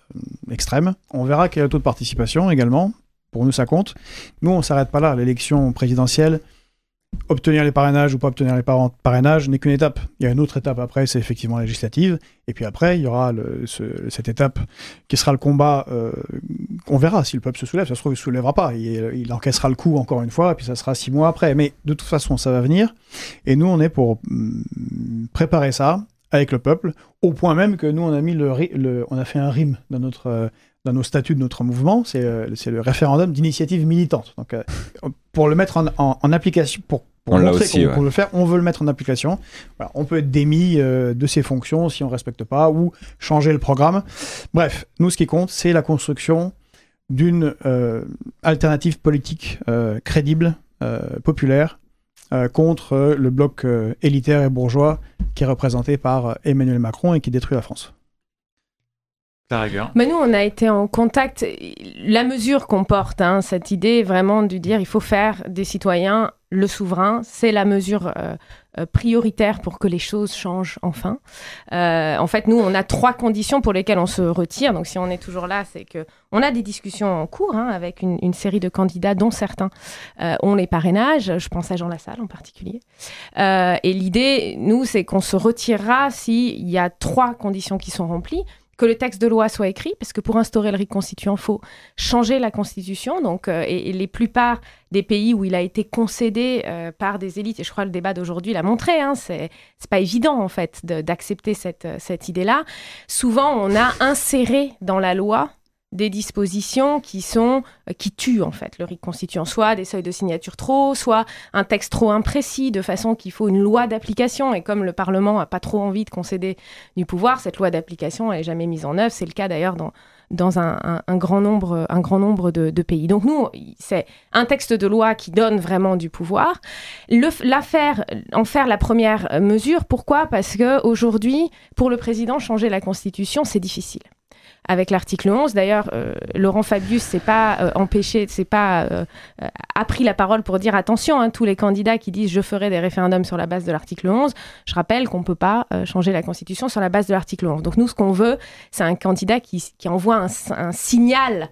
extrême. On verra quel est le taux de participation également. Pour nous, ça compte. Nous, on ne s'arrête pas là. L'élection présidentielle, obtenir les parrainages ou pas obtenir les par- parrainages n'est qu'une étape. Il y a une autre étape après, c'est effectivement la législative. Et puis après, il y aura cette étape qui sera le combat. euh, on verra si le peuple se soulève. Ça se trouve, il ne se soulèvera pas. Il, il encaissera le coup encore une fois, et puis ça sera six mois après. Mais de toute façon, ça va venir. Et nous, on est pour hum, préparer ça avec le peuple, au point même que nous, on a mis le, le- on a fait un rime dans notre euh, dans nos statuts de notre mouvement, c'est euh, le référendum d'initiative militante. Donc, euh, pour le mettre en, en- en application, pour, pour On l'a montrer aussi, ouais. peut le faire, on veut le mettre en application. Voilà, on peut être démis euh, de ses fonctions si on respecte pas ou changer le programme. Bref, nous, ce qui compte, c'est la construction d'une euh, alternative politique euh, crédible, populaire, contre le bloc élitaire et bourgeois qui est représenté par Emmanuel Macron et qui détruit la France. Mais nous, on a été en contact. La mesure qu'on porte, hein, cette idée vraiment de dire il faut faire des citoyens le souverain, c'est la mesure euh, euh, prioritaire pour que les choses changent enfin. Euh, en fait, nous, on a trois conditions pour lesquelles on se retire. Donc, si on est toujours là, c'est que on a des discussions en cours hein, avec une, série de candidats, dont certains ont les parrainages. Je pense à Jean Lassalle en particulier. Et l'idée, nous, c'est qu'on se retirera s'il y a trois conditions qui sont remplies que le texte de loi soit écrit, parce que pour instaurer le RIC constituant, il faut changer la Constitution. Donc, euh, et, les plupart des pays où il a été concédé euh, par des élites, et je crois que le débat d'aujourd'hui l'a montré, hein, c'est pas évident en fait d'accepter cette, cette idée-là. Souvent, on a inséré dans la loi des dispositions qui sont euh, qui tuent en fait le RIC constituant, soit des seuils de signature trop, soit un texte trop imprécis, de façon qu'il faut une loi d'application. Et comme le Parlement n'a pas trop envie de concéder du pouvoir, cette loi d'application n'est jamais mise en œuvre. C'est le cas d'ailleurs dans, dans un, grand nombre, un grand nombre de, pays. Donc nous, c'est un texte de loi qui donne vraiment du pouvoir. Le, faire, en faire la première mesure, pourquoi? Parce que aujourd'hui, pour le président, changer la Constitution, c'est difficile avec l'article 11. D'ailleurs, euh, Laurent Fabius s'est pas euh, empêché, s'est pas euh, pris la parole pour dire attention, hein, tous les candidats qui disent je ferai des référendums sur la base de l'article 11, je rappelle qu'on peut pas changer la Constitution sur la base de l'article 11. Donc nous, ce qu'on veut, c'est un candidat qui, envoie un, un signal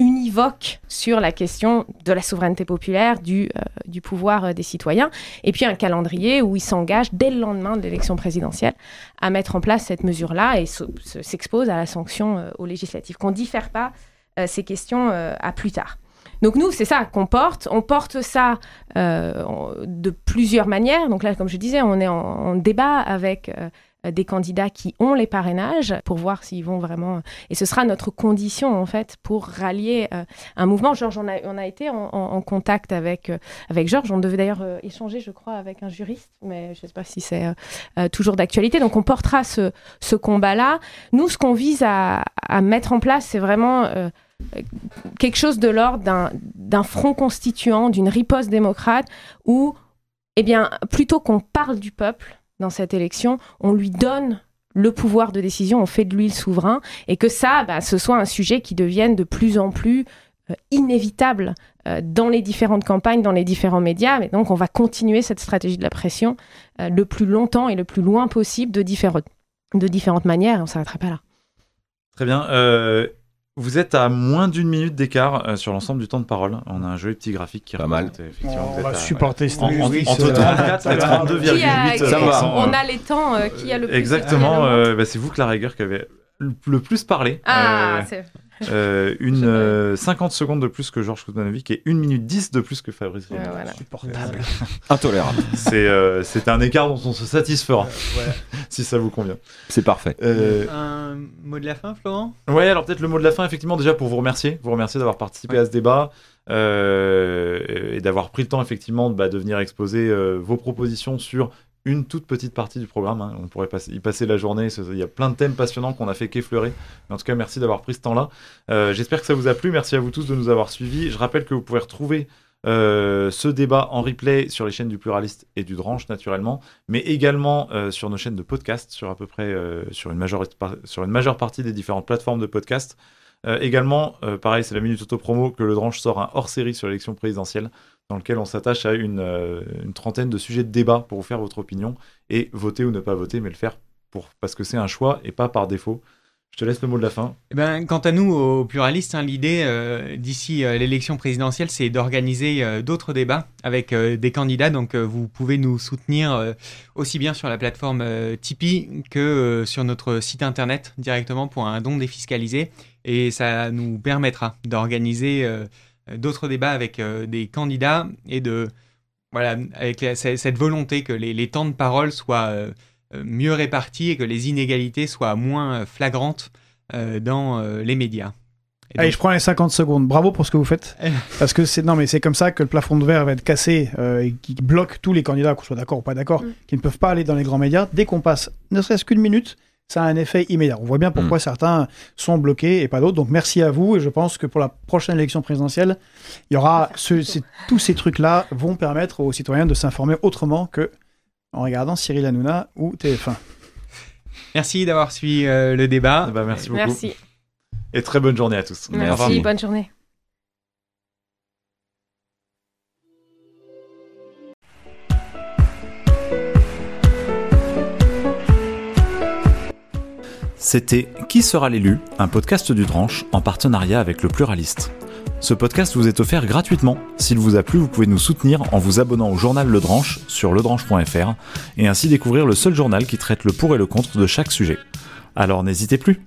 univoque sur la question de la souveraineté populaire, du, euh, pouvoir euh, des citoyens, et puis un calendrier où il s'engage dès le lendemain de l'élection présidentielle à mettre en place cette mesure-là et s'expose à la sanction euh, aux législatives, qu'on ne diffère pas ces questions à plus tard. Donc nous, c'est ça qu'on porte. On porte ça de plusieurs manières. Donc là, comme je disais, on est en, débat avec euh, des candidats qui ont les parrainages pour voir s'ils vont vraiment. Et ce sera notre condition, en fait, pour rallier euh, un mouvement. Georges, on a, on a été en, contact avec, euh, avec Georges. On devait d'ailleurs échanger, je crois, avec un juriste, mais je ne sais pas si c'est toujours d'actualité. Donc, on portera ce, ce combat-là. Nous, ce qu'on vise à, à, mettre en place, c'est vraiment quelque chose de l'ordre d'un front constituant, d'une riposte démocrate, où, eh bien, plutôt qu'on parle du peuple, dans cette élection, on lui donne le pouvoir de décision, on fait de lui le souverain, et que ça, bah, ce soit un sujet qui devienne de plus en plus euh, inévitable euh, dans les différentes campagnes, dans les différents médias. Mais donc, on va continuer cette stratégie de la pression euh, le plus longtemps et le plus loin possible de, différentes, de différentes manières. On ne s'arrêtera pas là. Très bien. Vous êtes à moins d'une minute d'écart euh, sur l'ensemble du temps de parole. On a un joli petit graphique qui Pas mal. on va supporter en, entre 34 et 32,8. On a les temps euh, qui a le plus. Exactement. Euh, bah, c'est vous, Clara Egger, qui avez le plus parlé. Ah, c'est euh, une 50 euh, secondes de plus que Georges Kuzmanovic et 1 minute 10 de plus que Fabrice Ribeiro. voilà. Supportable. Intolérable. Euh, c'est un écart dont on se satisfera, si ça vous convient. C'est parfait. Un mot de la fin, Florent? Ouais, alors peut-être le mot de la fin, effectivement, déjà pour vous remercier, vous remercier d'avoir participé à ce débat. et d'avoir pris le temps effectivement bah, de venir exposer vos propositions sur une toute petite partie du programme. Hein. On pourrait y passer la journée. Il y a plein de thèmes passionnants qu'on a fait qu'effleurer. En tout cas, merci d'avoir pris ce temps-là. Euh, j'espère que ça vous a plu. Merci à vous tous de nous avoir suivis. Je rappelle que vous pouvez retrouver euh, ce débat en replay sur les chaînes du pluraliste et du Dranche naturellement, mais également euh, sur nos chaînes de podcast, sur à peu près sur, une majeure, sur une majeure partie des différentes plateformes de podcast. également, pareil, c'est la minute auto-promo que le Dranche sort un hors-série sur l'élection présidentielle dans lequel on s'attache à euh, une, trentaine de sujets de débat pour vous faire votre opinion et voter ou ne pas voter, mais le faire pour, parce que c'est un choix et pas par défaut. Je te laisse le mot de la fin. Eh ben, quant à nous, aux pluralistes, hein, l'idée euh, d'ici euh, l'élection présidentielle, c'est d'organiser d'autres débats avec des candidats. Donc, vous pouvez nous soutenir aussi bien sur la plateforme Tipeee que sur notre site internet directement pour un don défiscalisé. Et ça nous permettra d'organiser d'autres débats avec euh, des candidats et de voilà avec cette volonté que les, temps de parole soient euh, mieux répartis et que les inégalités soient moins flagrantes dans les médias. Allez, je prends les 50 secondes. Bravo pour ce que vous faites. Parce que c'est non, mais c'est comme ça que le plafond de verre va être cassé et qui bloque tous les candidats, qu'on soit d'accord ou pas d'accord, mm. qui ne peuvent pas aller dans les grands médias. Dès qu'on passe ne serait-ce qu'une minute, ça a un effet immédiat. On voit bien pourquoi mm. certains sont bloqués et pas d'autres. Donc merci à vous et je pense que pour la prochaine élection présidentielle, il y aura tous ces trucs-là vont permettre aux citoyens de s'informer autrement que en regardant Cyril Hanouna ou TF1. Merci d'avoir suivi euh, le débat. Eh ben, merci beaucoup. Merci. Et très bonne journée à tous. merci. bonne journée. C'était Qui sera l'élu un podcast du Dranche en partenariat avec le Pluraliste. Ce podcast vous est offert gratuitement. S'il vous a plu, vous pouvez nous soutenir en vous abonnant au journal Le Dranche sur ledranche.fr et ainsi découvrir le seul journal qui traite le pour et le contre de chaque sujet. Alors n'hésitez plus